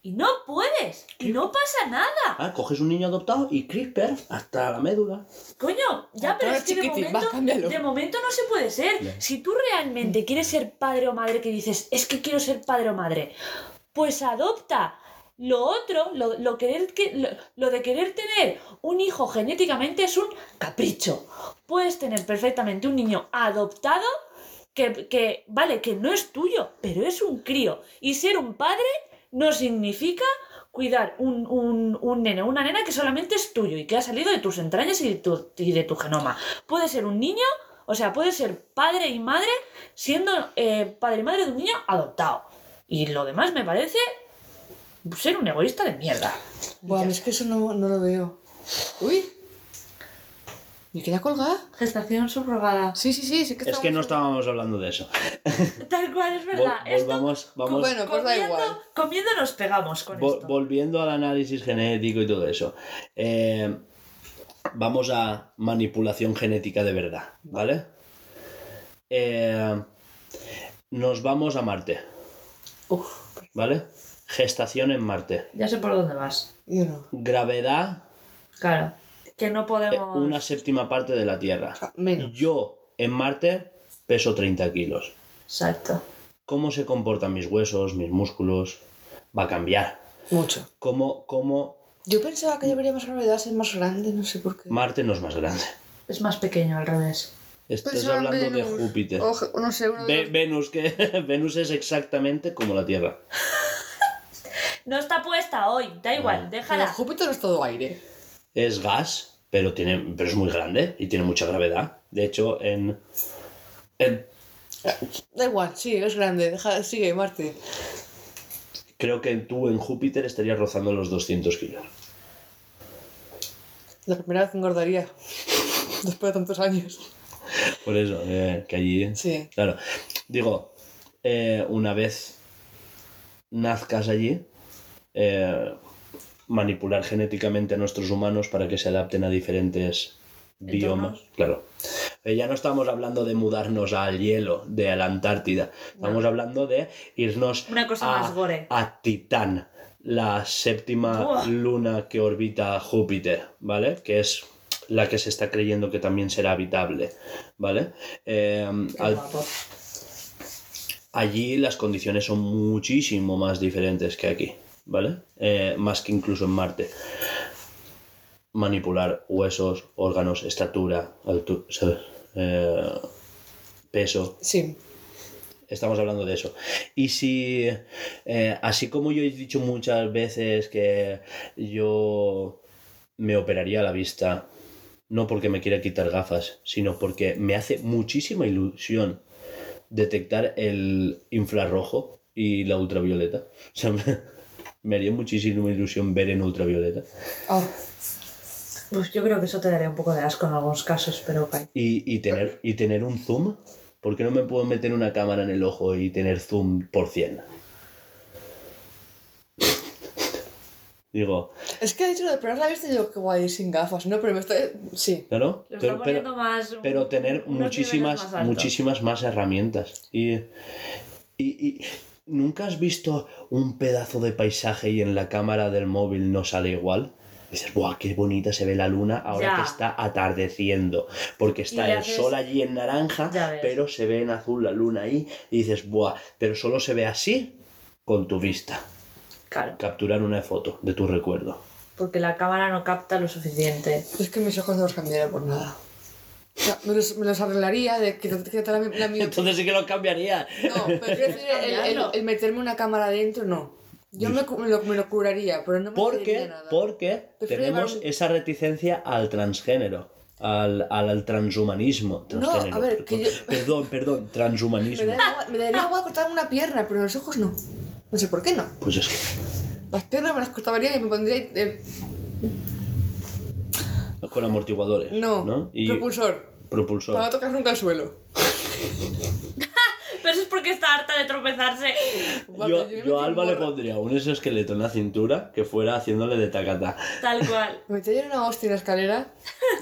Y no puedes. Y no pasa nada. Ah, coges un niño adoptado y CRISPR hasta la médula. Coño, ya, Ah, pero es que de momento, de no se puede ser. Si tú realmente quieres ser padre o madre que dices, es que quiero ser padre o madre, pues adopta. Lo otro, lo, lo de querer tener un hijo genéticamente es un capricho. Puedes tener perfectamente un niño adoptado que, que, vale, que no es tuyo, pero es un crío. Y ser un padre no significa cuidar un, un, un nene una nena que solamente es tuyo y que ha salido de tus entrañas y de tu, y de tu genoma. Puede ser un niño, o sea, puede ser padre y madre siendo eh, padre y madre de un niño adoptado. Y lo demás me parece ser un egoísta de mierda. Buah, es que eso no, no lo veo. Uy. ¿Me queda colgada? Gestación subrogada. Sí, sí, sí, sí que Es que no estábamos hablando de eso. Tal cual, es Vol- verdad. Esto, volvamos, vamos, Bueno, pues da igual. comiendo nos pegamos con Vol- esto. volviendo al análisis genético y todo eso. eh, vamos a manipulación genética de verdad, ¿vale? Eh, nos vamos a Marte, Uf, ¿vale? Gestación en Marte. ya sé por dónde vas. Yo no. Gravedad, Claro. Que no eh, podemos... una séptima parte de la Tierra. O sea, menos. Yo en Marte peso 30 kilos. Exacto. ¿Cómo se comportan mis huesos, mis músculos? Va a cambiar. Mucho. ¿Cómo, cómo Yo pensaba que debería más gravedad ser más grande, no sé por qué. Marte no es más grande? Es más pequeño al revés. Estás Pensaba en hablando de. Júpiter. O, no sé, uno de Ve- los- Venus, que Venus es exactamente como la Tierra. No está puesta hoy, da igual, Pero déjala. Júpiter no es todo aire. Es gas, pero, tiene, pero es muy grande y tiene mucha gravedad. De hecho, en, en- Da igual, sí, es grande. Deja, sigue, Marte. creo que tú en Júpiter estarías rozando los 200 kilos. La primera vez que engordaría. Después de tantos años. Por eso, eh, que allí... Sí. Claro, digo, eh, una vez nazcas allí, eh, manipular genéticamente a nuestros humanos para que se adapten a diferentes biomas. Claro. Eh, ya no estamos hablando de mudarnos al hielo de la Antártida, estamos hablando de irnos Una cosa a, más gore. a Titán, la séptima luna que orbita Júpiter, ¿vale? Que es la que se está creyendo que también será habitable, ¿vale? Eh, al- allí las condiciones son muchísimo más diferentes que aquí, ¿vale? Eh, más que incluso en Marte. Manipular huesos, órganos, estatura. Eh, peso, Sí. Estamos hablando de eso. Y si, eh, así como yo he dicho muchas veces que yo me operaría la vista, no porque me quiera quitar gafas, sino porque me hace muchísima ilusión detectar el infrarrojo y la ultravioleta. O sea, me, me haría muchísima ilusión ver en ultravioleta. Ah, Pues yo creo que eso te daría un poco de asco en algunos casos, pero. Y, y tener, y tener un zoom. ¿Por qué no me puedo meter una cámara en el ojo y tener zoom por 100? Digo, es que ha dicho lo de operar la vista y digo que guay sin gafas, ¿no? Pero me estoy. Sí. claro, Lo pero, pero, poniendo más... pero tener muchísimas, más muchísimas más herramientas. Y, y, y nunca has visto un pedazo de paisaje y en la cámara del móvil no sale igual. Dices, ¡buah, qué bonita se ve la luna ahora Ya. que está atardeciendo! Porque está el haces- sol allí en naranja, pero se ve en azul la luna ahí. Y dices, ¡buah! Pero solo se ve así con tu vista. Claro, Capturar una foto de tu recuerdo. porque la cámara no capta lo suficiente. Es que mis ojos no los cambiaría por nada. O sea, me, los, me los arreglaría de que que la, la miopía. Entonces sí que lo cambiaría. No, pero el, el- el meterme una cámara adentro, no. Yo me, me lo, me lo curaría, pero no me Porque, nada. porque Prefiero tenemos un- esa reticencia al transgénero. al, al, al transhumanismo. transgénero, a ver, per- que yo- Perdón, perdón, Me transhumanismo. daría igual- me daría igual cortarme una pierna, pero los ojos no. No sé por qué no. Pues es que. Las piernas me las cortaría y me pondría. eh, Con amortiguadores. no, ¿no? Y propulsor. propulsor. Para no tocar nunca el suelo. Pero eso es porque está harta de tropezarse. Yo, Yo me yo a Alba le pondría un exoesqueleto en la cintura que fuera haciéndole de tacata. Tal cual. Me metí ayer una hostia en la escalera.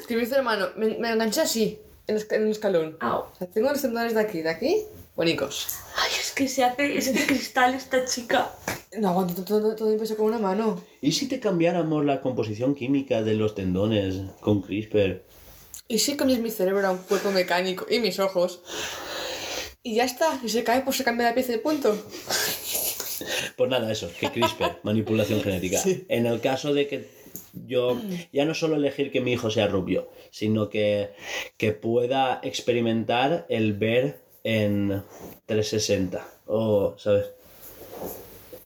Que me hizo hermano. Me, me enganché así, en, en un escalón. Au. O sea, tengo los tendones de aquí, de aquí, bonicos. Ay, es que se hace, es de cristal esta chica. No aguanto todo, todo, peso con una mano. ¿Y si te cambiáramos la composición química de los tendones con CRISPR? Y sí cambias mi cerebro a un cuerpo mecánico y mis ojos. Y ya está. Y se cae, pues se cambia la pieza de punto. Pues nada, eso, que CRISPR, manipulación genética. Sí. En el caso de que yo ya no solo elegir que mi hijo sea rubio, sino que, que pueda experimentar el ver en 360. O, ¿sabes?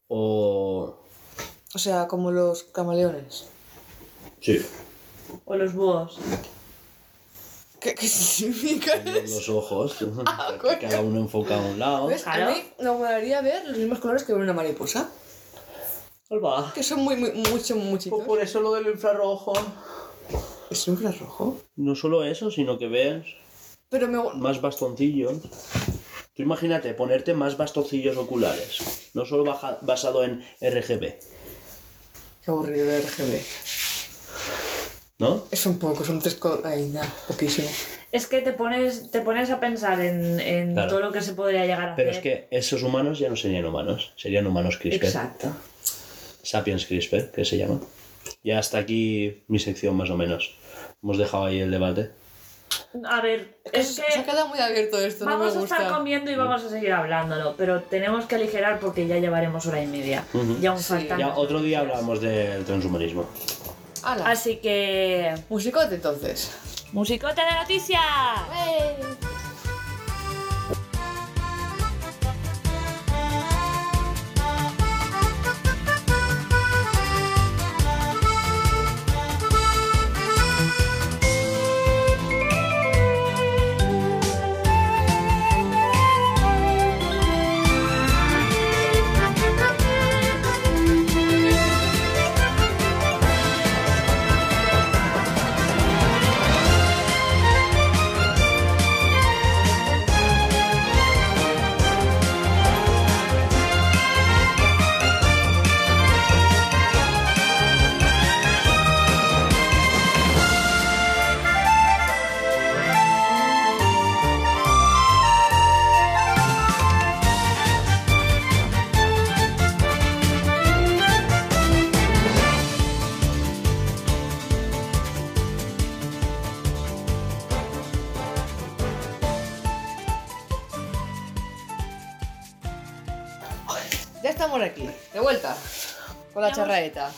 O... O sea, como los camaleones. Sí, O los búhos. ¿Qué, qué significa los, eso? los ojos, coño. cada uno enfoca a un lado. ¿Ves? A mí me molaría ver los mismos colores que ver una mariposa. Alba, Que son muy, muy, mucho, muchitos. pues por eso lo del infrarrojo. ¿Es un rojo? No solo eso, sino que ves Pero me... más bastoncillos. Tú imagínate ponerte más bastoncillos oculares, no solo baja- basado en RGB, Qué aburrido de RGB. ¿no? Es un poco, son tres co... Ay, nada, poquísimo. Es que te pones, te pones a pensar en, en Claro. todo lo que se podría llegar a Pero es hacer. que esos humanos ya no serían humanos, serían humanos CRISPR. Exacto. Sapiens CRISPR, que se llama. Ya hasta aquí mi sección más o menos. Hemos dejado ahí el debate. A ver, es Se que ha quedado muy abierto esto, no vamos a estar comiendo y vamos a seguir hablándolo, pero tenemos que aligerar porque ya llevaremos hora y media. Ya aún Sí. faltan. Ya otro día hablamos del transhumanismo. ¡Hala! Así que. Musicote entonces. ¡Musicote de noticias! Ya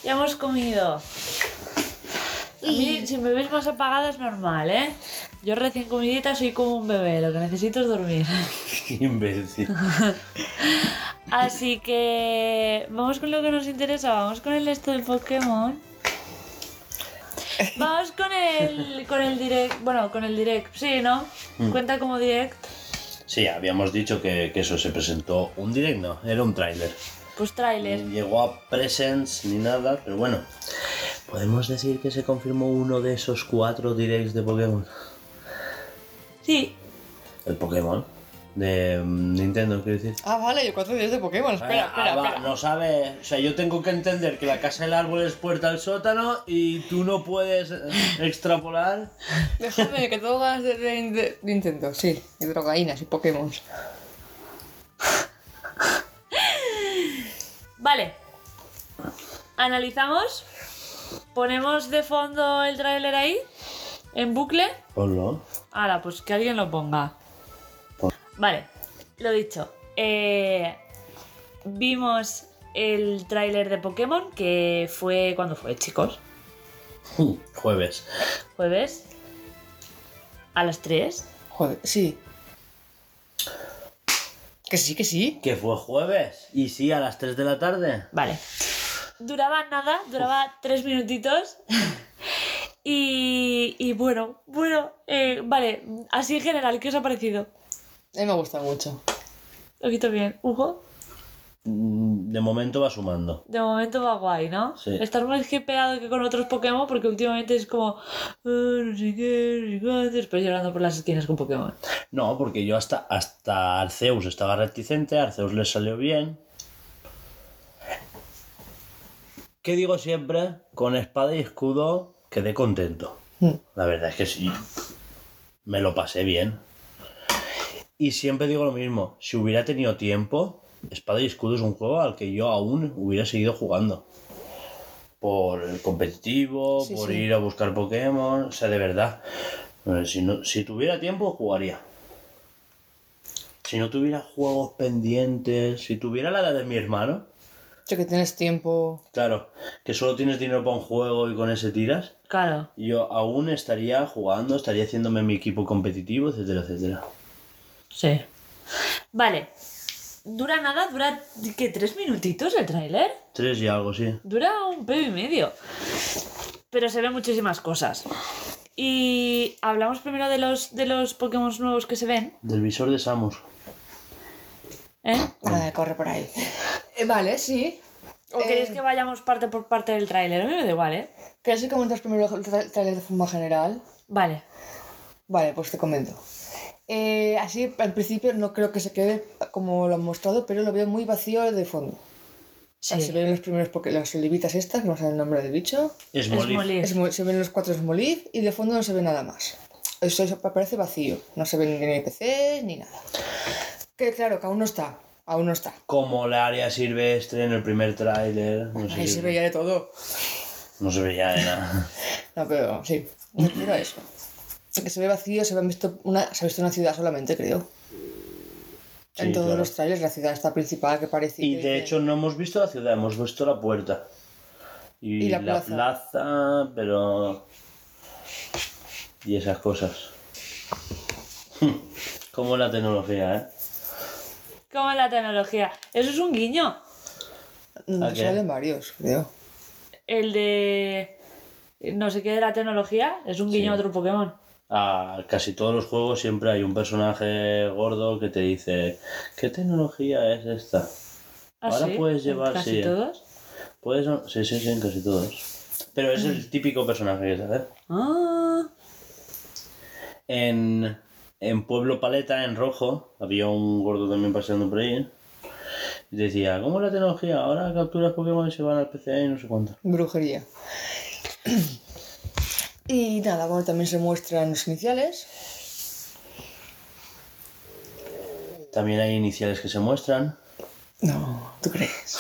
Ya hemos- comido. A mí, si me ves más apagada es normal, ¿eh? Yo recién comidita soy como un bebé, lo que necesito es dormir. Imbécil. Así que vamos con lo que nos interesa, vamos con el esto del Pokémon. Vamos con el con el direct, bueno, con el direct, sí, ¿no? Cuenta como direct. Sí, habíamos dicho que, que eso se presentó un direct, no, era un tráiler. Pues tráiler. Ni llegó a Presents ni nada, pero bueno. ¿Podemos decir que se confirmó uno de esos cuatro directs de Pokémon? Sí. El Pokémon. De mm, Nintendo, quiero decir. Ah, vale, yo cuatro días de Pokémon. Espera, Ah, espera, ah, va, espera. No sabe. O sea, yo tengo que entender que la casa del árbol es puerta al sótano y tú no puedes eh, extrapolar. Déjame que tengo ganas de, de, de Nintendo, sí. Y drogaínas y Pokémon. Vale. Analizamos. Ponemos de fondo el tráiler ahí. En bucle. Ponlo. Ahora, pues que alguien lo ponga. Pon. Vale, lo dicho. Eh, vimos el tráiler de Pokémon, que fue... ¿Cuándo fue, chicos? Jueves. ¿Jueves? ¿A las 3? Joder, sí. Que sí, que sí. ¿Que fue jueves? ¿Y sí, a las 3 de la tarde? Vale. Duraba nada, duraba 3 minutitos. Y, y bueno, bueno, eh, vale, así en general, ¿qué os ha parecido? A mí me gusta mucho. Lo quito bien. Hugo, De momento va sumando. de momento va guay, ¿no? Sí. Estás más hypeado que con otros Pokémon porque últimamente es como, "Ah, no sé qué, no sé cuánto", después llorando por las esquinas con Pokémon. No, porque yo hasta, hasta Arceus estaba reticente, Arceus le salió bien. ¿Qué digo siempre? Con espada y escudo quedé contento. Mm. La verdad es que sí. Me lo pasé bien. Y siempre digo lo mismo, si hubiera tenido tiempo, Espada y Escudo es un juego al que yo aún hubiera seguido jugando. Por el competitivo, Sí, por sí. ir a buscar Pokémon, o sea, de verdad. Eh, Si, no, si tuviera tiempo, jugaría. Si no tuviera juegos pendientes, si tuviera la edad de mi hermano, Sé que tienes tiempo. claro, que solo tienes dinero para un juego y con ese tiras, Claro. yo aún estaría jugando, estaría haciéndome mi equipo competitivo, etcétera, etcétera. Sí. Vale. ¿Dura nada? ¿Dura qué? ¿Tres minutitos el tráiler? Tres y algo, sí. Dura un pelo y medio. Pero se ven muchísimas cosas. Y hablamos primero de los, de los Pokémon nuevos que se ven. Del visor de Samus. ¿eh? Nada, corre por ahí. Eh, vale, sí. ¿O Eh, queréis que vayamos parte por parte del tráiler? A mí me da igual, ¿eh? ¿Quieres que comentas primero el trailer de forma general? Vale. Vale, pues te comento. Eh, así, al principio no creo que se quede como lo han mostrado, pero lo veo muy vacío de fondo. Sí. Se ven los primeros, porque las olivitas estas, no sé el nombre del bicho. Es se ven los cuatro Smoliv y de fondo no se ve nada más. Eso, eso parece vacío. No se ven ni NPC ni nada. Que claro, que aún no está. Aún no está. Como la área silvestre en el primer tráiler. No, Ahí se veía de todo. no se veía de nada. No, pero sí, me refiero a eso. Que se ve vacío, se, ve visto una, se ha visto una ciudad solamente, creo. Sí, en todos claro. los trailers, la ciudad está principal que parece. Y que de hecho no hemos visto la ciudad, hemos visto la puerta. Y, Y la la, plaza. plaza. pero... Y esas cosas. Como la tecnología, ¿eh? ¿Cómo es la tecnología? Eso es un guiño. No, ¿A qué? salen varios, creo. El de. No sé qué de la tecnología. Es un guiño a Sí. otro Pokémon. A casi todos los juegos siempre hay un personaje gordo que te dice ¿Qué tecnología es esta? ¿Ah, Ahora sí? puedes ¿En llevar, Casi sí. todos. Puedes... Sí, sí, sí, en casi todos. Pero es el típico personaje, ¿sabes? Ah. En, en Pueblo Paleta, en rojo, había un gordo también paseando por ahí. Y decía, ¿cómo es la tecnología? Ahora capturas Pokémon y se van al PC y no sé cuánto. Brujería. Y nada, bueno, también se muestran los iniciales. También hay iniciales que se muestran. No, ¿tú crees?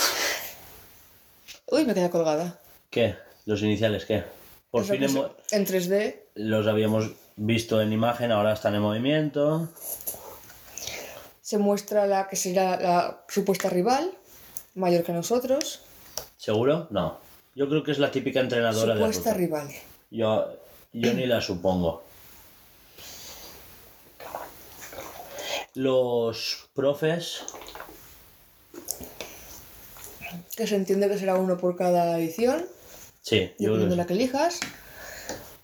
Uy, me queda colgada. ¿Qué? ¿Los iniciales qué? Por fin hemo- En 3D los habíamos visto en imagen, ahora están en movimiento. se muestra la que será la supuesta rival, mayor que nosotros. ¿Seguro? No. Yo creo que es la típica entrenadora de Supuesta rival. Yo, yo ni la supongo. Los profes Que se entiende que será uno por cada edición, Sí, yo creo de la que elijas.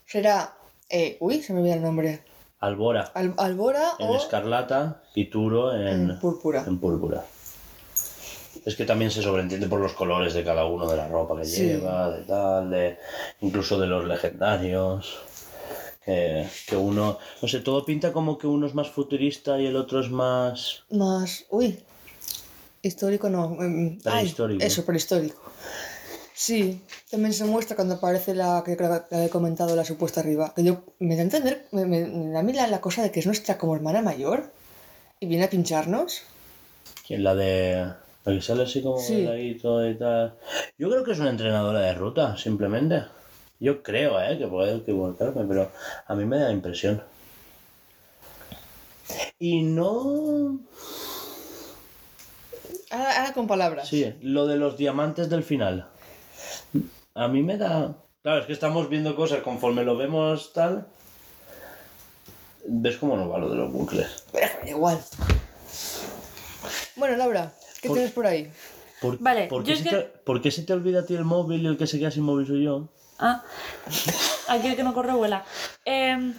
Será. eh, uy, se me olvida el nombre. Albora Al- Albora en o escarlata y Turo en, en púrpura. en púrpura. Es que también se sobreentiende por los colores de cada uno de la ropa que Sí. lleva, de tal, de incluso de los legendarios. Que, que uno, no sé, todo pinta como que uno es más futurista y el otro es más... Más. Uy. Histórico no. em, ay, Prehistórico. eso, prehistórico. Sí, también se muestra cuando aparece la que creo que he comentado, la supuesta rival. Que yo me da a entender, me, me- me da a mí la, la cosa de que es nuestra como hermana mayor y viene a pincharnos. ¿Quién? La de... La que sale así como Sí. delgadito y tal. Yo creo que es una entrenadora de ruta, simplemente. Yo creo, ¿eh? Que puedo equivocarme, pero a mí me da la impresión. Y no... Ahora, ahora con palabras. Sí, lo de los diamantes del final. A mí me da... Claro, es que estamos viendo cosas conforme lo vemos tal... ¿Ves cómo no va lo de los bucles? Pero igual. Bueno, Laura, ¿qué Por- tienes por ahí? ¿Por, Vale, ¿por, yo qué es se que- te, por qué se te olvida a ti el móvil y el que se queda sin móvil soy yo? Ah, aquí el que no corre vuela. Em,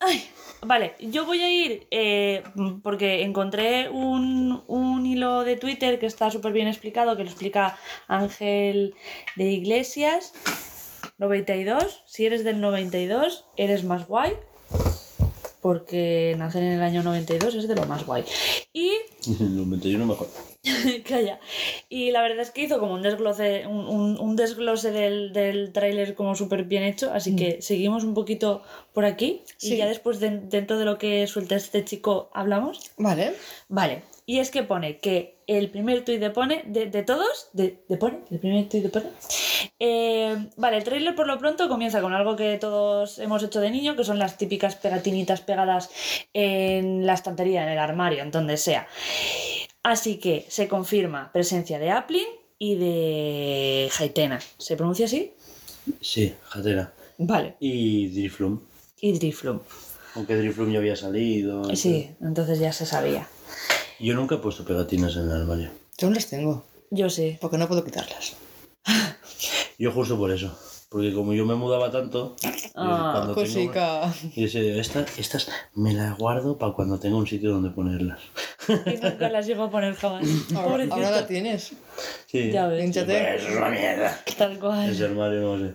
ay, vale, yo voy a ir eh, porque encontré un, un hilo de Twitter que está súper bien explicado, que lo explica Ángel de Iglesias. 92, si eres del 92, eres más guay. Porque nacer en el año 92 es de lo más guay. Y El 91 mejor. Calla. Y la verdad es que hizo como un desglose, un, un- un desglose del, del tráiler como súper bien hecho, así que seguimos un poquito por aquí y Sí. ya después de- dentro de lo que suelta este chico hablamos. Vale. Vale, y es que pone que el primer tuit de pone, de, de todos, de, de pone, el primer tuit de pone. Eh, vale, el trailer por lo pronto comienza con algo que todos hemos hecho de niño, que son las típicas pegatinitas pegadas en la estantería, en el armario, en donde sea. Así que se confirma presencia de Applin y de Haitena. ¿Se pronuncia así? Sí, Jatera. Vale. Y Driflum. Y Driflum. Aunque Driflum ya había salido. Sí, entonces ya se sabía. Yo nunca he puesto pegatinas en el armario. Yo no las tengo, Yo sí. porque no puedo quitarlas. Yo justo por eso. Porque como yo me mudaba tanto, Ah, tengo- Cosica. Y decía, estas, estas me las guardo para cuando tenga un sitio donde ponerlas. Y nunca las llego a poner jamás. Ahora, ahora la tienes. Sí. Ya ves. Pues es una mierda. Tal cual. Ese armario no sé.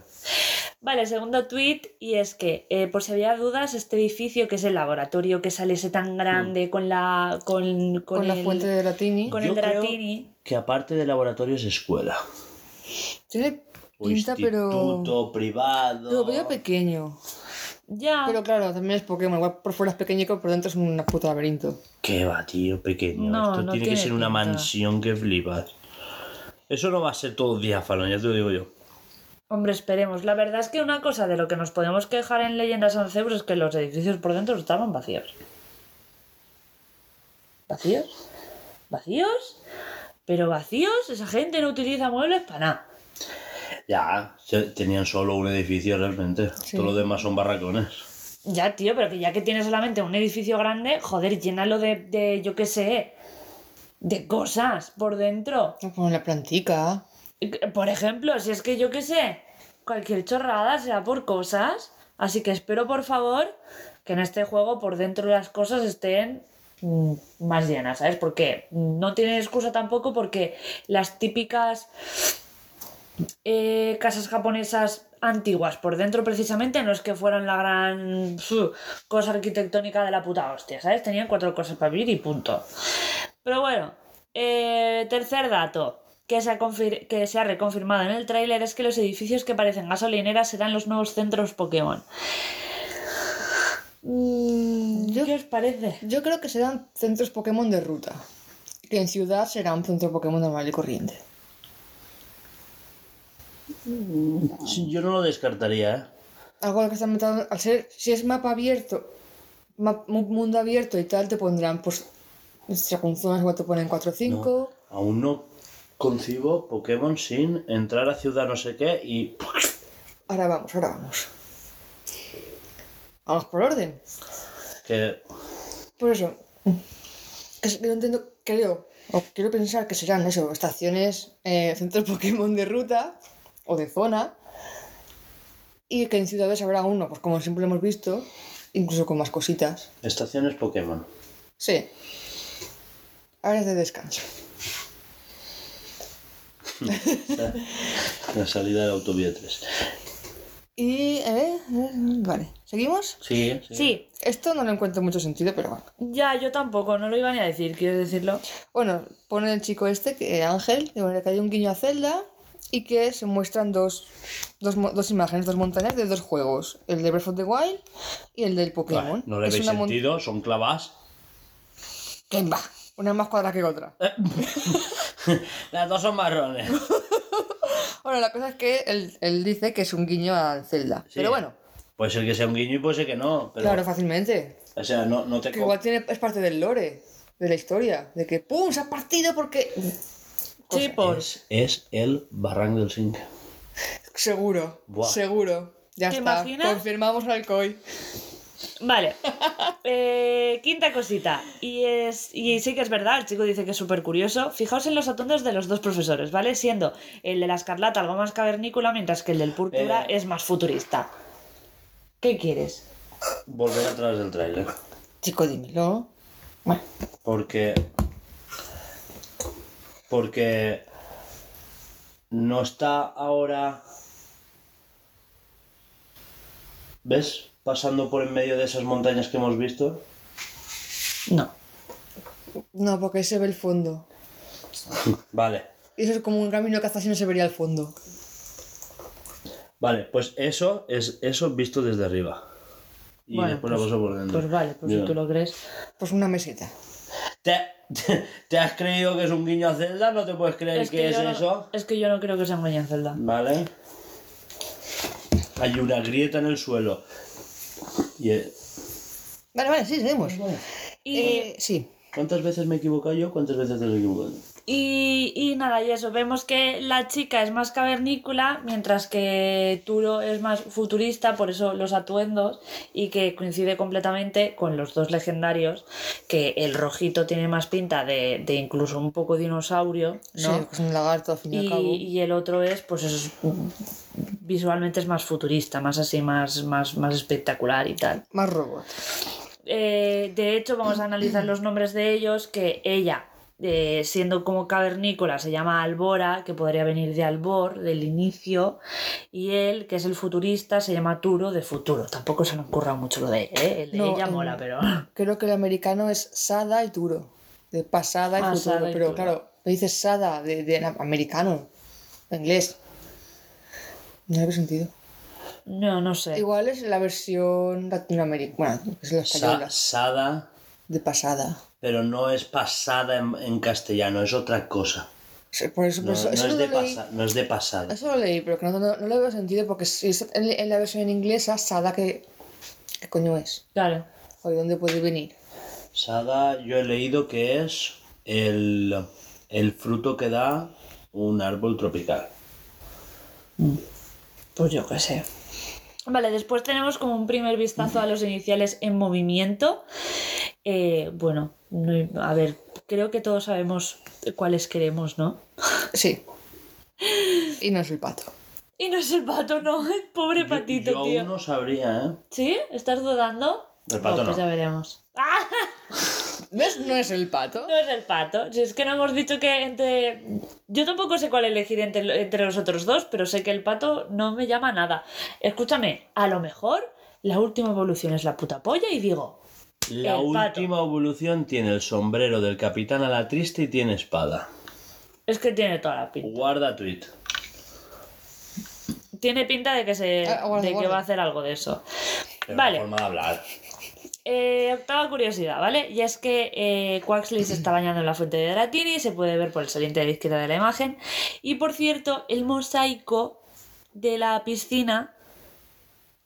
Vale, segundo tweet, y es que, eh, por si había dudas, este edificio, que es el laboratorio que sale ese tan grande con la. con, con, Con, la el, fuente de Latini. con Yo el creo-. Que aparte de laboratorio es escuela. Tiene O pinta, pero. instituto privado. Lo veo pequeño. Ya. Pero claro, también es Pokémon. Igual por fuera es pequeño, pero por dentro es un puto laberinto. Qué va, tío, pequeño. No, Esto no tiene que tiene ser una mansión que flipas. Eso no va a ser todo diáfano, ya te lo digo yo. Hombre, esperemos. La verdad es que una cosa de lo que nos podemos quejar en Leyendas Arceus es que los edificios por dentro estaban vacíos. ¿Vacíos? ¿Vacíos? Pero vacíos, esa gente no utiliza muebles para nada. Ya, tenían solo un edificio realmente. Sí. Todo lo demás son barracones. Ya, tío, pero que ya que tienes solamente un edificio grande, joder, llénalo de, de yo qué sé, de cosas por dentro. Como la plantica. Por ejemplo, si es que yo qué sé, cualquier chorrada sea por cosas. Así que espero, por favor, que en este juego por dentro las cosas estén mm, más llenas, ¿sabes? Porque no tiene excusa tampoco porque las típicas eh, casas japonesas antiguas por dentro precisamente no es que fueran la gran cosa arquitectónica de la puta hostia, ¿sabes? Tenían cuatro cosas para vivir y punto. Pero bueno, eh, tercer dato que se, ha confir- que se ha reconfirmado en el tráiler es que los edificios que parecen gasolineras serán los nuevos centros Pokémon. Mm, Yo- ¿Qué os parece? Yo creo que serán centros Pokémon de ruta. Que en ciudad será un centro Pokémon normal y corriente. Sí, yo no lo descartaría, ¿eh? Algo que están metiendo, al ser, si es mapa abierto, mundo abierto y tal, te pondrán, pues, según zonas, igual te ponen 4 o 5. No, aún no concibo Pokémon sin entrar a ciudad no sé qué y... Ahora vamos, ahora vamos. Vamos por orden. Que... Por eso, que yo entiendo, creo, o quiero pensar que serán eso, estaciones, eh, centros Pokémon de ruta o de zona, y que en ciudades habrá uno, pues como siempre hemos visto, incluso con más cositas. Estaciones Pokémon. Sí. Áreas de descanso. La salida de la autovía 3. Y, eh, eh, vale, ¿seguimos? Sí, sí. Sí, Esto no le encuentro mucho sentido, pero bueno. ya yo tampoco, no lo iba ni a decir, ¿quieres decirlo? Bueno, pone el chico este, que Ángel, que bueno, que hay un guiño a Zelda y que se muestran dos, dos, dos imágenes, dos montañas de dos juegos, el de Breath of the Wild y el del Pokémon. Vale, no le Es veis mon- sentido, son clavas. ¿Qué va? Una más cuadrada que otra. Las dos son marrones. Bueno, la cosa es que él, él dice que es un guiño a Zelda. Sí. Pero bueno, Puede ser que sea un guiño y puede ser que no. Pero, claro, fácilmente. O sea, no, no te... Que igual tiene, es parte del lore, de la historia. De que ¡pum! se ha partido porque. Sí. Es, es el Barranco del Zinc. Seguro, Buah. seguro. Ya ¿Te está. imaginas? Confirmamos al COI. Vale. Eh, quinta cosita. Y, es, y sí que es verdad, el chico dice que es súper curioso. Fijaos en los atuendos de los dos profesores, ¿vale? Siendo el de la escarlata algo más cavernícola, mientras que el del púrpura Eh. es más futurista. ¿Qué quieres? Volver atrás del tráiler. Chico, dímelo. Bueno, Porque. Porque. No está ahora. ¿Ves? Pasando por en medio de esas montañas que hemos visto. No. no, porque ahí se ve el fondo. Vale. Y eso es como un camino que hasta así no se vería el fondo. Vale, pues eso es eso visto desde arriba. Y Bueno, después la pues- cosa por dentro. Pues vale, pues si tú lo crees. Pues una meseta. ¿Te, te, te has creído que es un guiño a Zelda? ¿No te puedes creer que, es no- eso? es que yo no creo que sea en Zelda. Vale. Hay una grieta en el suelo. Y, eh, Vale, vale, sí, seguimos. Y, Eh, sí. ¿Cuántas veces me he equivocado yo? ¿Cuántas veces te has equivocado? Y, y nada, y eso, vemos que la chica es más cavernícola, mientras que Turo es más futurista, por eso los atuendos, y que coincide completamente con los dos legendarios, que el rojito tiene más pinta de, de incluso un poco dinosaurio, Sí, ¿no? que es un lagarto al fin y al cabo. y el otro es, pues eso, es, visualmente es más futurista, más así, más, más, más espectacular y tal. Más robot. Eh, de hecho, vamos a analizar los nombres de ellos, que ella, eh, siendo como cavernícola, se llama Albora, que podría venir de Albor, del inicio, y él, que es el futurista, se llama Turo, de futuro. Tampoco se me ocurra mucho lo de, ¿eh? El de No, ella mola, pero... Creo que el americano es Sada y Turo. De pasada y Ah, futuro. Sada y pero Turo. claro, me dices Sada de, de americano. de inglés. No tiene sentido. No, no sé. Igual es la versión latinoamericana. Bueno, es la Sa- española. sada, De pasada. Pero no es pasada en, en castellano, es otra cosa. Sí, Por eso, por No, eso, no eso es, lo de leí. pasa- no es de pasada. Eso lo leí, pero que no, no, no le veo sentido porque si es en, en la versión en inglesa, Sada, ¿qué, ¿qué coño es? Claro. ¿O de dónde puede venir? Sada, yo he leído que es el, el fruto que da un árbol tropical. Pues yo qué sé. Vale, después tenemos como un primer vistazo a los iniciales en movimiento. Eh, bueno, no- a ver, creo que todos sabemos cuáles queremos, ¿no? Sí. Y no es el pato. Y no es el pato, no, el pobre Yo- patito, yo, tío. aún no sabría, ¿eh? ¿Sí? ¿Estás dudando? El pato pues no. ya veremos. ¡Ah! ¿Ves? No es el pato. No es el pato. Si es que no hemos dicho que entre. Yo tampoco sé cuál elegir entre, entre los otros dos, pero sé que el pato no me llama a nada. Escúchame, a lo mejor la última evolución es la puta polla y digo. La El pato. última evolución tiene el sombrero del capitán a la triste y tiene espada. Es que tiene toda la pinta. Guarda tweet. Tiene pinta de que se. Ah, guarda, de que guarda. va a hacer algo de eso. Es Vale. forma de hablar. Eh, octava curiosidad, ¿vale? Y es que eh, Quaxley se está bañando en la fuente de Dratini, se puede ver por el saliente de la izquierda de la imagen. Y por cierto, el mosaico de la piscina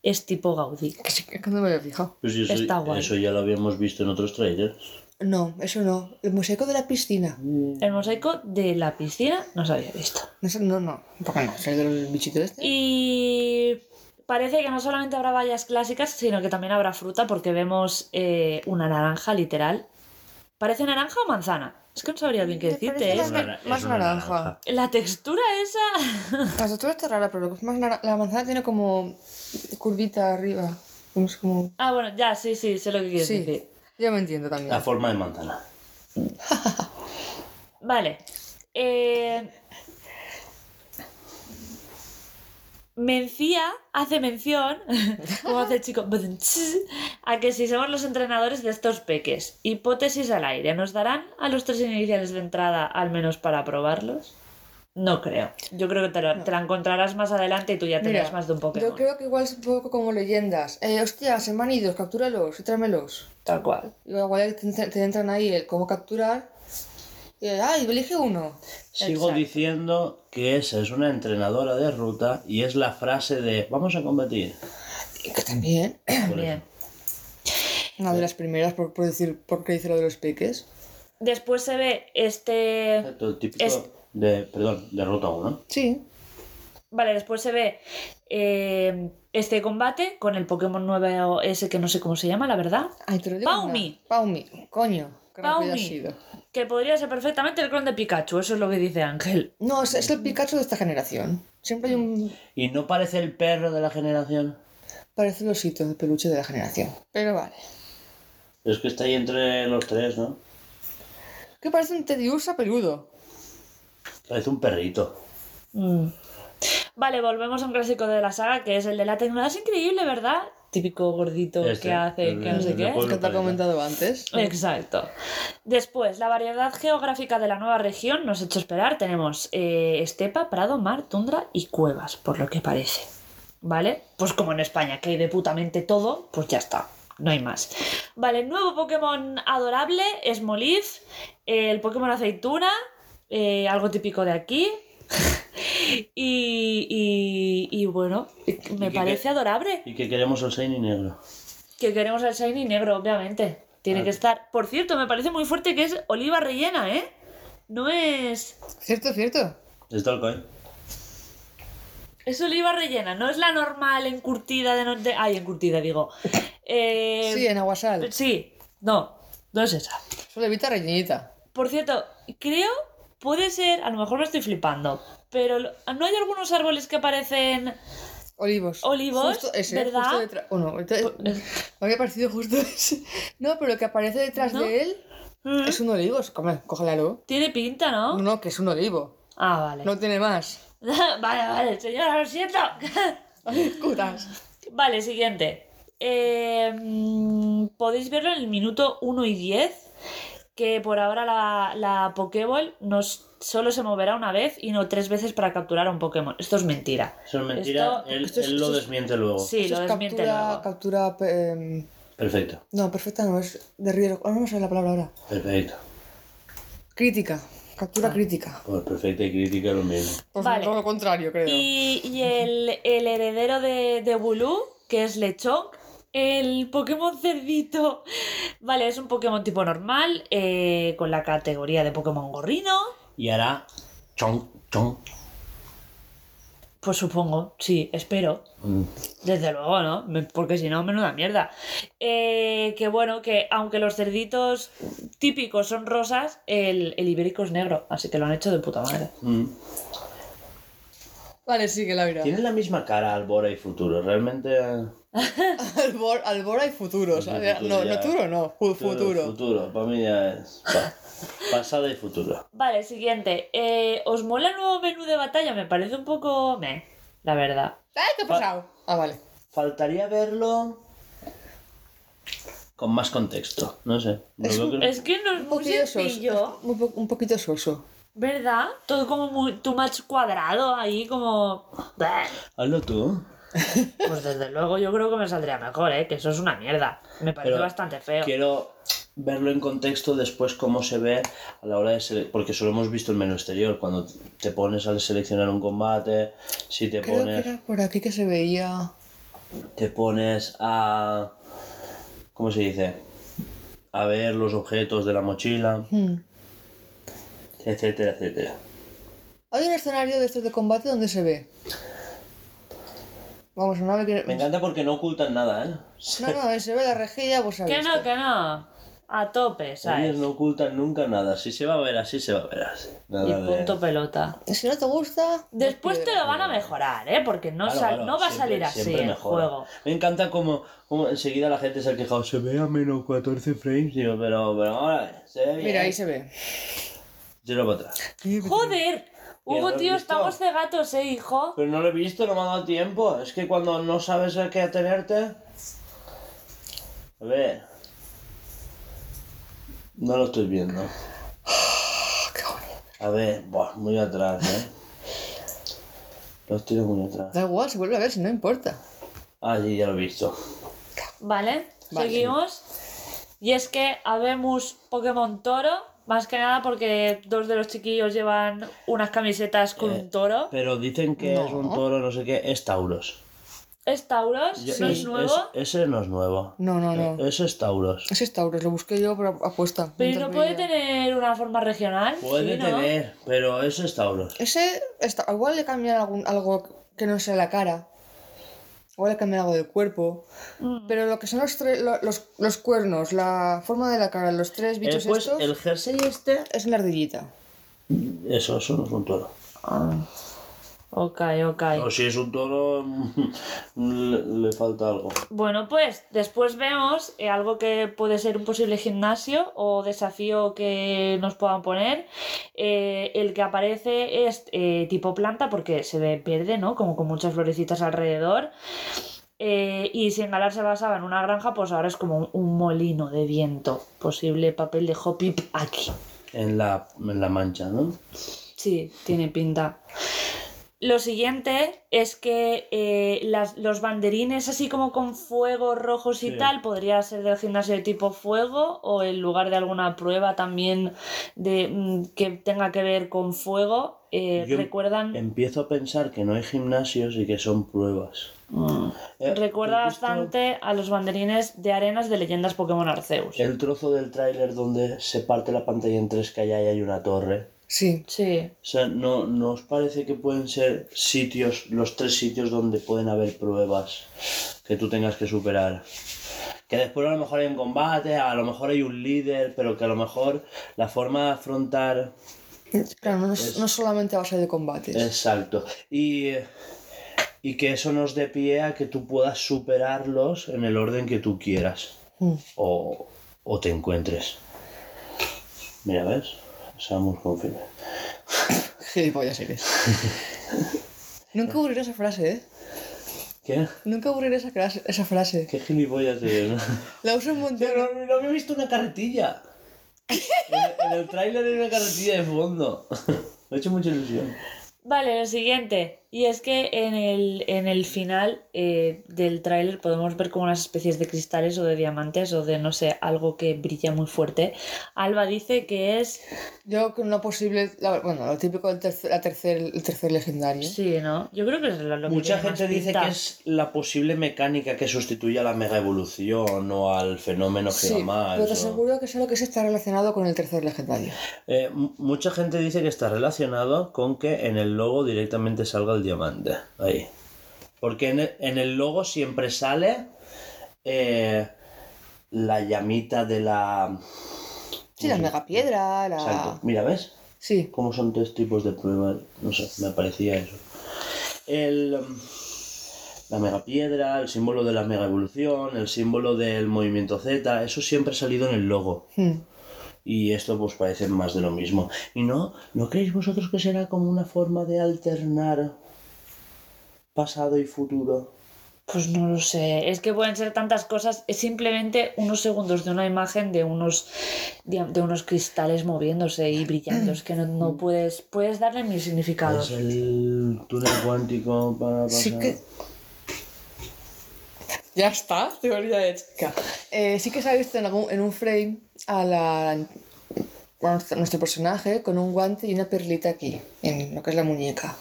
es tipo Gaudí. Que no me había fijado. Pues eso, Está guay. eso ya lo habíamos visto en otros trailers. No, eso no. El mosaico de la piscina. El mosaico de la piscina no se había visto. No, sé, no, no. ¿Por qué no? ¿Es el del bichito este? Y parece que no solamente habrá vallas clásicas, sino que también habrá fruta, porque vemos eh, una naranja literal. ¿Parece naranja o manzana? Es que no sabría bien qué decirte. ¿eh? más- una na- más es una naranja. La textura esa. La textura está rara, pero lo que es más nara- La manzana tiene como curvita arriba. Como es como... Ah, bueno, ya, sí, sí, sé lo que quieres Sí, decir. ya me entiendo también. La forma de manzana. Vale. Eh... Mencía hace mención, como hace el chico, a que si somos los entrenadores de estos peques, hipótesis al aire, ¿nos darán a los tres iniciales de entrada al menos para probarlos? No creo. Yo creo que te, lo- te la encontrarás más adelante y tú ya tendrás más de un Pokémon. yo creo que igual es un poco como leyendas. Eh, hostia, se me han ido, captúralos y tráemelos. Tal cual. Igual te, te entran ahí el cómo capturar. Y, ay, elige uno. Sigo Exacto. diciendo que esa es una entrenadora de ruta y es la frase de vamos a combatir. Y que también. Una de las primeras por, por decir por qué dice lo de los peques. Después se ve este... Exacto, el típico Es- de, perdón, de ruta 1. Sí. Vale, después se ve eh, este combate con el Pokémon nuevo ese que no sé cómo se llama, la verdad. Ay, te lo digo. Paumi. Paumi. Coño. Qué Paumi. sido. Que podría ser perfectamente el clon de Pikachu, eso es lo que dice Ángel. No, es, es el Pikachu de esta generación. Siempre hay un ¿Y no parece el perro de la generación? parece el osito de peluche de la generación. Pero vale. Es que está ahí entre los tres, ¿no? Que parece un Tediusa peludo. Parece un perrito. Mm. Vale, volvemos a un clásico de la saga que es el de la tecnología. Es increíble, ¿verdad? Típico gordito Este, que hace, el que no sé qué. Pueblo que te ha Paleta. comentado antes. Exacto. Después, la variedad geográfica de la nueva región nos ha hecho esperar. Tenemos eh, estepa, prado, mar, tundra y cuevas, por lo que parece. ¿Vale? Pues como en España, que hay de putamente todo, pues ya está. No hay más. Vale, nuevo Pokémon adorable es Molif, el Pokémon aceituna, eh, algo típico de aquí. y, y, y bueno, me ¿Y qué- parece adorable. Y que queremos el Shiny negro. Que queremos el shiny negro, obviamente. Tiene Ah. que estar. Por cierto, me parece muy fuerte que es oliva rellena, ¿eh? No es. Cierto, cierto. Es tal cual. Es oliva rellena, no es la normal encurtida de. No... de- Ay, encurtida, digo. Eh, Sí, en aguasal. sí, no, no es esa. Solo evita rellenita. Por cierto, creo, puede ser, a lo mejor me estoy flipando, pero ¿no hay algunos árboles que parecen Olivos. Olivos, Justo ese, ¿verdad? justo detrás. O no, entonces- me había parecido justo ese. No, pero lo que aparece detrás ¿No? de él mm, es un olivo. Cógelo. Tiene pinta, No, ¿no? no, que es un olivo. Ah, vale. No tiene más. vale, vale, señora, lo siento. Cutas. Vale, siguiente. Eh, mm, podéis verlo en el minuto 1 y 10. Que por ahora la, la Pokéball nos, solo se moverá una vez y no tres veces para capturar a un Pokémon. Esto es mentira. Eso es mentira, Esto- él, esto es- él lo desmiente luego. Sí, Esto lo es desmiente captura, luego. captura. em, Perfecto, no, perfecta no, es de riesgo. Ah, no me sale la palabra ahora. perfecto. Crítica. Captura crítica. Pues perfecta y crítica lo mismo. Pues Vale. todo lo contrario, creo. Y, y el, el heredero de, de Bulu, que es Lechonk, el Pokémon cerdito. Vale, es un Pokémon tipo normal, eh, con la categoría de Pokémon gorrino. Y hará chon, chon. Pues supongo, sí, espero. Mm. Desde luego, ¿no? Me- Porque si no, menuda mierda. Eh, que bueno, que aunque los cerditos típicos son rosas, el, el ibérico es negro, así que lo han hecho de puta madre. Mm. Vale, sigue la vida. Tienen la misma cara Albora y Futuro, realmente... Albor, Albora y futuro. sea, Futuro no, ya. no futuro, no. fu- Futuro. Futuro, para mí ya es pa- pasado y futuro. Vale, siguiente. Eh, ¿Os mola el nuevo menú de batalla? Me parece un poco... meh, la verdad. ¡Ay, qué ha pasado! Ah, vale. Faltaría verlo con más contexto, no sé. Es un- que- Es que no es Un muy sencillo, es muy po- un poquito soso. ¿verdad? Todo como muy too much cuadrado ahí, como... Bah. Hazlo tú. Pues desde luego yo creo que me saldría mejor, ¿eh? Que eso es una mierda. Me parece Pero bastante feo. Quiero verlo en contexto después cómo se ve a la hora de sele- porque solo hemos visto el menú exterior cuando te pones a seleccionar un combate si te Creo que pones era por aquí que se veía. te pones a cómo se dice a ver los objetos de la mochila Hmm. etcétera etcétera Hay un escenario de estos de combate donde se ve. Vamos, una vez que. me encanta porque no ocultan nada eh No, no, se ve la rejilla, pues Que sabes. no, que no. A tope, ¿sabes? ellos no ocultan nunca nada si se va a ver así se va a ver así Y nada de- punto pelota. Si no te gusta. no Después te lo van a mejorar, ¿eh? Porque no, Claro, sal- claro, no va a salir así el mejora. juego. Me encanta como, como enseguida la gente se ha quejado, se ve a menos 14 frames, digo, pero, pero ahora se ve bien. Mira, ahí se ve. Tiro para atrás. ¡Joder! ¿Lo Hugo, tío, visto? estamos cegatos, ¿eh, hijo? Pero no lo he visto, no me ha dado tiempo. Es que cuando no sabes a qué atenerte. A ver. No lo estoy viendo. A ver, buah, muy atrás, eh. Los tiro muy atrás. Da igual, se vuelve a ver si no importa. Ah, sí, ya lo he visto. ¿Vale? Vale. Seguimos. Y es que habemos Pokémon Toro, más que nada porque dos de los chiquillos llevan unas camisetas con Eh, un toro. Pero dicen que No. es un toro, no sé qué, es Tauros. ¿Es Tauros? Yo- ¿No es nuevo? ese no es nuevo. No, no, no. Ese es Tauros. Ese es Tauros, lo busqué yo por apuesta. Pero no puede tener una forma regional. Puede Sí, ¿no? tener, pero ese es Tauros. Ese está, igual le cambian algún, algo que no sea la cara. O le cambian algo del cuerpo. Mm. Pero lo que son los, lo- los, los cuernos, la forma de la cara, los tres bichos pues estos, el jersey este. es una ardillita. Eso, eso no es un toro. Ah. Ok, ok. O si es un toro, le, le falta algo. Bueno, pues después vemos eh, algo que puede ser un posible gimnasio o desafío que nos puedan poner. Eh, el que aparece es eh, tipo planta porque se ve verde, ¿no? Como con muchas florecitas alrededor. Eh, y si en Galar se basaba en una granja, pues ahora es como un, un molino de viento. Posible papel de Hopip aquí. En la, en la mancha, ¿no? Sí, tiene pinta. Lo siguiente es que eh, las- los banderines así como con fuego rojos y Sí. tal podría ser del gimnasio de tipo fuego o en lugar de alguna prueba también de mm, que tenga que ver con fuego. eh, Yo recuerdan Empiezo a pensar que no hay gimnasios y que son pruebas. mm, Eh, recuerda ¿has visto bastante a los banderines de arenas de leyendas Pokémon Arceus. El trozo del tráiler donde se parte la pantalla en tres que allá hay una torre. Sí. Sí, O sea, ¿no, ¿no os parece que pueden ser sitios, los tres sitios donde pueden haber pruebas que tú tengas que superar? Que después a lo mejor hay un combate, a lo mejor hay un líder, pero que a lo mejor la forma de afrontar... Claro, no, es- no solamente a base de combates. Exacto. Y, y que eso nos dé pie a que tú puedas superarlos en el orden que tú quieras. Mm. O, o te encuentres. Mira, ¿ves? Samus confirma. Gilipollas eres. Nunca aburriré esa frase, ¿eh? ¿Qué? Nunca aburriré esa, clase- esa frase. ¿Qué gilipollas eres? no? La uso un montón. Pero no, no había visto una carretilla. En, en el tráiler hay una carretilla de fondo. Me ha hecho mucha ilusión. Vale, lo siguiente. Y es que en el, en el final eh, del tráiler podemos ver como unas especies de cristales o de diamantes o de, no sé, algo que brilla muy fuerte. Alba dice que es... Yo con una posible. la- bueno, lo típico del tercer, la tercer, el tercer legendario. Sí, ¿no? Yo creo que es lo, lo que Mucha más gente dice pinta. que es la posible mecánica que sustituye a la mega evolución o al fenómeno Sí, Gigamax. pero te o- aseguro que es lo que se está relacionado con el tercer legendario. Eh, mucha gente dice que está relacionado con que en el logo directamente salga el diamante. Ahí. Porque en el, en el logo siempre sale eh, la llamita de la. Sí, la megapiedra, la. Exacto. Mira, ¿ves? Sí. Cómo son tres tipos de pruebas. No sé, me parecía eso. El. La megapiedra, el símbolo de la mega evolución, el símbolo del movimiento Z, eso siempre ha salido en el logo. Hmm. Y esto pues parece más de lo mismo. ¿Y no? ¿No creéis vosotros que será como una forma de alternar pasado y futuro? Pues no lo sé, es que pueden ser tantas cosas, es simplemente unos segundos de una imagen de unos, de, de unos cristales moviéndose y brillando, es que no, no puedes, puedes darle mil significados. Es el túnel cuántico para pasar. Sí que. Ya está, teoría hecha. Eh, sí que se ha visto en, algún, en un frame a la. bueno, nuestro personaje con un guante y una perlita aquí, en lo que es la muñeca.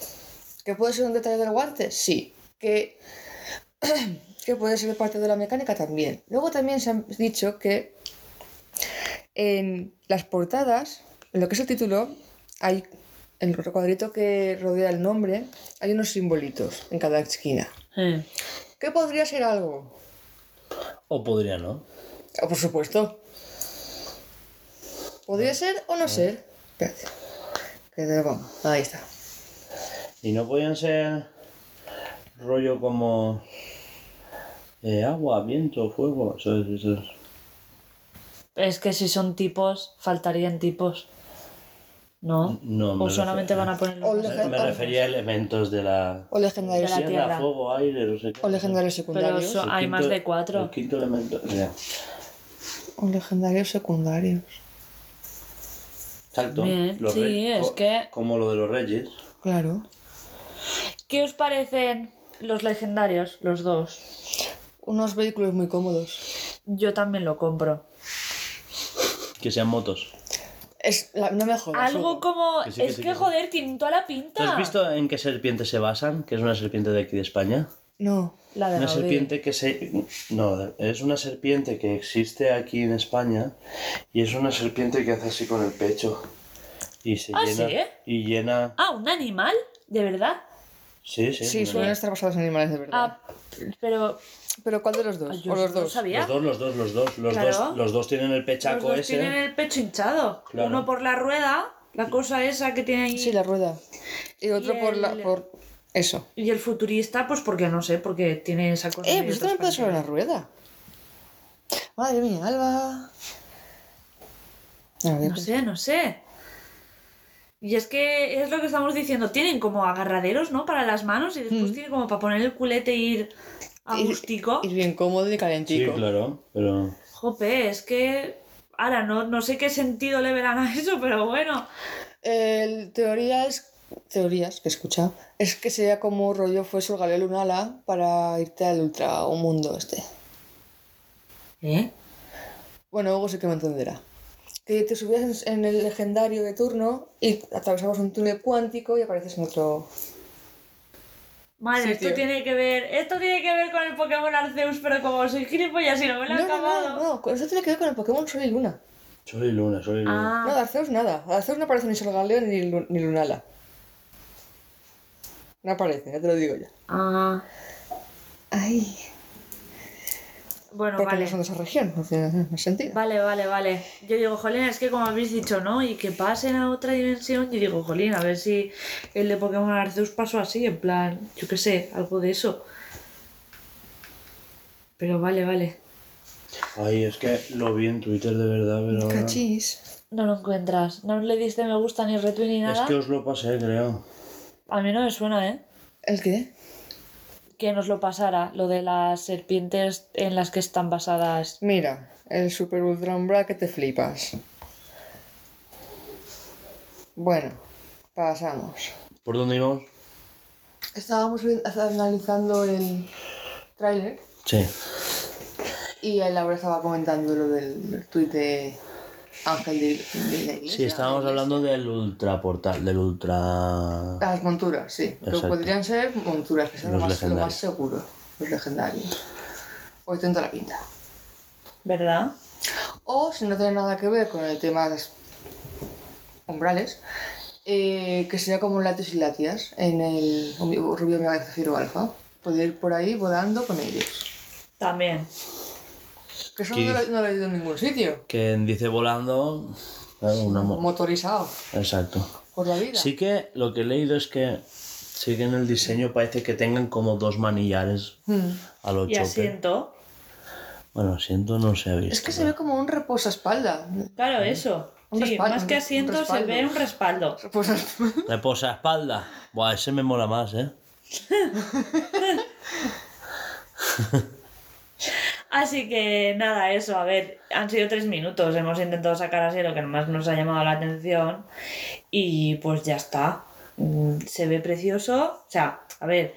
¿Que puede ser un detalle del guante? Sí. Que, que puede ser parte de la mecánica también. Luego también se ha dicho que en las portadas, en lo que es el título, hay en el recuadrito que rodea el nombre, hay unos simbolitos en cada esquina. Eh. ¿Qué podría ser algo? O podría no. Ah, por supuesto. ¿Podría ser o no ser? Espérate. Que te lo pongo. Ahí está. Y no podían ser rollo como eh, agua, viento, fuego. Eso es, eso es. Es que si son tipos, faltarían tipos. ¿No? No, o solamente refiero- van a poner O los Me, refería a elementos de la O legendarios, De la tierra, tierra. fuego, aire, no sé qué. o legendarios Pero secundarios. son- El hay más de cuatro. El quinto elemento. O legendarios secundarios. Exacto. Bien, Los sí, rey- es co- que- Como lo de los reyes. Claro. ¿Qué os parecen los legendarios, los dos? Unos vehículos muy cómodos. Yo también lo compro. Que sean motos. Es la- no me jodas. Algo como... Que sí, que es sí, que, que sí. joder, tienen toda la ¿Tú pinta. has visto en qué serpiente se basan? Que es una serpiente de aquí de España. No. La de Una serpiente que se... No, es una serpiente que existe aquí en España y es una serpiente que hace así con el pecho. Y se Ah, llena... ¿sí? Y llena... Ah, ¿un animal? ¿De verdad? Sí, sí. Sí, suelen estar basados en animales de verdad. Ah, pero ¿Pero cuál de los dos? Yo ¿O los dos? sabía. Los dos, los dos, los dos. Los, Claro. dos, los dos tienen el pechaco los dos ese. tienen el pecho hinchado. Claro. Uno por la rueda, la cosa esa que tiene ahí. Sí, la rueda. Y otro Y por la... por eso. Y el futurista, pues porque no sé, porque tiene esa cosa. Eh, esto no puede sobre la rueda. Madre mía, Alba. A ver, No sé, no sé. Y es que es lo que estamos diciendo, tienen como agarraderos, ¿no? Para las manos y después Mm. tiene como para poner el culete e ir a Ir- gustico. Ir bien cómodo y Sí, calentico. claro, pero. Jope, es que... Ahora, no, no sé qué sentido le verán a eso, pero bueno. El teorías, teorías que he escuchado, es que sería como rollo fuese el Galeo Lunala para irte al ultra o mundo este. ¿Eh? Bueno, Hugo sí que me entenderá. Que te subías en, en el legendario de turno y atravesabas un túnel cuántico y apareces en otro... Sí, esto tío. tiene que ver... Esto tiene que ver con el Pokémon Arceus, pero como soy gilipollas y no me lo he No, no, acabado... no, no, con- eso tiene que ver con el Pokémon Sol y Luna. Soy luna, soy luna. No, Ah, de Arceus nada. De Arceus no aparece ni Sol Galeo ni, Lu- ni Lunala. No aparece, ya te lo digo ya. ah, Ay. Bueno, Porque vale. no son de esa región, no tiene sentido. Vale, vale, vale. Yo digo, jolín, es que como habéis dicho, ¿no? Y que pasen a otra dimensión, yo digo, jolín, a ver si el de Pokémon Arceus pasó así, en plan, yo qué sé, algo de eso. Pero vale, vale. Ay, es que lo vi en Twitter de verdad, pero. ahora- Cachis. No lo encuentras. No le diste me gusta ni retweet ni Es nada. que os lo pasé, creo. A mí no me suena, ¿eh? ¿El qué? Que nos lo pasara, lo de las serpientes en las que están basadas. Mira, el Super Ultra Umbra que te flipas. Bueno, pasamos. ¿Por dónde íbamos? Estábamos analizando el tráiler Sí. y Laura estaba comentando lo del tuit de Ángel de, de la iglesia. Sí, estábamos hablando del ultra portal, del ultra. Las monturas, sí. Pero podrían ser monturas, que son lo más, lo más seguro. Los legendarios. Hoy tenta la pinta. ¿Verdad? O si no tiene nada que ver con el tema de las umbrales, eh, que sea como latios y latias en el Rubio Mega Zafiro Alfa. Poder ir por ahí volando con ellos. También. Que eso ¿Qué no lo, dice? no lo he oído en ningún sitio. Que dice volando. claro, una mo- Motorizado Exacto. por la vida. Sí que lo que he leído es que sí que en el diseño parece que tengan como dos manillares Hmm. a lo Y asiento. Bueno, asiento no se ha visto. Es que se ve como un reposaespalda. Claro, eso. Un Sí, respaldo, más que asiento se ve un respaldo. Reposaespalda. Reposa espalda. Buah, ese me mola más, ¿eh? Así que nada, eso, a ver, han sido tres minutos, hemos intentado sacar así lo que más nos ha llamado la atención y pues ya está. Mm, Se ve precioso, o sea, a ver,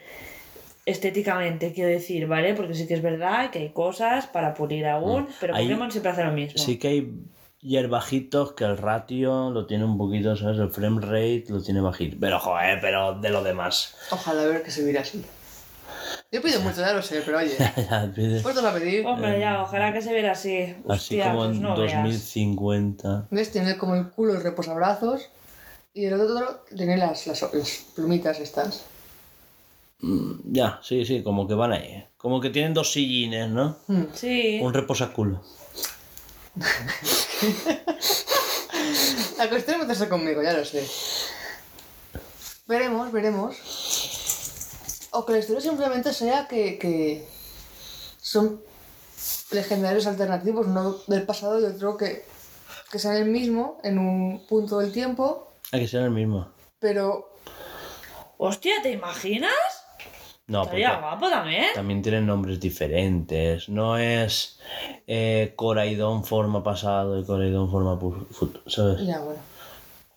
estéticamente quiero decir, ¿vale? Porque sí que es verdad que hay cosas para pulir aún, pero Ahí Pokémon siempre hace lo mismo. Sí que hay hierbajitos que el ratio lo tiene un poquito, ¿sabes? El frame rate lo tiene bajito. Pero joder, pero de lo demás. Ojalá ver que se viera así. Yo pido mucho, ya lo sé, pero oye. Ya, pide- Puerto a pedir. Hombre, ya, ojalá que se viera así. Así Hostia, como pues en no veas. 2050. ¿Ves? Tiene como el culo el reposabrazos y el otro tiene las, las, las plumitas estas. Mm, Ya, sí, sí, como que van ahí. Como que tienen dos sillines, ¿no? Hmm. Sí. Un reposaculo. La cuestión es meterse conmigo, ya lo sé. Veremos, veremos. O que la historia simplemente sea que, que son legendarios alternativos, no del pasado y otro que, que sean el mismo en un punto del tiempo, Hay que ser el mismo. pero Hostia, ¿te imaginas? No, porque Estaría guapo también. también tienen nombres diferentes. No es eh, Coraidon forma pasado y Coraidon forma futuro, ¿sabes? ya bueno.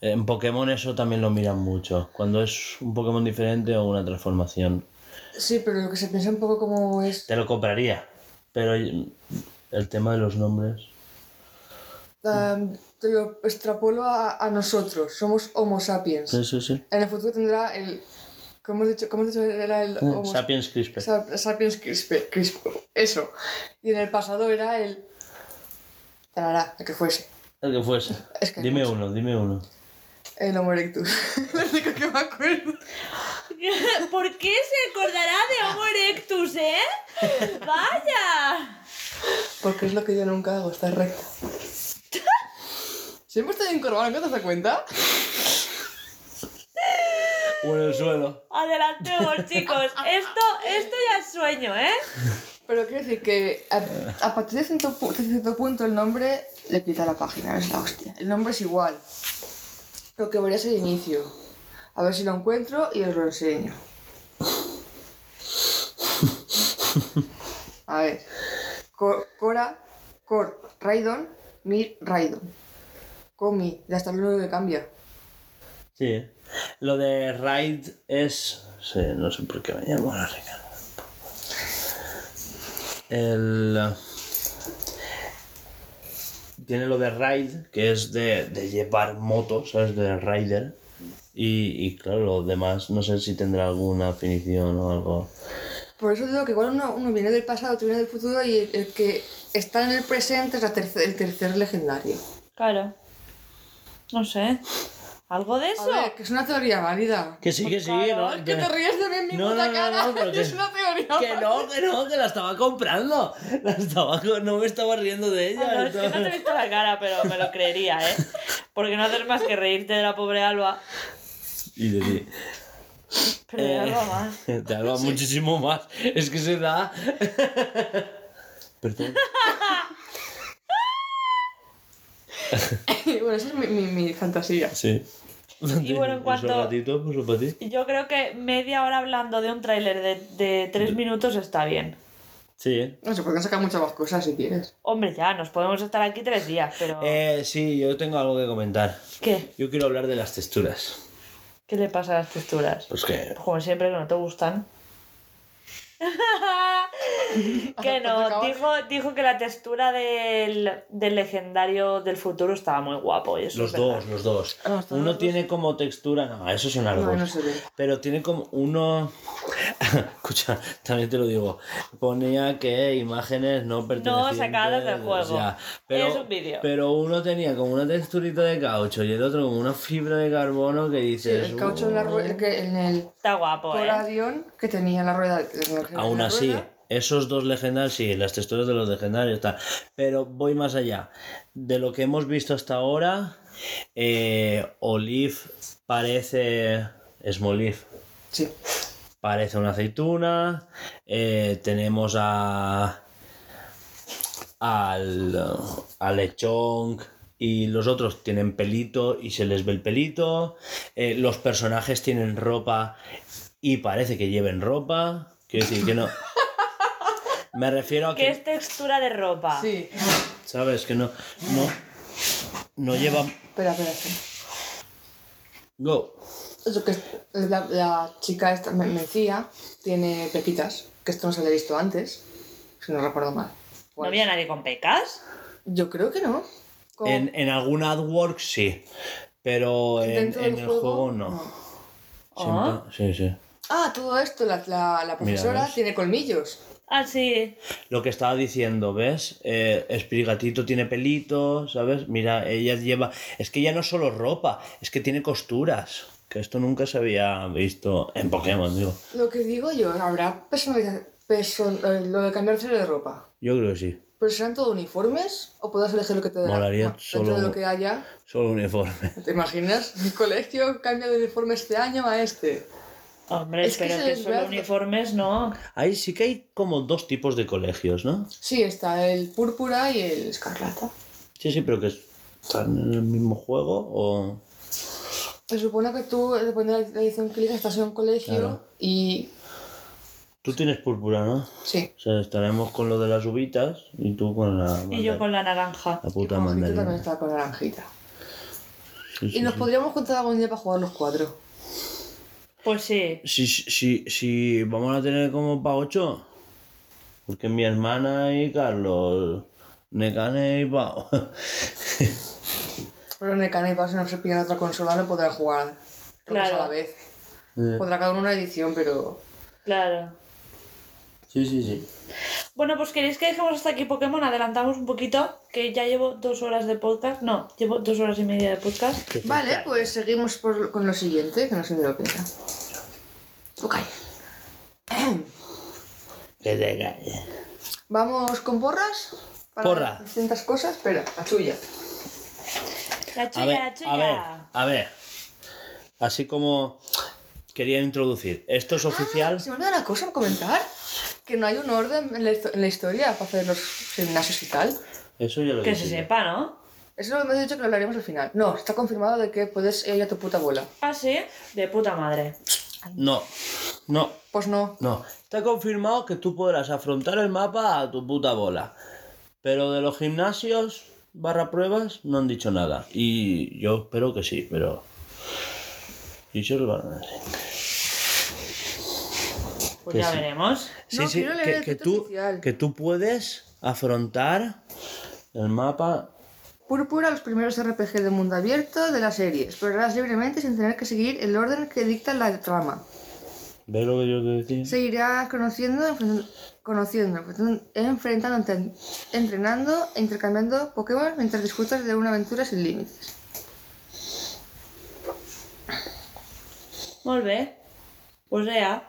En Pokémon eso también lo miran mucho. Cuando es un Pokémon diferente o una transformación. Sí, pero lo que se piensa un poco como es... Te lo compraría. Pero el tema de los nombres. um, te lo extrapolo a, a nosotros, somos Homo sapiens. Sí, sí, sí. En el futuro tendrá el... ¿Cómo hemos dicho? ¿Cómo hemos dicho? Era el Homo Sapiens CRISPR. Sa- Sapiens crispe, crisp, eso. Y en el pasado era el. El que fuese. El que fuese. Es que hay Dime uno, dime uno. El Homo erectus. Lo único que me acuerdo. ¿Por qué se acordará de Homo erectus, eh? ¡Vaya! Porque es lo que yo nunca hago, estar recta. Siempre estoy encorvada, ¿no te das cuenta? O en el suelo. Adelantemos, chicos. Esto, esto ya es sueño, ¿eh? Pero quiero decir que a, a partir de cierto, pu- de cierto punto el nombre le quita la página, es la hostia. El nombre es igual. Lo que ser el inicio. A ver si lo encuentro y os lo enseño. A ver. Co- Cora, Cor, Raidon, Mir, Raidon. Comi, ya está lo que cambia. Sí. Lo de Raid es. Sí, no sé por qué me llamo la Ricardo. El. Tiene lo de Raid, que es de, de llevar motos, ¿sabes? De Rider. Y, y claro, lo demás, no sé si tendrá alguna definición o algo. Por eso digo que igual uno, uno viene del pasado, otro viene del futuro y el, el que está en el presente es la terce- el tercer legendario. Claro. No sé. ¿Algo de A eso? ver, que es una teoría válida. Que sí, que sí, claro, ¿no? Que te ríes de mí en mi No, puta no, no, cara. no, pero que- es una teoría Que no, que no, que la estaba comprando. La estaba, co- no me estaba riendo de ella. Ah, no, es que no te he visto la cara, pero me lo creería, ¿eh? Porque no haces más que reírte de la pobre Alba. Y de ti. Pero de Eh, Alba más. Te habla muchísimo más. Es que se da. Perdón. bueno, esa es mi, mi, mi fantasía. Sí. Y bueno, en cuanto- pues para ti. Yo creo que media hora hablando de un tráiler de, de tres minutos está bien. Sí, ¿eh? No, se pueden sacar muchas más cosas si quieres. Hombre, ya, nos podemos estar aquí tres días, pero... Eh, sí, yo tengo algo que comentar. ¿Qué? Yo quiero hablar de las texturas. ¿Qué le pasa a las texturas? Pues que. Como siempre, que no te gustan. que no, dijo, dijo que la textura del, del legendario del futuro estaba muy guapo. Y eso Los es dos, los dos. Ah, Uno tiene como textura. No, eso No, no se ve. Pero tiene como uno. Escucha, también te lo digo. Ponía que imágenes no pertenecientes. sacadas del juego. o sea, pero, Es un vídeo. Pero uno tenía como una texturita de caucho y el otro como una fibra de carbono que Sí, dices. el caucho en la rueda, el que en el Está guapo, ¿eh? Que tenía la rueda. Aún así, rueda. esos dos legendarios, sí, las texturas de los legendarios, tal. Pero voy más allá. De lo que hemos visto hasta ahora, eh, Olive parece. Smolive Sí. parece una aceituna. eh, tenemos a. al. al lechón. Y los otros tienen pelito y se les ve el pelito. eh, los personajes tienen ropa y parece que lleven ropa. Quiero decir que no. Me refiero a Que que. es textura de ropa. Sí. ¿Sabes? Que no. No. No lleva. Espera, espera, espera. Go. Eso que la, la chica esta, me, me decía, tiene pepitas, que esto no se había visto antes, si no recuerdo mal. ¿No Pues, había nadie con pecas? Yo creo que no. En, en algún AdWork sí. Pero en, en el juego, juego, no. Ah. Siempre- Sí, sí. Ah, todo esto, la, la, la profesora tiene colmillos. Ah, sí. Lo que estaba diciendo, ¿ves? Eh, Espirigatito tiene pelito, ¿sabes? Mira, ella lleva... Es que ya no es solo ropa, es que tiene costuras. Que esto nunca se había visto en Pokémon, digo. Lo que digo yo, habrá personalización, lo de cambiarse de ropa. Yo creo que sí. ¿Pero serán todos uniformes? ¿O puedes elegir lo que te dé la- Molaría Dentro solo- de lo que haya. Solo uniforme. ¿Te imaginas? Mi colegio cambia de uniforme este año a este. Hombre, Es que pero que, les solo uniformes no. Ahí sí que hay como dos tipos de colegios, ¿no? Sí, está el púrpura y el escarlata. Sí, sí, pero que están en el mismo juego o... Se supone que tú, depende de la edición que elijas, estás en un colegio Claro. y. Tú tienes púrpura, ¿no? Sí. O sea, estaremos con lo de las uvitas y tú con la... Y yo con la naranja. La puta Y también mandarina. está con naranjita. Sí, Y sí, nos sí. podríamos juntar algún día para jugar los cuatro. Pues sí. Si, si, si vamos a tener como para ocho. Porque mi hermana y Carlos, Necane y Pau. Pero en el canal si no se pillan otra consola no podrán jugar Claro. a la vez. Eh, Podrá cada uno una edición, pero. Claro. sí, sí, sí. Bueno, pues queréis que dejemos hasta aquí Pokémon, adelantamos un poquito, que ya llevo dos horas de podcast. No, llevo dos horas y media de podcast. Vale, pues seguimos por- con lo siguiente, que no sé de lo que era. Calles. Vamos con porras. Para Porra. Distintas cosas. Espera, la tuya. La A chulla, ver, la chulla. a ver, a ver. Así como quería introducir. Esto es oficial. Se me olvidó una cosa por comentar. Que no hay un orden en la, en la historia para hacer los gimnasios y tal. Eso ya lo Que se yo. sepa, ¿no? Eso lo hemos dicho que lo hablaremos al final. No, está confirmado de que puedes ir a tu puta abuela. Ah, sí, de puta madre. No, no, Pues no. no. Está confirmado que tú podrás afrontar el mapa a tu puta bola. Pero de los gimnasios barra pruebas no han dicho nada. Y yo espero que sí, pero. Y se lo van a decir. Pues Que ya sí. veremos. Sí, No, sí, quiero leer que, el que tú, oficial. que tú puedes afrontar el mapa. Púrpura, los primeros RPG de mundo abierto de la serie. Explorarás libremente sin tener que seguir el orden que dicta la trama. ¿Ves lo que yo te decía? Seguirás conociendo, conociendo, enfrentando- enfrentándote, entrenando e intercambiando Pokémon mientras disfrutas de una aventura sin límites. Molt bé. Pues ya.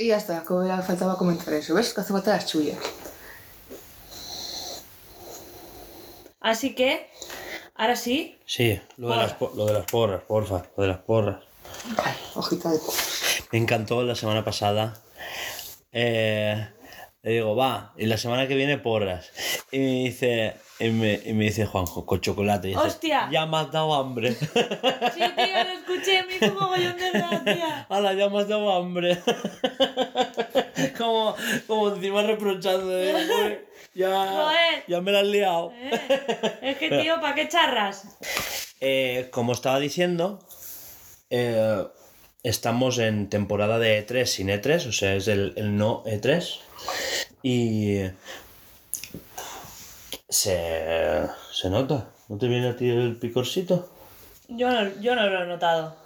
Y ya está, como ya faltaba comentar eso. ¿Ves? Que hace falta las chuyas. Así que, ahora sí, Sí, lo de, las, lo de las porras, porfa, lo de las porras. Ay, hojita de po. Me encantó la semana pasada. Eh, le digo, va, y la semana que viene porras. Y me dice, y me, y me dice Juanjo, con chocolate. Y dice, ¡Hostia! Ya me has dado hambre. Sí, tío, lo escuché, me hizo mogollón de gracia. Hala, ya me has dado hambre. como, como encima reprochando. "Uy, ya, Joder. ya me la has liado. Eh, Es que, tío, ¿para qué charras? Eh, como estaba diciendo, eh, estamos en temporada de E3 sin E3, o sea, es el, el no E3. Y se, se nota. ¿No te viene a ti el picorcito? Yo no, yo no lo he notado.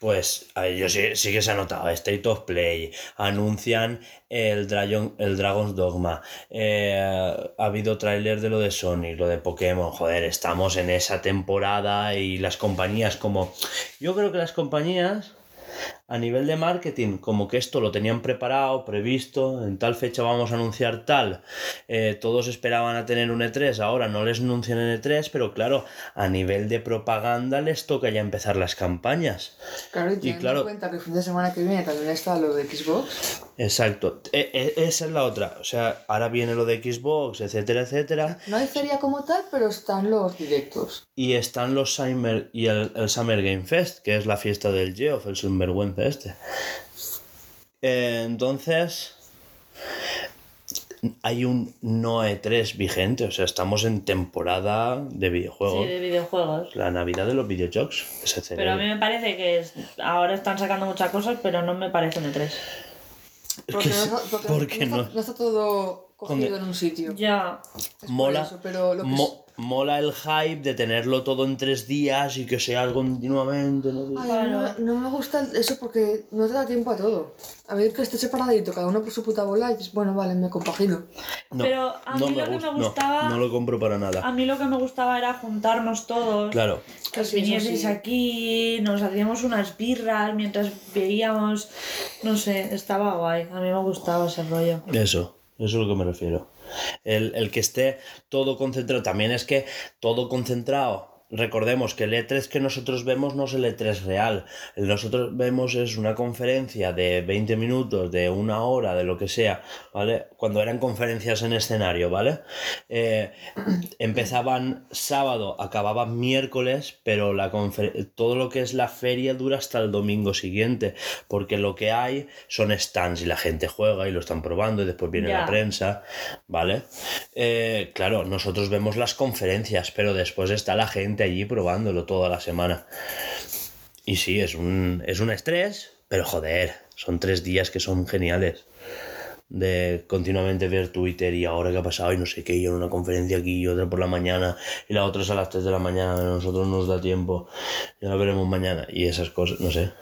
Pues a sí, sí que se ha notado. State of Play. Anuncian el, Dragon, el Dragon's Dogma. eh, ha habido tráiler de lo de Sony, lo de Pokémon. Joder, estamos en esa temporada y las compañías como... Yo creo que las compañías a nivel de marketing, como que esto lo tenían preparado, previsto, en tal fecha vamos a anunciar tal, eh, todos esperaban a tener un E3, ahora no les anuncian en E3, pero claro, a nivel de propaganda les toca ya empezar las campañas. Claro, y teniendo claro- en cuenta que el fin de semana que viene también está lo de Xbox. Exacto, E- e- esa es la otra, o sea, ahora viene lo de Xbox, etcétera, etcétera, No hay feria como tal, pero están los directos. y están los Summer y el, el Summer Game Fest, que es la fiesta del Geoff, el sinvergüenza este. Eh, entonces, hay un no E3 vigente, o sea, estamos en temporada de videojuegos. Sí, de videojuegos. La Navidad de los videojuegos Pero a mí me parece que es- ahora están sacando muchas cosas, pero no me parecen E3. Es Porque, que no, porque porque no, no. está, no está todo cogido en un sitio. Ya. Es por Mola, eso, pero lo que mo- mola el hype de tenerlo todo en tres días y que sea continuamente. ¿no? Ay, a no, no me gusta eso porque no te da tiempo a todo. A ver que esté separadito, cada uno por su puta bola y dices, bueno, vale, me compagino. No, Pero a no mí lo que me gustaba- No, lo compro para nada. A mí lo que me gustaba era juntarnos todos. Claro, Que os vinieseis sí. aquí, nos hacíamos unas birras mientras veíamos. No sé, estaba guay. A mí me gustaba ese rollo. eso, eso es lo que me refiero. El, el que esté todo concentrado, también es que todo concentrado. Recordemos que el E3 que nosotros vemos no es el E3 real. Nosotros vemos es una conferencia de 20 minutos, de una hora, de lo que sea, ¿vale? Cuando eran conferencias en escenario, ¿vale? Eh, empezaban sábado, acababan miércoles, pero la todo lo que es la feria dura hasta el domingo siguiente, porque lo que hay son stands y la gente juega y lo están probando y después viene la prensa, ¿vale? Eh, claro, nosotros vemos las conferencias, pero después está la gente allí probándolo toda la semana. Y sí, es un, es un estrés, pero joder, son tres días que son geniales de continuamente ver Twitter y ahora qué ha pasado y no sé qué, y una conferencia aquí y otra por la mañana y la otra es a las 3 de la mañana, a nosotros nos da tiempo, ya lo veremos mañana y esas cosas, no sé.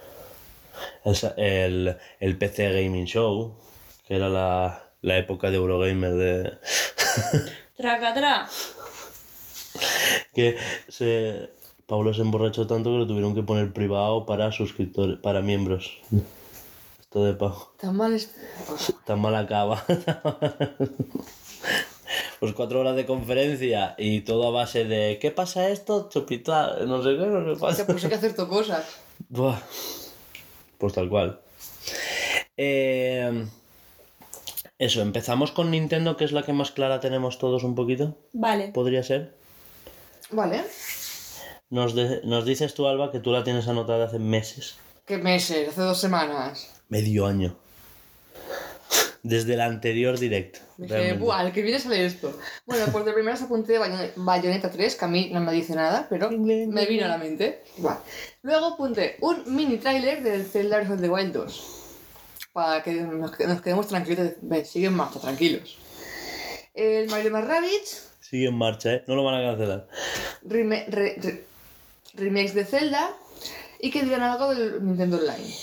El, el PC Gaming Show, que era la, la época de Eurogamer de... Tracatrá. que se... Pablo se emborrachó tanto que lo tuvieron que poner privado para suscriptores, para miembros. todo de pago. Tan mal es. Tan mal acaba. Pues cuatro horas de conferencia y todo a base de ¿qué pasa esto? Chupita, no sé qué, no sé qué pasa. Pues hay que hacer tu cosas. Buah. Pues tal cual. Eh, eso, empezamos con Nintendo, que es la que más clara tenemos todos un poquito. Vale. ¿Podría ser? Vale. Nos, de- nos dices tú, Alba, que tú la tienes anotada hace meses. ¿Qué meses? Hace dos semanas. Medio año. Desde el anterior directo. Dije, buah, el que viene sale esto. Bueno, pues de primeras apunté Bayon- Bayonetta 3, que a mí no me dice nada, pero me vino a la mente. Buah. Luego apunté un mini tráiler del Zelda Breath of the Wild 2. Para que nos, que- nos quedemos tranquilos. Ven, sigue en marcha, tranquilos. El Mario más Sigue en marcha, ¿eh? No lo van a cancelar. reme- re- re- remakes de Zelda y que dirán algo del Nintendo Online.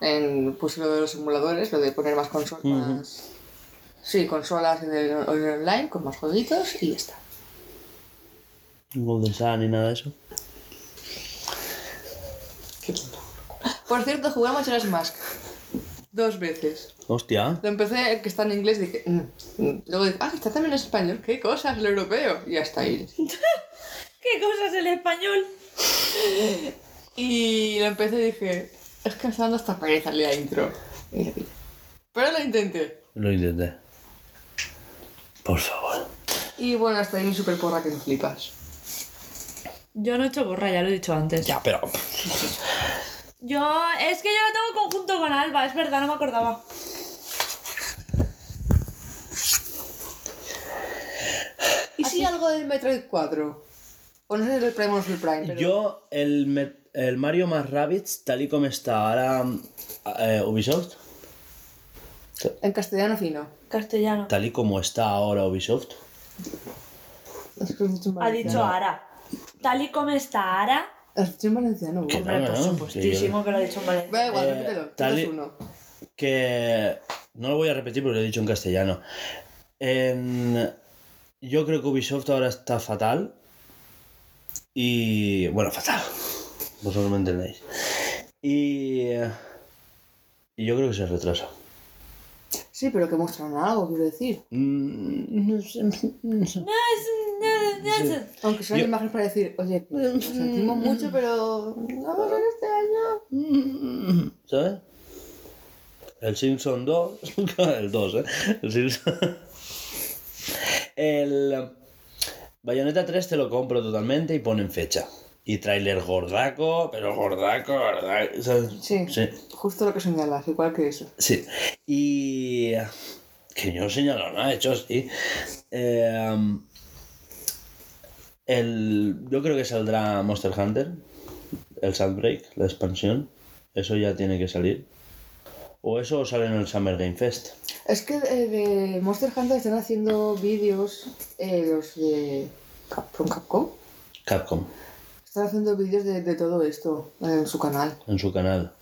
En, pues lo de los simuladores, lo de poner más consolas. Sí, consolas en el, en el online con más jueguitos y ya está. Golden Sun ni nada de eso. Por cierto, jugué a Majora's Mask. Dos veces. Hostia. Lo empecé, que está en inglés, dije. "Mm, mm". Luego dije, ah, está también en español. ¿Qué cosas? El europeo. Y hasta ahí. ¿Qué cosas el español? Y lo empecé y dije, es que me está dando hasta pereza la intro. Y. Pero lo intenté. Lo intenté. Por favor. Y bueno, hasta ahí mi super porra que me flipas. Yo no he hecho borra, ya lo he dicho antes. Ya, pero. Yo, es que yo lo tengo conjunto con Alba, es verdad, no me acordaba. ¿Y si algo del Metroid 4? O no sé del Prime o no es el Prime, pero... Yo, el, Met- el Mario más Rabbids, tal y como está ahora eh, Ubisoft, En castellano fino. Castellano. tal y como está ahora Ubisoft, Es que Ha dicho Ara. Tal y como está Ara. Has dicho en valenciano. Hombre, no, por no, supuestísimo que lo ha dicho en Valencia. Da igual, Eh, repítelo. tal uno. que no lo voy a repetir porque lo he dicho en castellano. En- yo creo que Ubisoft ahora está fatal. Y. Bueno, fatal. Vosotros me entendéis. Y. Y yo creo que se retrasa. Sí, pero que muestran algo, quiero decir. Mm, no sé, no sé. Aunque sea Yo- una imagen para decir, oye, lo sentimos mucho, pero vamos a ver este año. ¿Sabes? El Simpson 2. el 2, ¿eh? El Simpson. El. Bayonetta 3 te lo compro totalmente y ponen fecha. Y tráiler gordaco, pero gordaco, gordaco. Sí, Sí. justo lo que señalas, igual que eso. Sí. Y. Que yo no señalo nada, de hecho, sí. Eh, el, yo creo que saldrá Monster Hunter, el Sunbreak, la expansión. Eso ya tiene que salir. O eso sale en el Summer Game Fest. Es que eh, de Monster Hunter están haciendo vídeos, eh, los de Capcom, Capcom. Capcom, Están haciendo vídeos de, de todo esto en su canal. en su canal.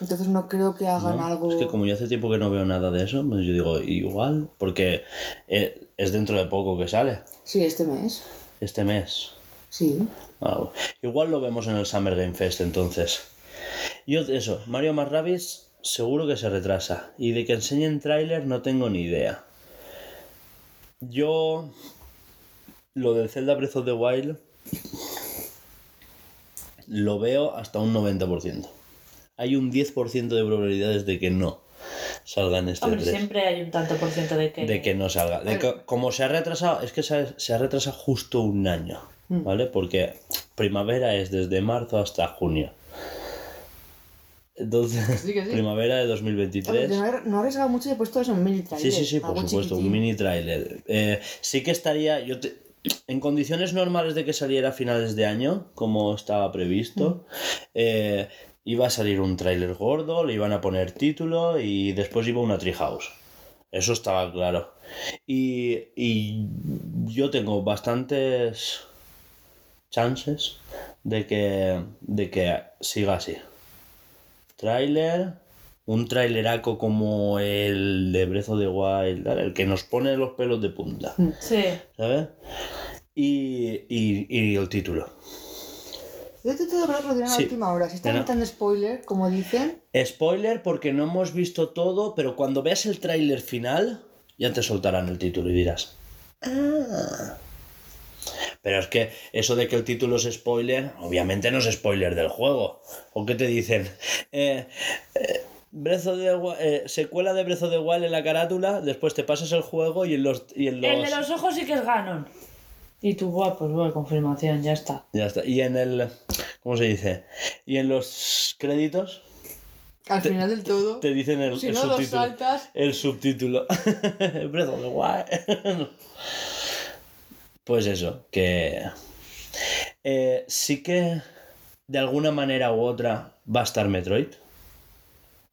Entonces no creo que hagan ¿no? algo... Es que como yo hace tiempo que no veo nada de eso, pues yo digo, igual, porque eh, es dentro de poco que sale, Sí, este mes. este mes. Sí. Ah, igual lo vemos en el Summer Game Fest entonces. Yo eso, Mario más Rabbids seguro que se retrasa. Y de que enseñen tráiler no tengo ni idea. Yo lo del Zelda Breath of the Wild lo veo hasta un 90%. Hay un 10% de probabilidades de que no salga en este Hombre, E3 siempre hay un tanto por ciento de que. de que no salga. De que, como se ha retrasado, es que se ha, se ha retrasado justo un año, ¿vale? Porque primavera es desde marzo hasta junio. Entonces, sí, que sí. primavera de Oye, 2023. no, he, no he arriesgado mucho y he puesto eso en mini Sí, trailer. sí, sí, por algo supuesto, un mini tráiler. Eh, sí que estaría, yo te- en condiciones normales de que saliera a finales de año, como estaba previsto, eh, iba a salir un tráiler gordo, le iban a poner título y después iba una treehouse. Eso estaba claro. Y, y yo tengo bastantes chances de que, de que siga así. Tráiler, un traileraco como el de of the Wild, ¿vale? el que nos pone los pelos de punta, Sí. ¿sabes? Y, y, y el título. Yo te todo creo que Sí. la última hora. Si están metiendo spoiler, como dicen, Spoiler porque no hemos visto todo, pero cuando veas el tráiler final, ya te soltarán el título y dirás. "Ah". Pero es que eso de que el título es spoiler, obviamente no es spoiler del juego. ¿O qué te dicen? Eh, eh, Breath of the Wi- eh, secuela de Breath of the Wild en la carátula, después te pasas el juego y en los... Y en los... El de los ojos sí que es Ganon. Y tú, guau, pues bueno, confirmación, ya está. Ya está. Y en el... ¿Cómo se dice? Y en los créditos al final del todo, te dicen el, si el no los subtítulo. saltas, El subtítulo. Breath of the Wild. Pues eso, que eh, sí que de alguna manera u otra va a estar Metroid.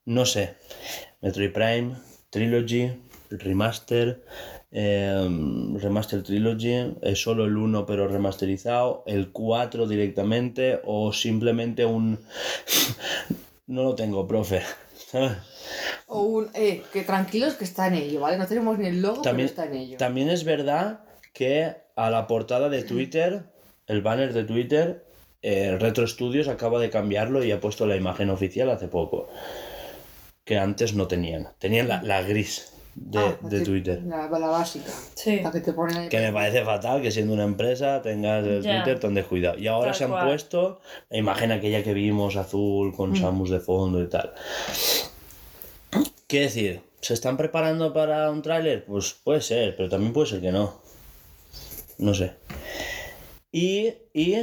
No sé. Metroid Prime, Trilogy, Remaster, eh, Remaster Trilogy, es solo el 1 pero remasterizado, el 4 directamente o simplemente un... no lo tengo, profe. o un, eh, que tranquilos que está en ello, ¿vale? No tenemos ni el logo, También, pero está en ello. también es verdad que a la portada de Twitter, el banner de Twitter, eh, Retro Studios acaba de cambiarlo y ha puesto la imagen oficial hace poco. Que antes no tenían. Tenían la, la gris de, Ah, de Twitter. La, la básica. Sí. La que te ponen ahí. Que me parece fatal que siendo una empresa tengas el Ya. Twitter tan descuidado. Y ahora Tal se han cual. puesto la imagen aquella que vimos azul con Mm. Samus de fondo y tal. ¿Qué decir? ¿Se están preparando para un tráiler? Pues puede ser, pero también puede ser que no. No sé. Y, y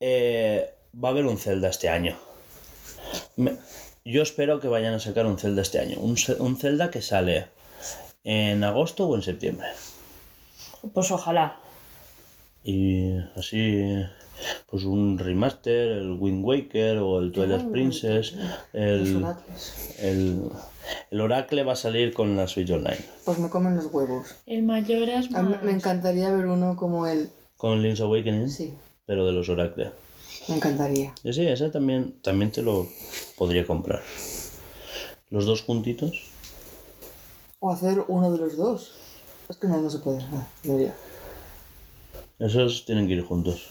eh, va a haber un Zelda este año. Me- yo espero que vayan a sacar un Zelda este año. Un, Zelda que sale en agosto o en septiembre. Pues ojalá. Y así, pues un remaster, el Wind Waker o el Twilight Princess. Los El, oracles. el, el Oracle va a salir con la Switch Online. Pues me comen los huevos. El mayor es A mí más. me encantaría ver uno como el. Con Link's Awakening, Sí, pero de los Oracle. Me encantaría. Sí, ese también, también te lo podría comprar. Los dos juntitos. O hacer uno de los dos. Es que no, no se puede. No, debería. Esos tienen que ir juntos.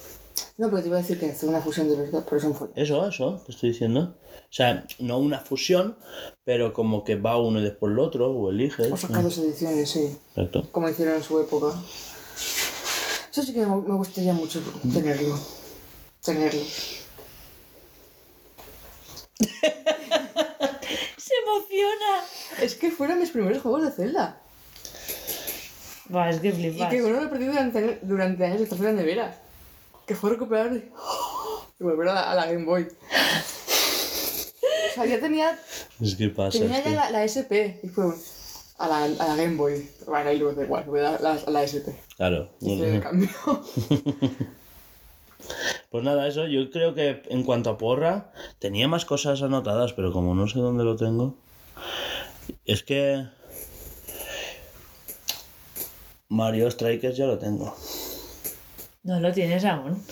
No, pero te iba a decir que hacer una fusión de los dos, pero es un follo. Eso, eso, te estoy diciendo. O sea, no una fusión, pero como que va uno y después el otro, o eliges. O sacar dos ediciones, sí. Exacto. Como hicieron en su época. Eso sí que me gustaría mucho tenerlo. Tenerlo. Se emociona. Es que fueron mis primeros juegos de Zelda. Va, es que Y flipas. que uno lo perdí durante, durante años de veras. Que fue recuperar y, y volver a la, a la Game Boy. O sea, ya tenía, Es que pasa. tenía es ya que- la, la SP y fue a la, a la Game Boy. Bueno, ahí luego da igual, voy a la, a la SP. Claro. Hice el cambio. Pues nada, eso, yo creo que en cuanto a porra, tenía más cosas anotadas, pero como no sé dónde lo tengo. Es que. Mario Strikers ya lo tengo. No lo tienes aún.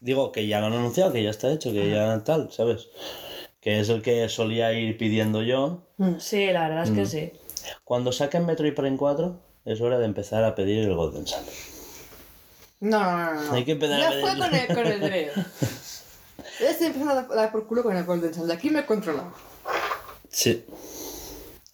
Digo que ya lo han anunciado, que ya está hecho, que ya tal, ¿sabes? Que es el que solía ir pidiendo yo. Sí, la verdad es Mm. que sí. Cuando saquen Metroid Prime 4, es hora de empezar a pedir el Golden Sun. No, no, no, no. no. Hay que empezar ya a fue con el, con el Dreo. Ya estoy empezando a dar- por culo con el Golden Sun. De aquí me he controlado. Sí.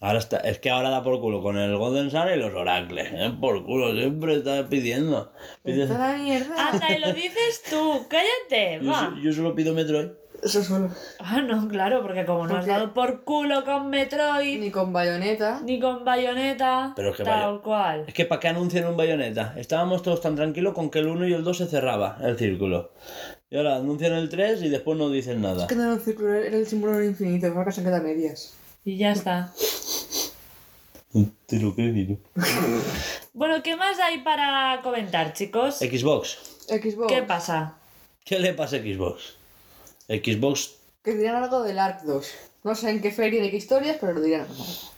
Ahora está, es que ahora da por culo con el Golden Sun y los Oracles. ¿eh? Por culo, siempre está pidiendo. Pide- ¡Está la mierda! Anda, y lo dices tú. Cállate, Yo, va. so- yo solo pido Metroid. Eso solo. Ah, no, claro, porque como no has Porque- dado por culo con Metroid, Ni con bayoneta. ni con Bayonetta, Pero es que tal cual. Es que para qué anuncian un bayoneta. Estábamos todos tan tranquilos con que el 1 y el 2 se cerraba el círculo. Y ahora anuncian el 3 y después no dicen nada. Es que no era un círculo, era el símbolo del infinito. Fue que se queda medias. Y ya está. Te lo tú. Bueno, ¿qué más hay para comentar, chicos? Xbox. Xbox. ¿Qué pasa? ¿Qué le pasa a Xbox? Xbox. Que dirán algo del Ark 2. No sé en qué feria ni qué historias, pero lo dirán.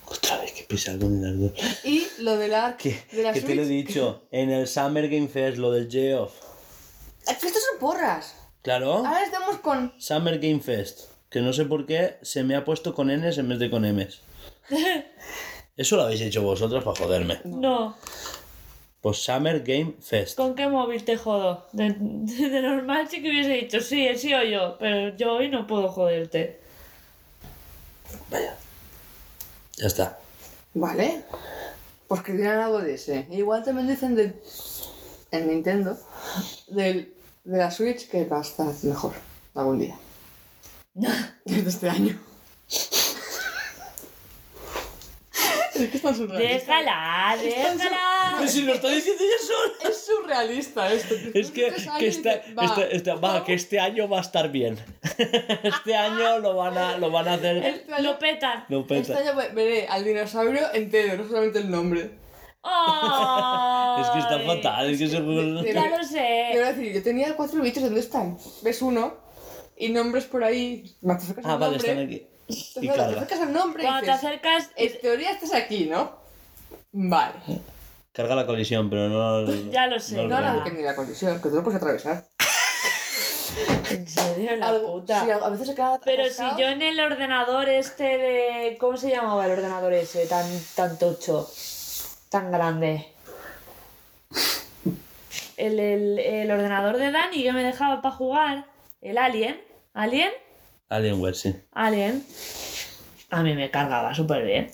Otra vez que pisa con el Ark. Y lo del Ark Que, de la que te lo he dicho. En el Summer Game Fest, lo del Geoff. Estos son porras. Claro. Ahora estamos con. Summer Game Fest. Que no sé por qué se me ha puesto con Ns en vez de con Ms. Eso lo habéis hecho vosotros para joderme. No. Pues Summer Game Fest. ¿Con qué móvil te jodo? De, de normal sí que hubiese dicho sí, he sido yo, pero yo hoy no puedo joderte. Vaya. Ya está. Vale. Pues que dirán algo de ese. Igual también dicen de. En Nintendo. Del, de la Switch que va a estar mejor. Algún día. Desde este año. Es que está surrealista. Déjala, déjala. Pues si lo está diciendo ya solo. Es surrealista esto. Es que, que dices, va, está- está- va, que este año va a estar bien. Este año lo van a, lo van a hacer. Este año, Lo petan. No este año ve- veré al dinosaurio entero, no solamente el nombre. Ay. Es que está fatal, es que ese juego- de- Ya lo sé. voy a decir, yo tenía cuatro bichos, ¿dónde están? ¿Ves uno? Y nombres por ahí. Ah, al vale, nombre. están aquí. Te Y te carga. acercas al nombre Cuando te dices, acercas, en teoría estás aquí, ¿no? Vale. Carga la colisión, pero no. Ya lo sé. no No, veo. que ni la colisión, que tú lo puedes atravesar. en serio, la Algo- puta. sí, a veces se queda Pero si yo en el ordenador este de... ¿Cómo se llamaba el ordenador ese? Tan, tan tocho. Tan grande. El, el, el ordenador de Dani que me dejaba para jugar. El Alien. ¿Alien? Alienware, sí. Alien. A mí me cargaba súper bien.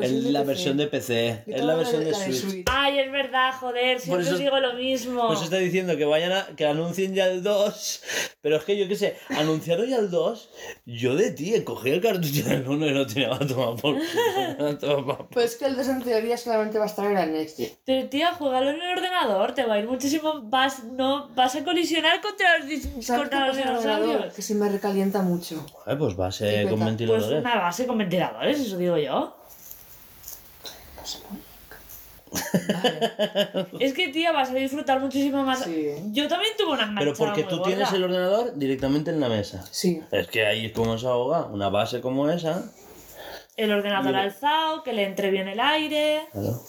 Es la PC. versión de PC, es la versión de la Switch. Ay, es verdad, joder, siempre eso- digo lo mismo. Pues está diciendo que vayan a, que anuncien ya el 2, pero es que yo qué sé, anunciaron ya el 2, yo de ti cogí el cartucho del 1 y lo tenía a tomar por culo, a por- Pues es que el de en teoría solamente va a estar en el Next Gen. Pero tía, juégalo en el ordenador, te va a ir muchísimo, vas, no, vas a colisionar contra los, dis- ¿Sabes qué contra los dinosaurios. Que se me recalienta mucho. Joder, pues base Y con peta. Pues ventiladores. una base con ventiladores, eso digo yo. Es que tía, vas a disfrutar muchísimo más. Sí. Yo también tuve una Pero porque muy tú gorda. tienes el ordenador directamente en la mesa. Sí. Es que ahí es como se ahoga, una base como esa. El ordenador alzado, que le entre bien el aire. Claro.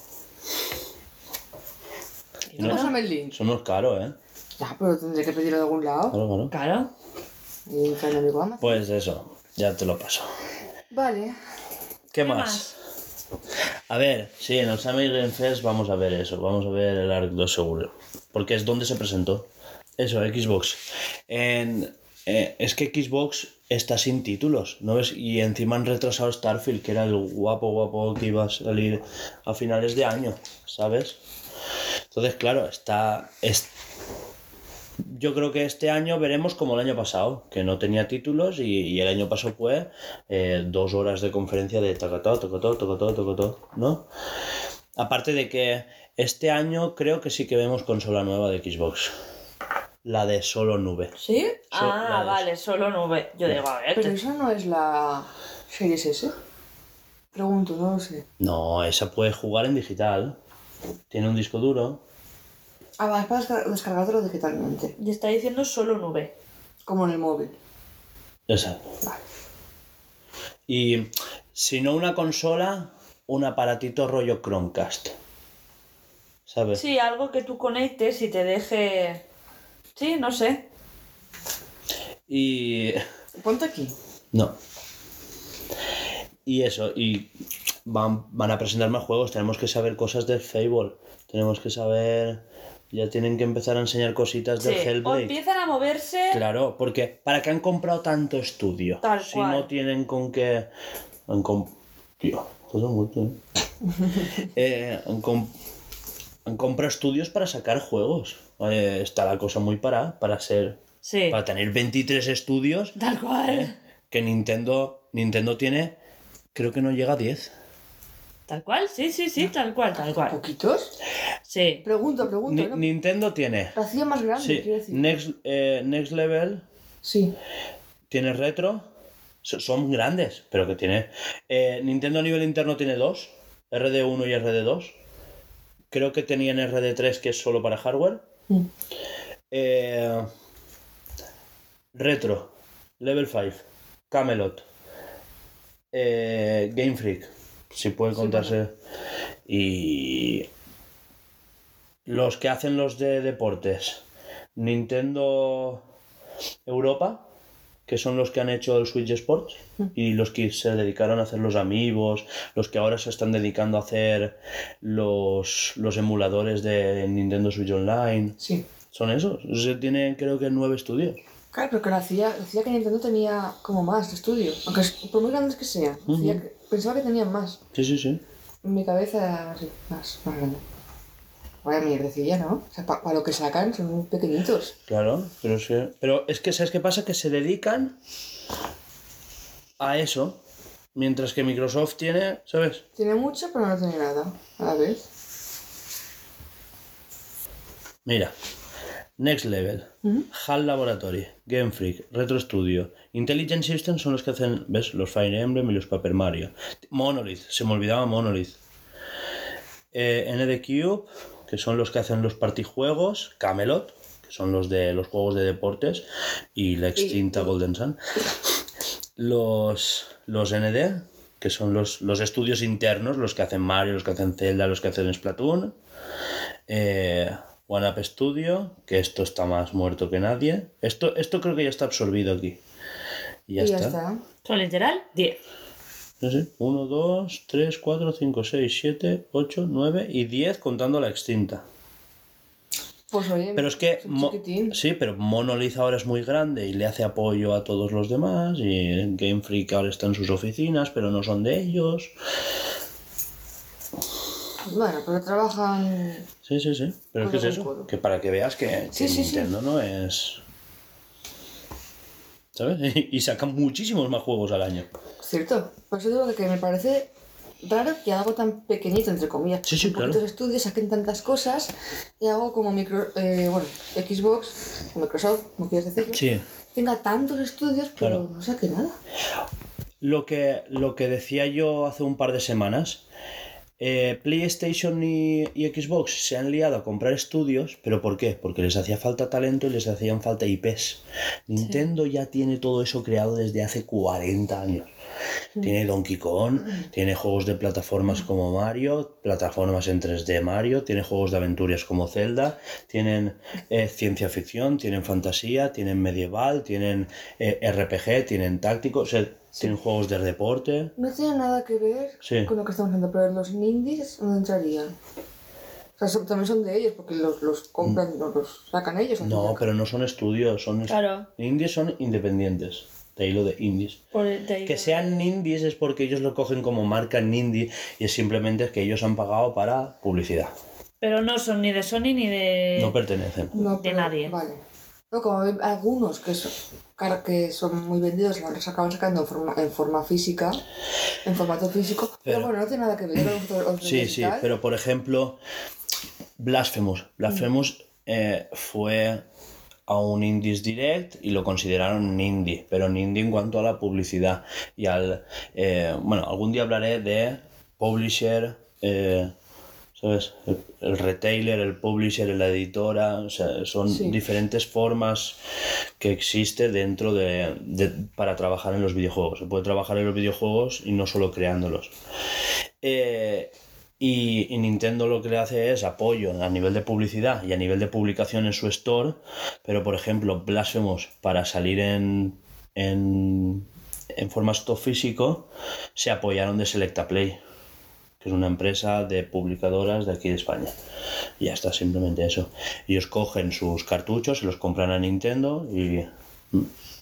Tú pásame el link. Eso no es caro, ¿eh? Ya, pero tendré que pedirlo de algún lado. Claro, claro. Claro. Y amigo Amazon. Pues eso, ya te lo paso. Vale. ¿Qué, ¿Qué más? más? A ver, sí, en el Summer Game Fest vamos a ver eso, vamos a ver el Arc 2 seguro, porque es donde se presentó. Eso, Xbox. En, eh, es que Xbox está sin títulos, ¿no ves? Y encima han retrasado Starfield, que era el guapo, guapo que iba a salir a finales de año, ¿sabes? Entonces, claro, está... es- yo creo que este año veremos como el año pasado, que no tenía títulos y, y el año pasado fue eh, dos horas de conferencia de tocotó, tocotó, tocotó, tocotó, ¿no? Aparte de que este año creo que sí que vemos consola nueva de Xbox. La de solo nube. ¿Sí? Ah, la de- vale, solo nube. Yo digo, a ver. Pero esa no es la Series S. Pregunto, no lo sé. No, esa puede jugar en digital. Tiene un disco duro. Ah, va, es para descar- descargártelo digitalmente. Y está diciendo solo nube. Como en el móvil. Exacto. Vale. Y si no una consola, un aparatito rollo Chromecast. ¿Sabes? Sí, algo que tú conectes y te deje. Sí, no sé. Y Ponte aquí. No. Y eso, y van, van a presentar más juegos, tenemos que saber cosas del Fable, tenemos que saber, ya tienen que empezar a enseñar cositas Sí. del O Hellblade. empiezan a moverse. Claro, porque ¿para qué han comprado tanto estudio? Tal si cual. no tienen con qué... Han com- Tío, todo mucho, ¿eh? Eh, han, com- han comprado estudios para sacar juegos. Eh, está la cosa muy para, para ser... Sí. Para tener 23 estudios Tal cual. ¿eh? que Nintendo, Nintendo tiene, creo que no llega a 10. Tal cual, sí, sí, sí, tal cual, tal cual. ¿Poquitos? Sí. Pregunto, pregunto. Ni- ¿no? Nintendo tiene, La hacía más grande, sí, quiero decir. Next, eh, Next Level, Sí. tiene Retro, so- son grandes, pero que tiene... eh, Nintendo a nivel interno tiene dos, RD1 y RD2. Creo que tenían RD3 que es solo para hardware. Mm. Eh, Retro, Level 5, Camelot, eh, Game Freak, si puede contarse. Y los que hacen los de deportes, Nintendo Europa, que son los que han hecho el Switch Sports y los que se dedicaron a hacer los amigos, los que ahora se están dedicando a hacer los, los emuladores de Nintendo Switch Online. Sí. Son esos. Se tienen creo que nueve estudios. Claro, pero que hacía, decía que Nintendo tenía como más de estudio. Aunque es- por muy grandes que sean. decía que- pensaba que tenían más. Sí, sí, sí. En mi cabeza más, más grande. Vaya mierdecilla, ¿no? O sea, para lo que sacan son muy pequeñitos. Claro, pero es que, pero es que ¿sabes qué pasa? Que se dedican a eso, mientras que Microsoft tiene, ¿sabes? Tiene mucho, pero no tiene nada a la vez. Mira, Next Level, HAL Laboratory, Game Freak, Retro Studio, Intelligent Systems son los que hacen, ¿ves? Los Fire Emblem y los Paper Mario. Monolith, se me olvidaba Monolith. Eh, ND Cube, que son los que hacen los partijuegos, Camelot, que son los de los juegos de deportes, y la extinta Golden Sun. Los, los ND, que son los, los estudios internos, los que hacen Mario, los que hacen Zelda, los que hacen Splatoon. Eh, One Up Studio, que esto está más muerto que nadie. Esto, esto creo que ya está absorbido aquí. Y ya, y ya está. está. Son literal 10. No sé, 1, 2, 3, 4, 5, 6, 7, 8, 9 y 10 contando la extinta. Pues oye, Pero es que sí, pero Monolith ahora es muy grande y le hace apoyo a todos los demás y Game Freak ahora está en sus oficinas, pero no son de ellos. Bueno, pero trabajan. Sí, sí, sí. Pero Con ¿qué es eso? codo. Que para que veas que, que Sí, sí, sí. Nintendo no es... ¿Sabes? Y sacan muchísimos más juegos al año. Cierto. Por eso digo que, que me parece raro que algo tan pequeñito, entre comillas, Sí, sí, claro. estudios saquen tantas cosas y algo como micro, eh, bueno, Xbox, o Microsoft, como quieres decirlo, Sí. tenga tantos estudios, pero Claro. no saque nada. Lo que, lo que decía yo hace un par de semanas, eh, PlayStation y, y Xbox se han liado a comprar estudios, pero ¿por qué? Porque les hacía falta talento y les hacían falta IPs. Nintendo ya tiene todo eso creado desde hace 40 años. Tiene Donkey Kong, tiene juegos de plataformas como Mario, plataformas en 3D Mario, tiene juegos de aventuras como Zelda, tienen eh, ciencia ficción, tienen fantasía, tienen medieval, tienen eh, RPG, tienen táctico, o sea, tienen juegos de deporte. No tiene nada que ver Sí. con lo que estamos haciendo, pero los indies no entrarían. O sea, son- también son de ellos, porque los, los compran, no los sacan ellos. Mm. No, pero no son estudios, son Claro. indies son independientes. De ahí lo de indies. De Que sean indies es porque ellos lo cogen como marca indie y es simplemente que ellos han pagado para publicidad. Pero no son ni de Sony ni de. No pertenecen. No, de pero- nadie. Vale. No, como algunos que son, claro, que son muy vendidos, los acaban sacando en forma, en forma física, en formato físico, pero, Pero- bueno, no tiene nada que ver con Sí, sí, pero por ejemplo, Blasphemous. Blasphemous eh, fue a un Indies Direct y lo consideraron un indie, pero un indie en cuanto a la publicidad. Y al. eh, bueno, algún día hablaré de publisher. eh, ¿Sabes? El, el retailer, el publisher, la editora, o sea, son Sí. diferentes formas que existe dentro de, de- para trabajar en los videojuegos. Se puede trabajar en los videojuegos y no solo creándolos. Eh, y, y Nintendo lo que le hace es apoyo a nivel de publicidad y a nivel de publicación en su store, pero por ejemplo, Blasphemous para salir en, en, en formato físico se apoyaron de Selecta Play, que es una empresa de publicadoras de aquí de España. Y ya está, simplemente eso. Ellos cogen sus cartuchos, se los compran a Nintendo y...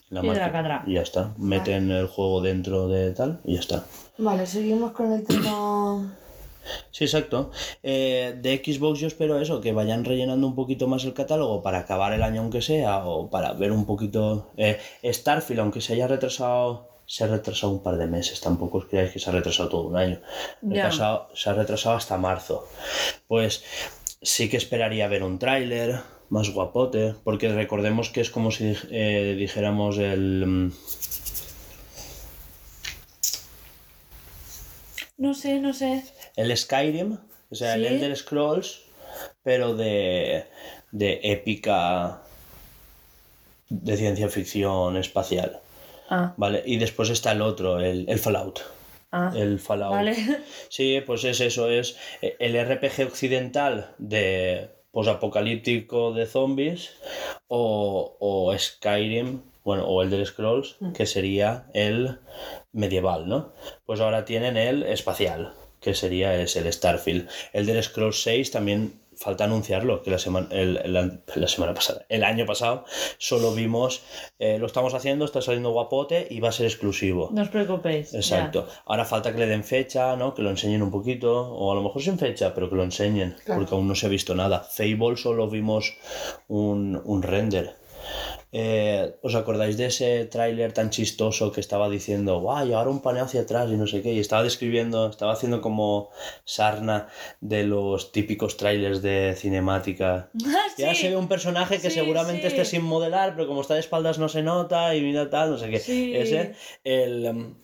La Y marca- y ya está. Meten el juego dentro de tal y ya está. Vale, seguimos con el tema... Sí, exacto. Eh, de Xbox yo espero eso, que vayan rellenando un poquito más el catálogo para acabar el año aunque sea, o para ver un poquito... eh, Starfield, aunque se haya retrasado, se ha retrasado un par de meses, tampoco os creáis que se ha retrasado todo un año. Se ha retrasado hasta marzo. Pues sí que esperaría ver un tráiler más guapote, porque recordemos que es como si eh, dijéramos el... mm, No sé, no sé. el Skyrim, o sea, el. Elder Scrolls, pero de, de épica de ciencia ficción espacial, Ah, ¿vale? Y después está el otro, el, el Fallout. ah. El Fallout. Vale. Sí, pues es eso, es eh, el RPG occidental de posapocalíptico de zombies o, o Skyrim bueno, o Elder Scrolls, que sería el medieval, ¿no? Pues ahora tienen el espacial, que sería es el Starfield. Elder Scrolls 6 también falta anunciarlo, que la semana, el, el- la semana pasada, el año pasado, solo vimos, eh, lo estamos haciendo, está saliendo guapote y va a ser exclusivo. No os preocupéis. ya. Exacto. Ahora falta que le den fecha, ¿no? Que lo enseñen un poquito, o a lo mejor sin fecha, pero que lo enseñen, Claro. porque aún no se ha visto nada. Fable solo vimos un, un render. Eh, ¿Os acordáis de ese tráiler tan chistoso que estaba diciendo, guay, ahora un paneo hacia atrás y no sé qué? Y estaba describiendo, estaba haciendo como sarna de los típicos trailers de cinemática. Ah, Ya sí. se ve un personaje que Sí, seguramente sí. esté sin modelar, pero como está de espaldas no se nota y mira tal, no sé qué. Ese, el.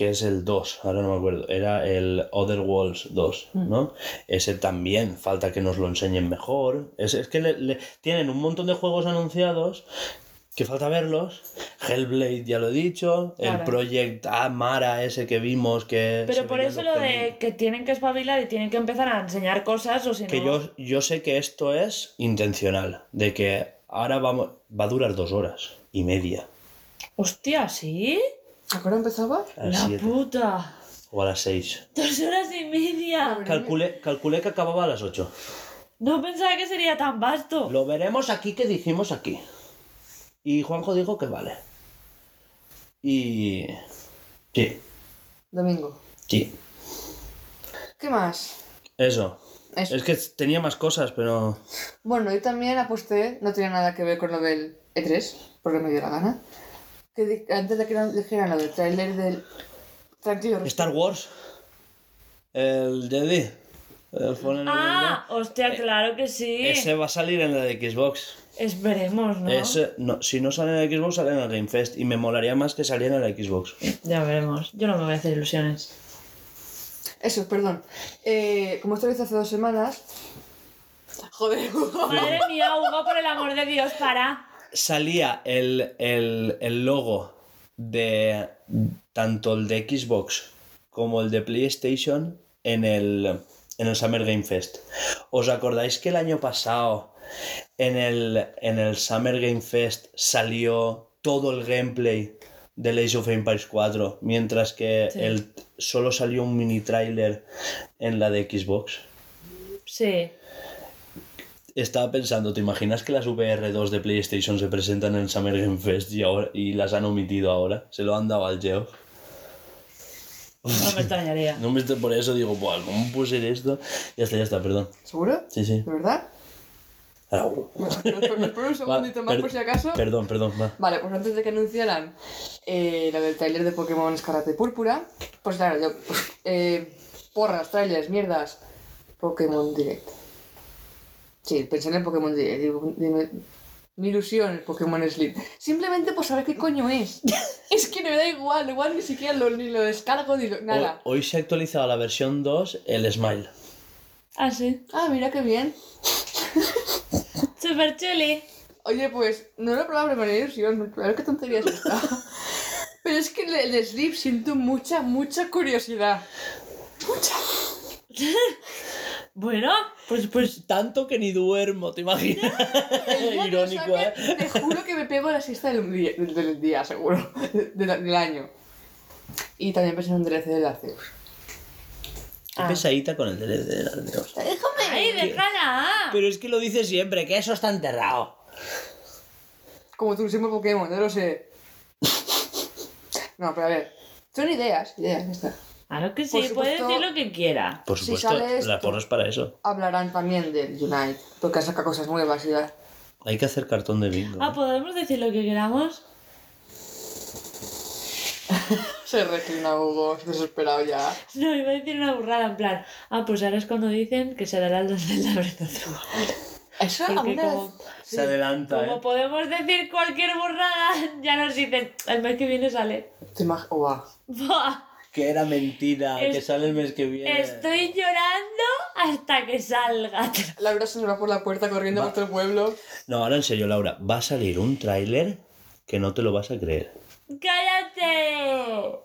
Que es el 2, ahora no me acuerdo. Era el Other Worlds 2, ¿no? Ese también falta que nos lo enseñen mejor. Es, es que le- le- tienen un montón de juegos anunciados que falta verlos. Hellblade, ya lo he dicho. El. Project Amara, ese que vimos que. Pero por eso lo de que tienen que espabilar y tienen que empezar a enseñar cosas o si Que no... yo, yo sé que esto es intencional, de que ahora vamos, va a durar dos horas y media, Hostia, ¿sí? ¿A qué hora empezaba? a las La siete puta. o a las seis. Dos horas y media. Calculé, calculé que acababa a las ocho. No pensaba que sería tan vasto. Lo veremos aquí que dijimos aquí. Y Juanjo dijo que vale. Y... Sí, Domingo. sí. ¿Qué más? Eso. Eso. Es que tenía más cosas, pero... Bueno, yo también aposté, no tenía nada que ver con lo del E3, porque me dio la gana. Que antes de que nos dijeran lo del tráiler del. Tranquilo, Star Wars. El Jedi. El Ah, hostia, claro que sí. Ese va a salir en la de Xbox. Esperemos, ¿no? Ese, no, si no sale en la Xbox, sale en el Game Fest. Y me molaría más que saliera en la Xbox. Ya veremos. Yo no me voy a hacer ilusiones. Eso, perdón. Eh, como esto lo hice hace dos semanas. Joder, Madre mía, Hugo, por el amor de Dios, para. Salía el, el, el logo de tanto el de Xbox como el de PlayStation en el, en el Summer Game Fest. ¿Os acordáis que el año pasado en el, en el Summer Game Fest salió todo el gameplay de Age of Empires 4, mientras que Sí. el, solo salió un mini trailer en la de Xbox? Sí. Estaba pensando, ¿te imaginas que las VR2 de PlayStation se presentan en Summer Game Fest y, ahora, y las han omitido ahora? Se lo han dado al Geoff. No me extrañaría. No me por eso, digo, Buah, ¿cómo puede ser esto? Ya está, ya está, perdón. ¿Seguro? Sí, sí. ¿De verdad? Ahora, uh, Bueno, me espero- me espero un segundito va, más per- por si acaso. Perdón, perdón, va. Vale, pues antes de que anunciaran eh, lo del tráiler de Pokémon Escarlata y Púrpura, pues claro, yo, pues, eh, porras, trailers, mierdas, Pokémon Direct. Sí, pensé en el Pokémon Direct. digo, dime, mi ilusión, el Pokémon Sleep. Simplemente por saber qué coño es. es que me da igual, igual ni siquiera lo, ni lo descargo ni lo, nada. Hoy, hoy se ha actualizado la versión 2, el Smile. Ah, sí. Ah, mira qué bien. Super chuli. Oye, pues no lo he probado, pero me da ilusión. A ver qué tontería es esta. Pero es que el, el Sleep siento mucha, mucha curiosidad. Mucha. Bueno, pues, pues. Tanto que ni duermo, ¿te imaginas? Irónico, saque, ¿eh? Te juro que me pego la siesta del día, del, del día seguro. de- del, del año. Y también pensé en un DLC de Arceus. Qué Ah. pesadita con el DLC de las Neos. ¡Ay, déjala! Pero es que lo dice siempre, que eso está enterrado. Como tu siempre Pokémon, no lo sé. No, pero a ver. Son ideas, ideas, ya está. Claro que sí, puede decir lo que quiera. Por Si supuesto, sale esto- la porra es para eso. Hablarán también del Unite, porque saca cosas nuevas y ya. Hay que hacer cartón de bingo. Ah, ¿podemos decir lo que queramos? Se reclina Hugo, desesperado ya. No, iba a decir una burrada en plan. Ah, pues ahora es cuando dicen que se dará el 2 del Wild. Eso Porque como- vez- Se adelanta, Como ¿eh? podemos decir cualquier burrada, ya nos dicen, el mes que viene sale. Te Buah. Que era mentira, Es- que sale el mes que viene. Estoy llorando hasta que salga. Laura se nos va por la puerta corriendo Va. por todo el pueblo. No, ahora en serio, Laura, va a salir un tráiler que no te lo vas a creer. ¡Cállate!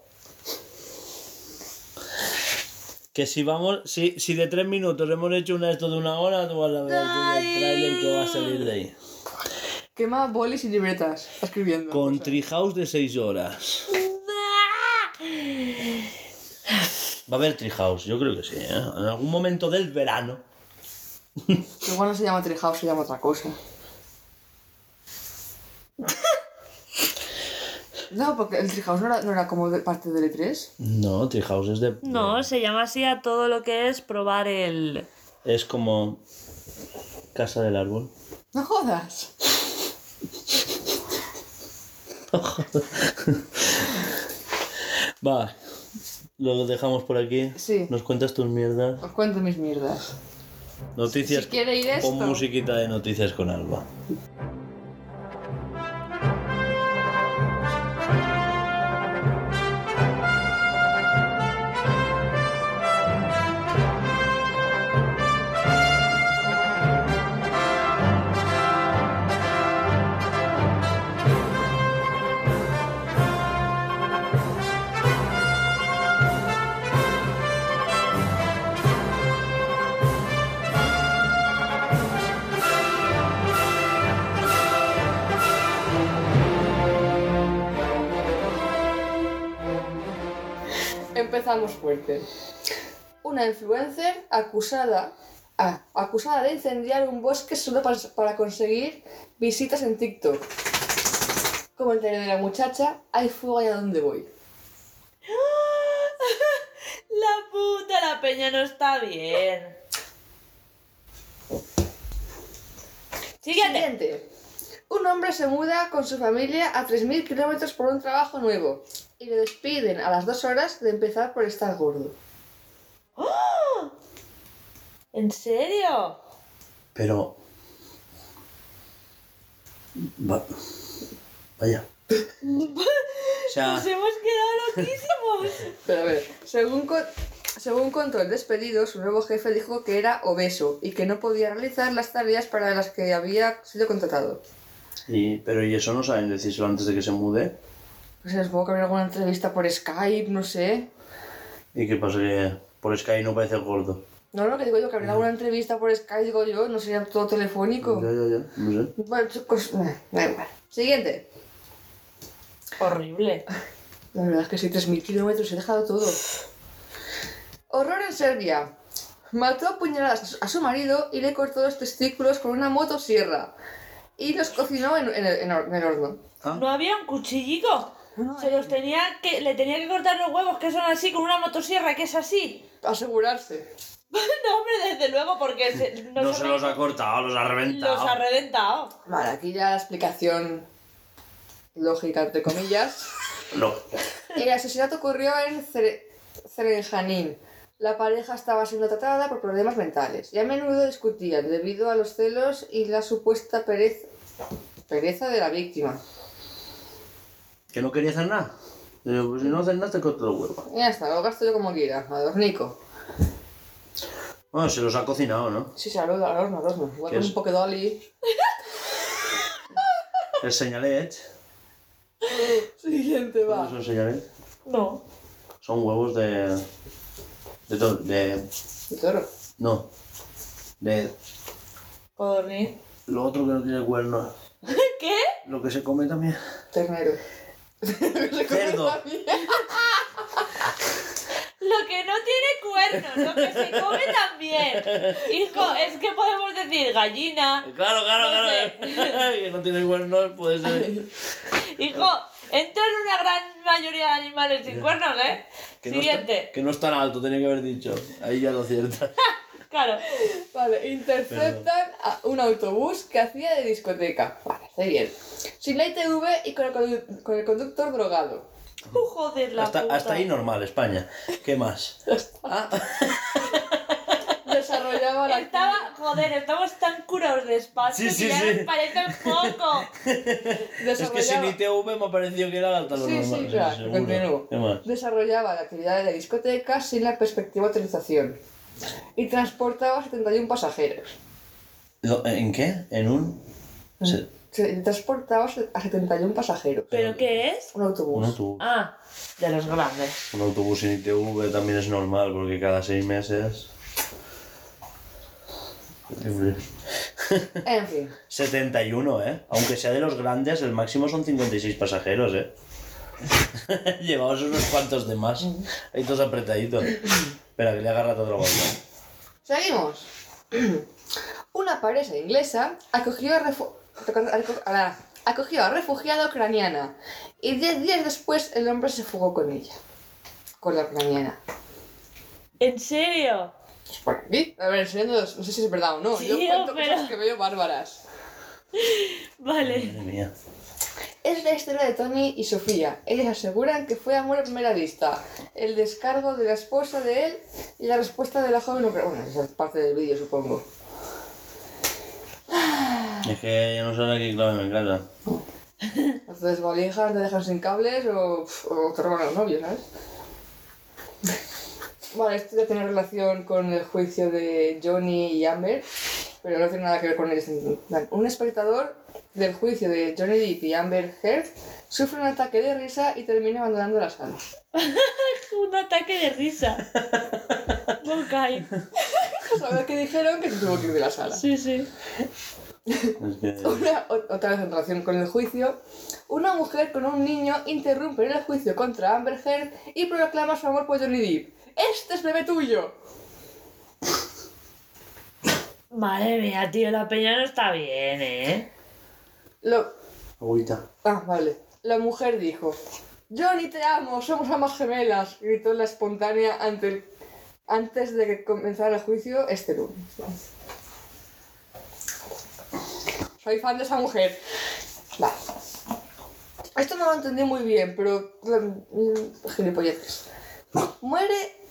Que si vamos, si, si de tres minutos hemos hecho una esto de una hora, tú vas a ver el tráiler que va a salir de ahí. Quema bolis y libretas escribiendo. Con Treehouse de 6 horas. Va a haber Treehouse, yo creo que sí, ¿eh? En algún momento del verano. Igual no se llama Treehouse, se llama otra cosa. No, porque el Treehouse no era, no era como de parte del E3. No, Treehouse es de. No, se llama así a todo lo que es probar el. Es como. Casa del árbol. No jodas. Va. Lo dejamos por aquí. Sí. Nos cuentas tus mierdas. Os cuento mis mierdas. Noticias. Si quiere ir esto. Pon musiquita de noticias con Alba. Fuerte. Una influencer acusada, ah, acusada de incendiar un bosque solo para, para conseguir visitas en TikTok. Comentario de la muchacha, hay fuego allá donde voy. La puta, la peña no está bien. Siguiente. Siguiente. Un hombre se muda con su familia a 3.000 kilómetros por un trabajo nuevo y le despiden a las dos horas de empezar por estar gordo. ¿En serio? Pero. Va- Vaya. O sea, Nos hemos quedado loquísimos. Pero a ver, según, co- según contó el despedido, su nuevo jefe dijo que era obeso y que no podía realizar las tareas para las que había sido contratado. y, pero ¿y eso no saben decírselo antes de que se mude? No sé, supongo que habría alguna entrevista por Skype, no sé. ¿Y qué pasa? Que por Sky no parece gordo. No, no, que digo yo, que habría alguna entrevista por Skype, digo yo, no sería todo telefónico. Ya, ya, ya. No sé. Bueno, chicos, eh, da igual. Siguiente. Horrible. La verdad es que sí, 3.000 kilómetros, he dejado todo. Horror en Serbia. Mató a puñaladas a su- marido y le cortó los testículos con una motosierra. Y los cocinó en, en el, en el- horno. Ah, ¿No había un Se los tenía que, le tenía que cortar los huevos que son así con una motosierra que es así. Asegurarse. No, hombre, desde luego, porque se, no no se los ha cortado, los ha reventado. los ha reventado. Vale, aquí ya la explicación lógica, entre comillas. No. El asesinato ocurrió en Cerenjanín. La pareja estaba siendo tratada por problemas mentales y a menudo discutían debido a los celos y la supuesta pereza, pereza de la víctima. ¿Que no quería hacer nada? Pues si no haces nada, te corto los huevos. Ya está, lo gasto yo como quiera, adornico. Bueno, se los ha cocinado, ¿no? Sí, se horno, al horno, al horno. Igual ¿Qué con es? un oli. El señalet. Siguiente ¿Cuáles son señalet? No. Son huevos de. De. to- de De toro. no. De. Codorniz. Lo otro que no tiene cuernos. ¿Qué? Lo que se come también. Ternero. Cerdo. Lo que no tiene cuernos, lo que se come también. Hijo, es que podemos decir gallina. Claro, claro, No claro. que no tiene cuernos, puede ser. Hijo, entra en una gran mayoría de animales sin cuernos, ¿eh? Que no, está, Siguiente. que no es tan alto, tenía que haber dicho. Ahí ya lo cierta. Claro. Vale, interceptan a un autobús que hacía de discoteca. Vale, está bien. Sin la ITV y con el, condu- con el conductor drogado. Uh, joder, la Hasta, puta. hasta ahí normal, España. ¿Qué más? Ah, Desarrollaba la Estaba, joder, estamos tan curados de espacio Sí, sí, que ya sí. nos parece poco. es que sin desarrollaba, ITV me ha parecido que era hasta lo Sí, sí, normal. claro, seguro. continúo. ¿Qué más? desarrollaba la actividad de la discoteca sin la perspectiva de utilización. Y transportaba 71 pasajeros. ¿En qué? ¿En un...? se- Se transportaba a 71 pasajeros. ¿Pero qué es? Un autobús. Un autobús. Ah, de los grandes. Un autobús sin ITV también es normal porque cada seis meses. En fin. 71, ¿eh? Aunque sea de los grandes, el máximo son 56 pasajeros, ¿eh? Llevamos unos cuantos de más. Ahí todos apretaditos. Espera, que le agarra otro golpe. Seguimos. Una pareja inglesa acogió a, refu- la- acogió a refugiada ucraniana y diez días después el hombre se fugó con ella. Con la ucraniana. ¿En serio? Pues por aquí. A ver, enseñando, no sé si es verdad o no. Yo Tío, cuento pero- cosas que veo bárbaras. Vale. Madre mía. Es la historia de Tony y Sofía. Ellas aseguran que fue amor a primera vista. El descargo de la esposa de él y la respuesta de la joven. Bueno, esa es parte del vídeo, supongo. Es que yo no sé qué clave en casa. Entonces, valijas, te dejan sin cables o, o te roban a los novios, ¿sabes? Vale, esto ya tiene relación con el juicio de Johnny y Amber, pero no tiene nada que ver con ellos. Un espectador del juicio de Johnny Depp y Amber Heard sufre un ataque de risa y termina abandonando la sala. Un ataque de risa. Ok. ¿Sabes qué dijeron? Que se tuvo que ir de la sala. Sí, sí. Que... Una- otra vez en relación con el juicio, una mujer con un niño interrumpe el juicio contra Amber Heard y proclama su amor por Johnny Depp. ¡Este es bebé tuyo! Madre mía, tío, la peña no está bien, ¿eh? Lo... Agüita. Ah, vale. La mujer dijo, Johnny, te amo, somos amas gemelas, gritó la espontánea ante el- antes de que comenzara el juicio este lunes. Soy fan de esa mujer. Vale. Esto no lo entendí muy bien, pero... mm, Gilipolleces. Muere...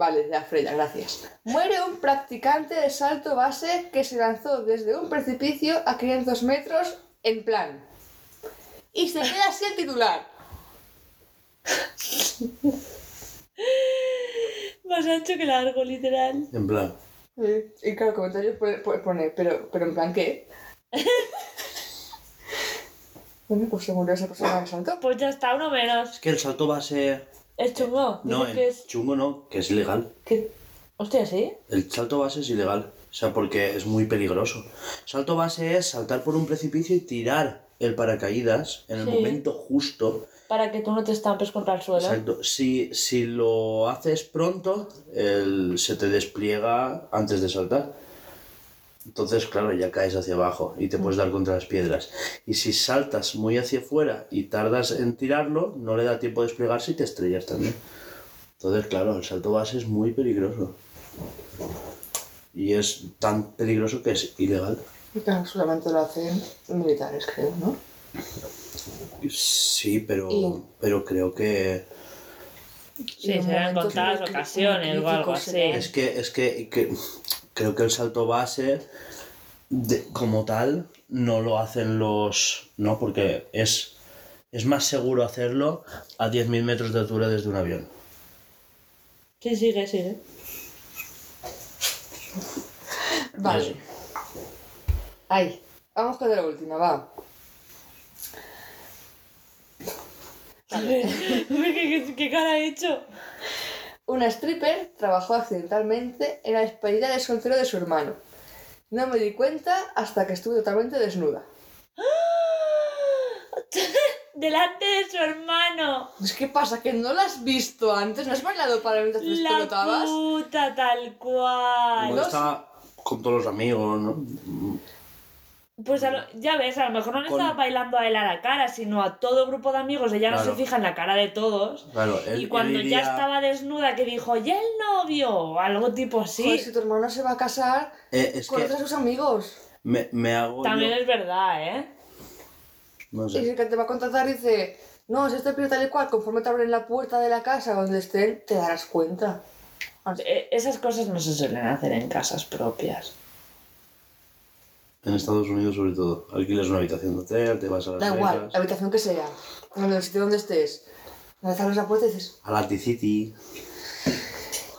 Vale, ya, Freya, gracias. Muere un practicante de salto base que se lanzó desde un precipicio a 500 metros en plan. Y se queda así el titular. Más ancho que largo, literal. En plan. Sí, Y claro, comentarios pone, pero, pero en plan, ¿qué? bueno, pues se murió esa persona que saltó. Pues ya está, uno menos. Es que el salto base. Es chungo. No, Dice el que es... chungo no, que es ilegal. que- Hostia, ¿sí? El salto base es ilegal. O sea, porque es muy peligroso. Salto base es saltar por un precipicio y tirar el paracaídas en el Sí. momento justo. Para que tú no te estampes contra el suelo. Exacto. Si, si lo haces pronto, el- se te despliega antes de saltar. Entonces, claro, ya caes hacia abajo y te puedes dar contra las piedras. Y si saltas muy hacia afuera y tardas en tirarlo, no le da tiempo de desplegarse y te estrellas también. Entonces, claro, el salto base es muy peligroso. Y es tan peligroso que es ilegal. Y claro, solamente lo hacen militares, creo, ¿no? Sí, pero, Y- pero creo que Sí, serán contadas ocasiones o algo así. Es que, es que, que creo que el salto base, de- como tal, no lo hacen los... No, porque es, es más seguro hacerlo a 10.000 metros de altura desde un avión. Sí, sigue, sigue. Vale. Eso. Ahí. Vamos con la última, va. A ver, ¿qué, qué, qué cara ha hecho? Una stripper trabajó accidentalmente en la despedida de soltero de su hermano. No me di cuenta hasta que estuve totalmente desnuda. Delante de su hermano. Es que pasa que no la has visto antes, no has bailado para mientras te La pelotabas. puta tal cual. Igual está con todos los amigos, ¿no? Pues a lo- ya ves, a lo mejor no le Con- estaba bailando a él a la cara, sino a todo grupo de amigos. Ella no se fija en la cara de todos. Claro, él, y cuando él ya estaba desnuda, que dijo, ¿ya el novio? O algo tipo así. Joder, si tu hermano se va a casar, Eh, es conoce a que sus amigos. me, me hago También yo- es verdad, ¿eh? No Y sé. si el que te va a contratar dice, no, si este pibe tal y cual, conforme te abren la puerta de la casa donde estén, te darás cuenta. Eh, Esas cosas no se suelen hacer en casas propias. En Estados Unidos, sobre todo. Alquilas una habitación de hotel, te vas a Las Da igual, Vegas, la habitación que sea, en el sitio donde estés. Abres la puerta y dices, a la T-City.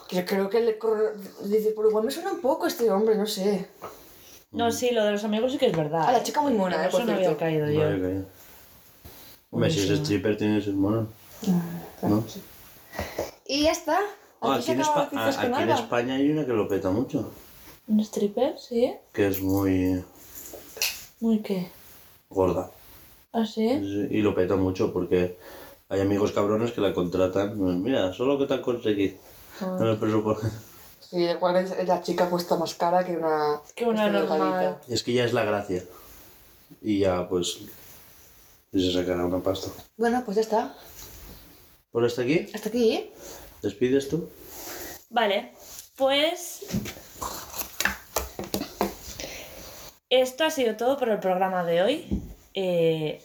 que creo que le corre... Dice, pero igual me suena un poco este hombre, no sé. No, sí, lo de los amigos sí que es verdad. A la ¿eh? chica muy mona, eh, eso por no había cierto. caído yo. Hombre, si es stripper, tiene que ser mono. ¿No? Y ya está. Ah, Aquí aquí, se en, acaba Espa- Noticias a- con aquí en Alba. España hay una que lo peta mucho. Un stripper, sí. que es muy Muy qué. gorda. ¿Ah, sí? Y lo peta mucho porque hay amigos cabrones que la contratan. Mira, solo que te han conseguido. Ah. En el presupuesto. Sí, igual es- la chica cuesta más cara que una. Que una normal. Es que ya es la gracia. Y ya, pues. y se sacará una pasta. Bueno, pues ya está. Por hasta aquí, Hasta aquí. despides tú. Vale, pues. Esto ha sido todo por el programa de hoy. Eh...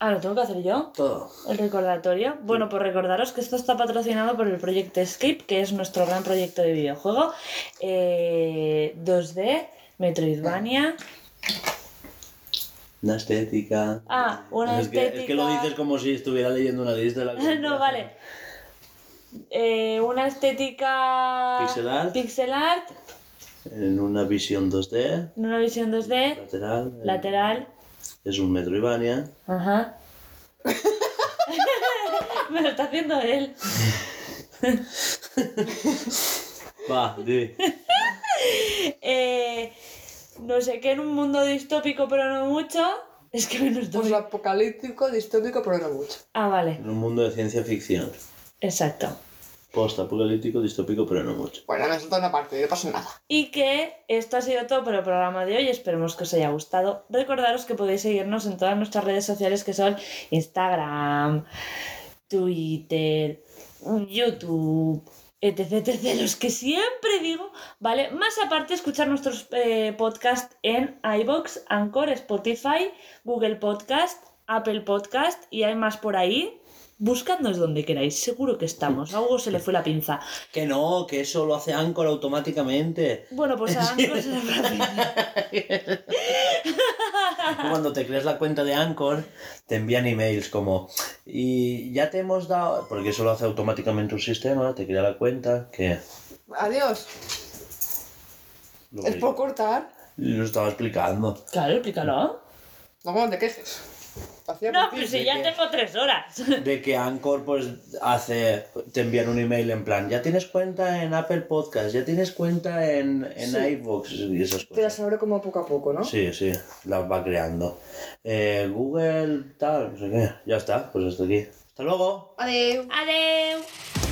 Ah, lo tengo que hacer yo. Todo. El recordatorio. Bueno, pues recordaros que esto está patrocinado por el proyecto Escape, que es nuestro gran proyecto de videojuego. eh, 2D, Metroidvania. Una estética. Ah, una es Que, es que lo estética. dices como si estuviera leyendo una lista de la no, vale. Eh, una estética. Pixel art. Pixel art, En una visión 2D, en una visión 2D, lateral. eh, lateral. Es un Metroidvania. Ajá. Me lo está haciendo él. Va, di. Eh, no sé qué en un mundo distópico, pero no mucho. Es que menos dos. Pues apocalíptico, distópico, pero no mucho. Ah, vale. En un mundo de ciencia ficción. Exacto. Post-apocalíptico, distópico, pero no mucho. Bueno, me salta una parte, no pasa nada. Y que esto ha sido todo por el programa de hoy. Esperemos que os haya gustado. Recordaros que podéis seguirnos en todas nuestras redes sociales que son Instagram, Twitter, YouTube, etc, etc. Los que siempre digo, ¿vale? Más aparte, escuchar nuestros eh, podcasts en iBox, Anchor, Spotify, Google Podcast, Apple Podcast y hay más por ahí. Buscadnos donde queráis, seguro que estamos. A Hugo se le fue la pinza. Que no, que eso lo hace Anchor automáticamente. Bueno, pues a Anchor se le fue la pinza. Cuando te creas la cuenta de Anchor, te envían emails como, y ya te hemos dado, porque eso lo hace automáticamente un sistema, te crea la cuenta, que Adiós. lo, Es por cortar. lo estaba explicando. Claro, explícalo. No, no te quejes. Hacía No, pero si ya tengo tres horas. De que Anchor pues hace, te envían un email en plan, ya tienes cuenta en Apple Podcast, ya tienes cuenta en, en Sí. iVoox y esas Te las cosas. abre como poco a poco, ¿no? Sí, sí, las va creando. Eh, Google, tal, no sé qué, ya está, pues hasta aquí. Hasta luego. Adiós. Adeu.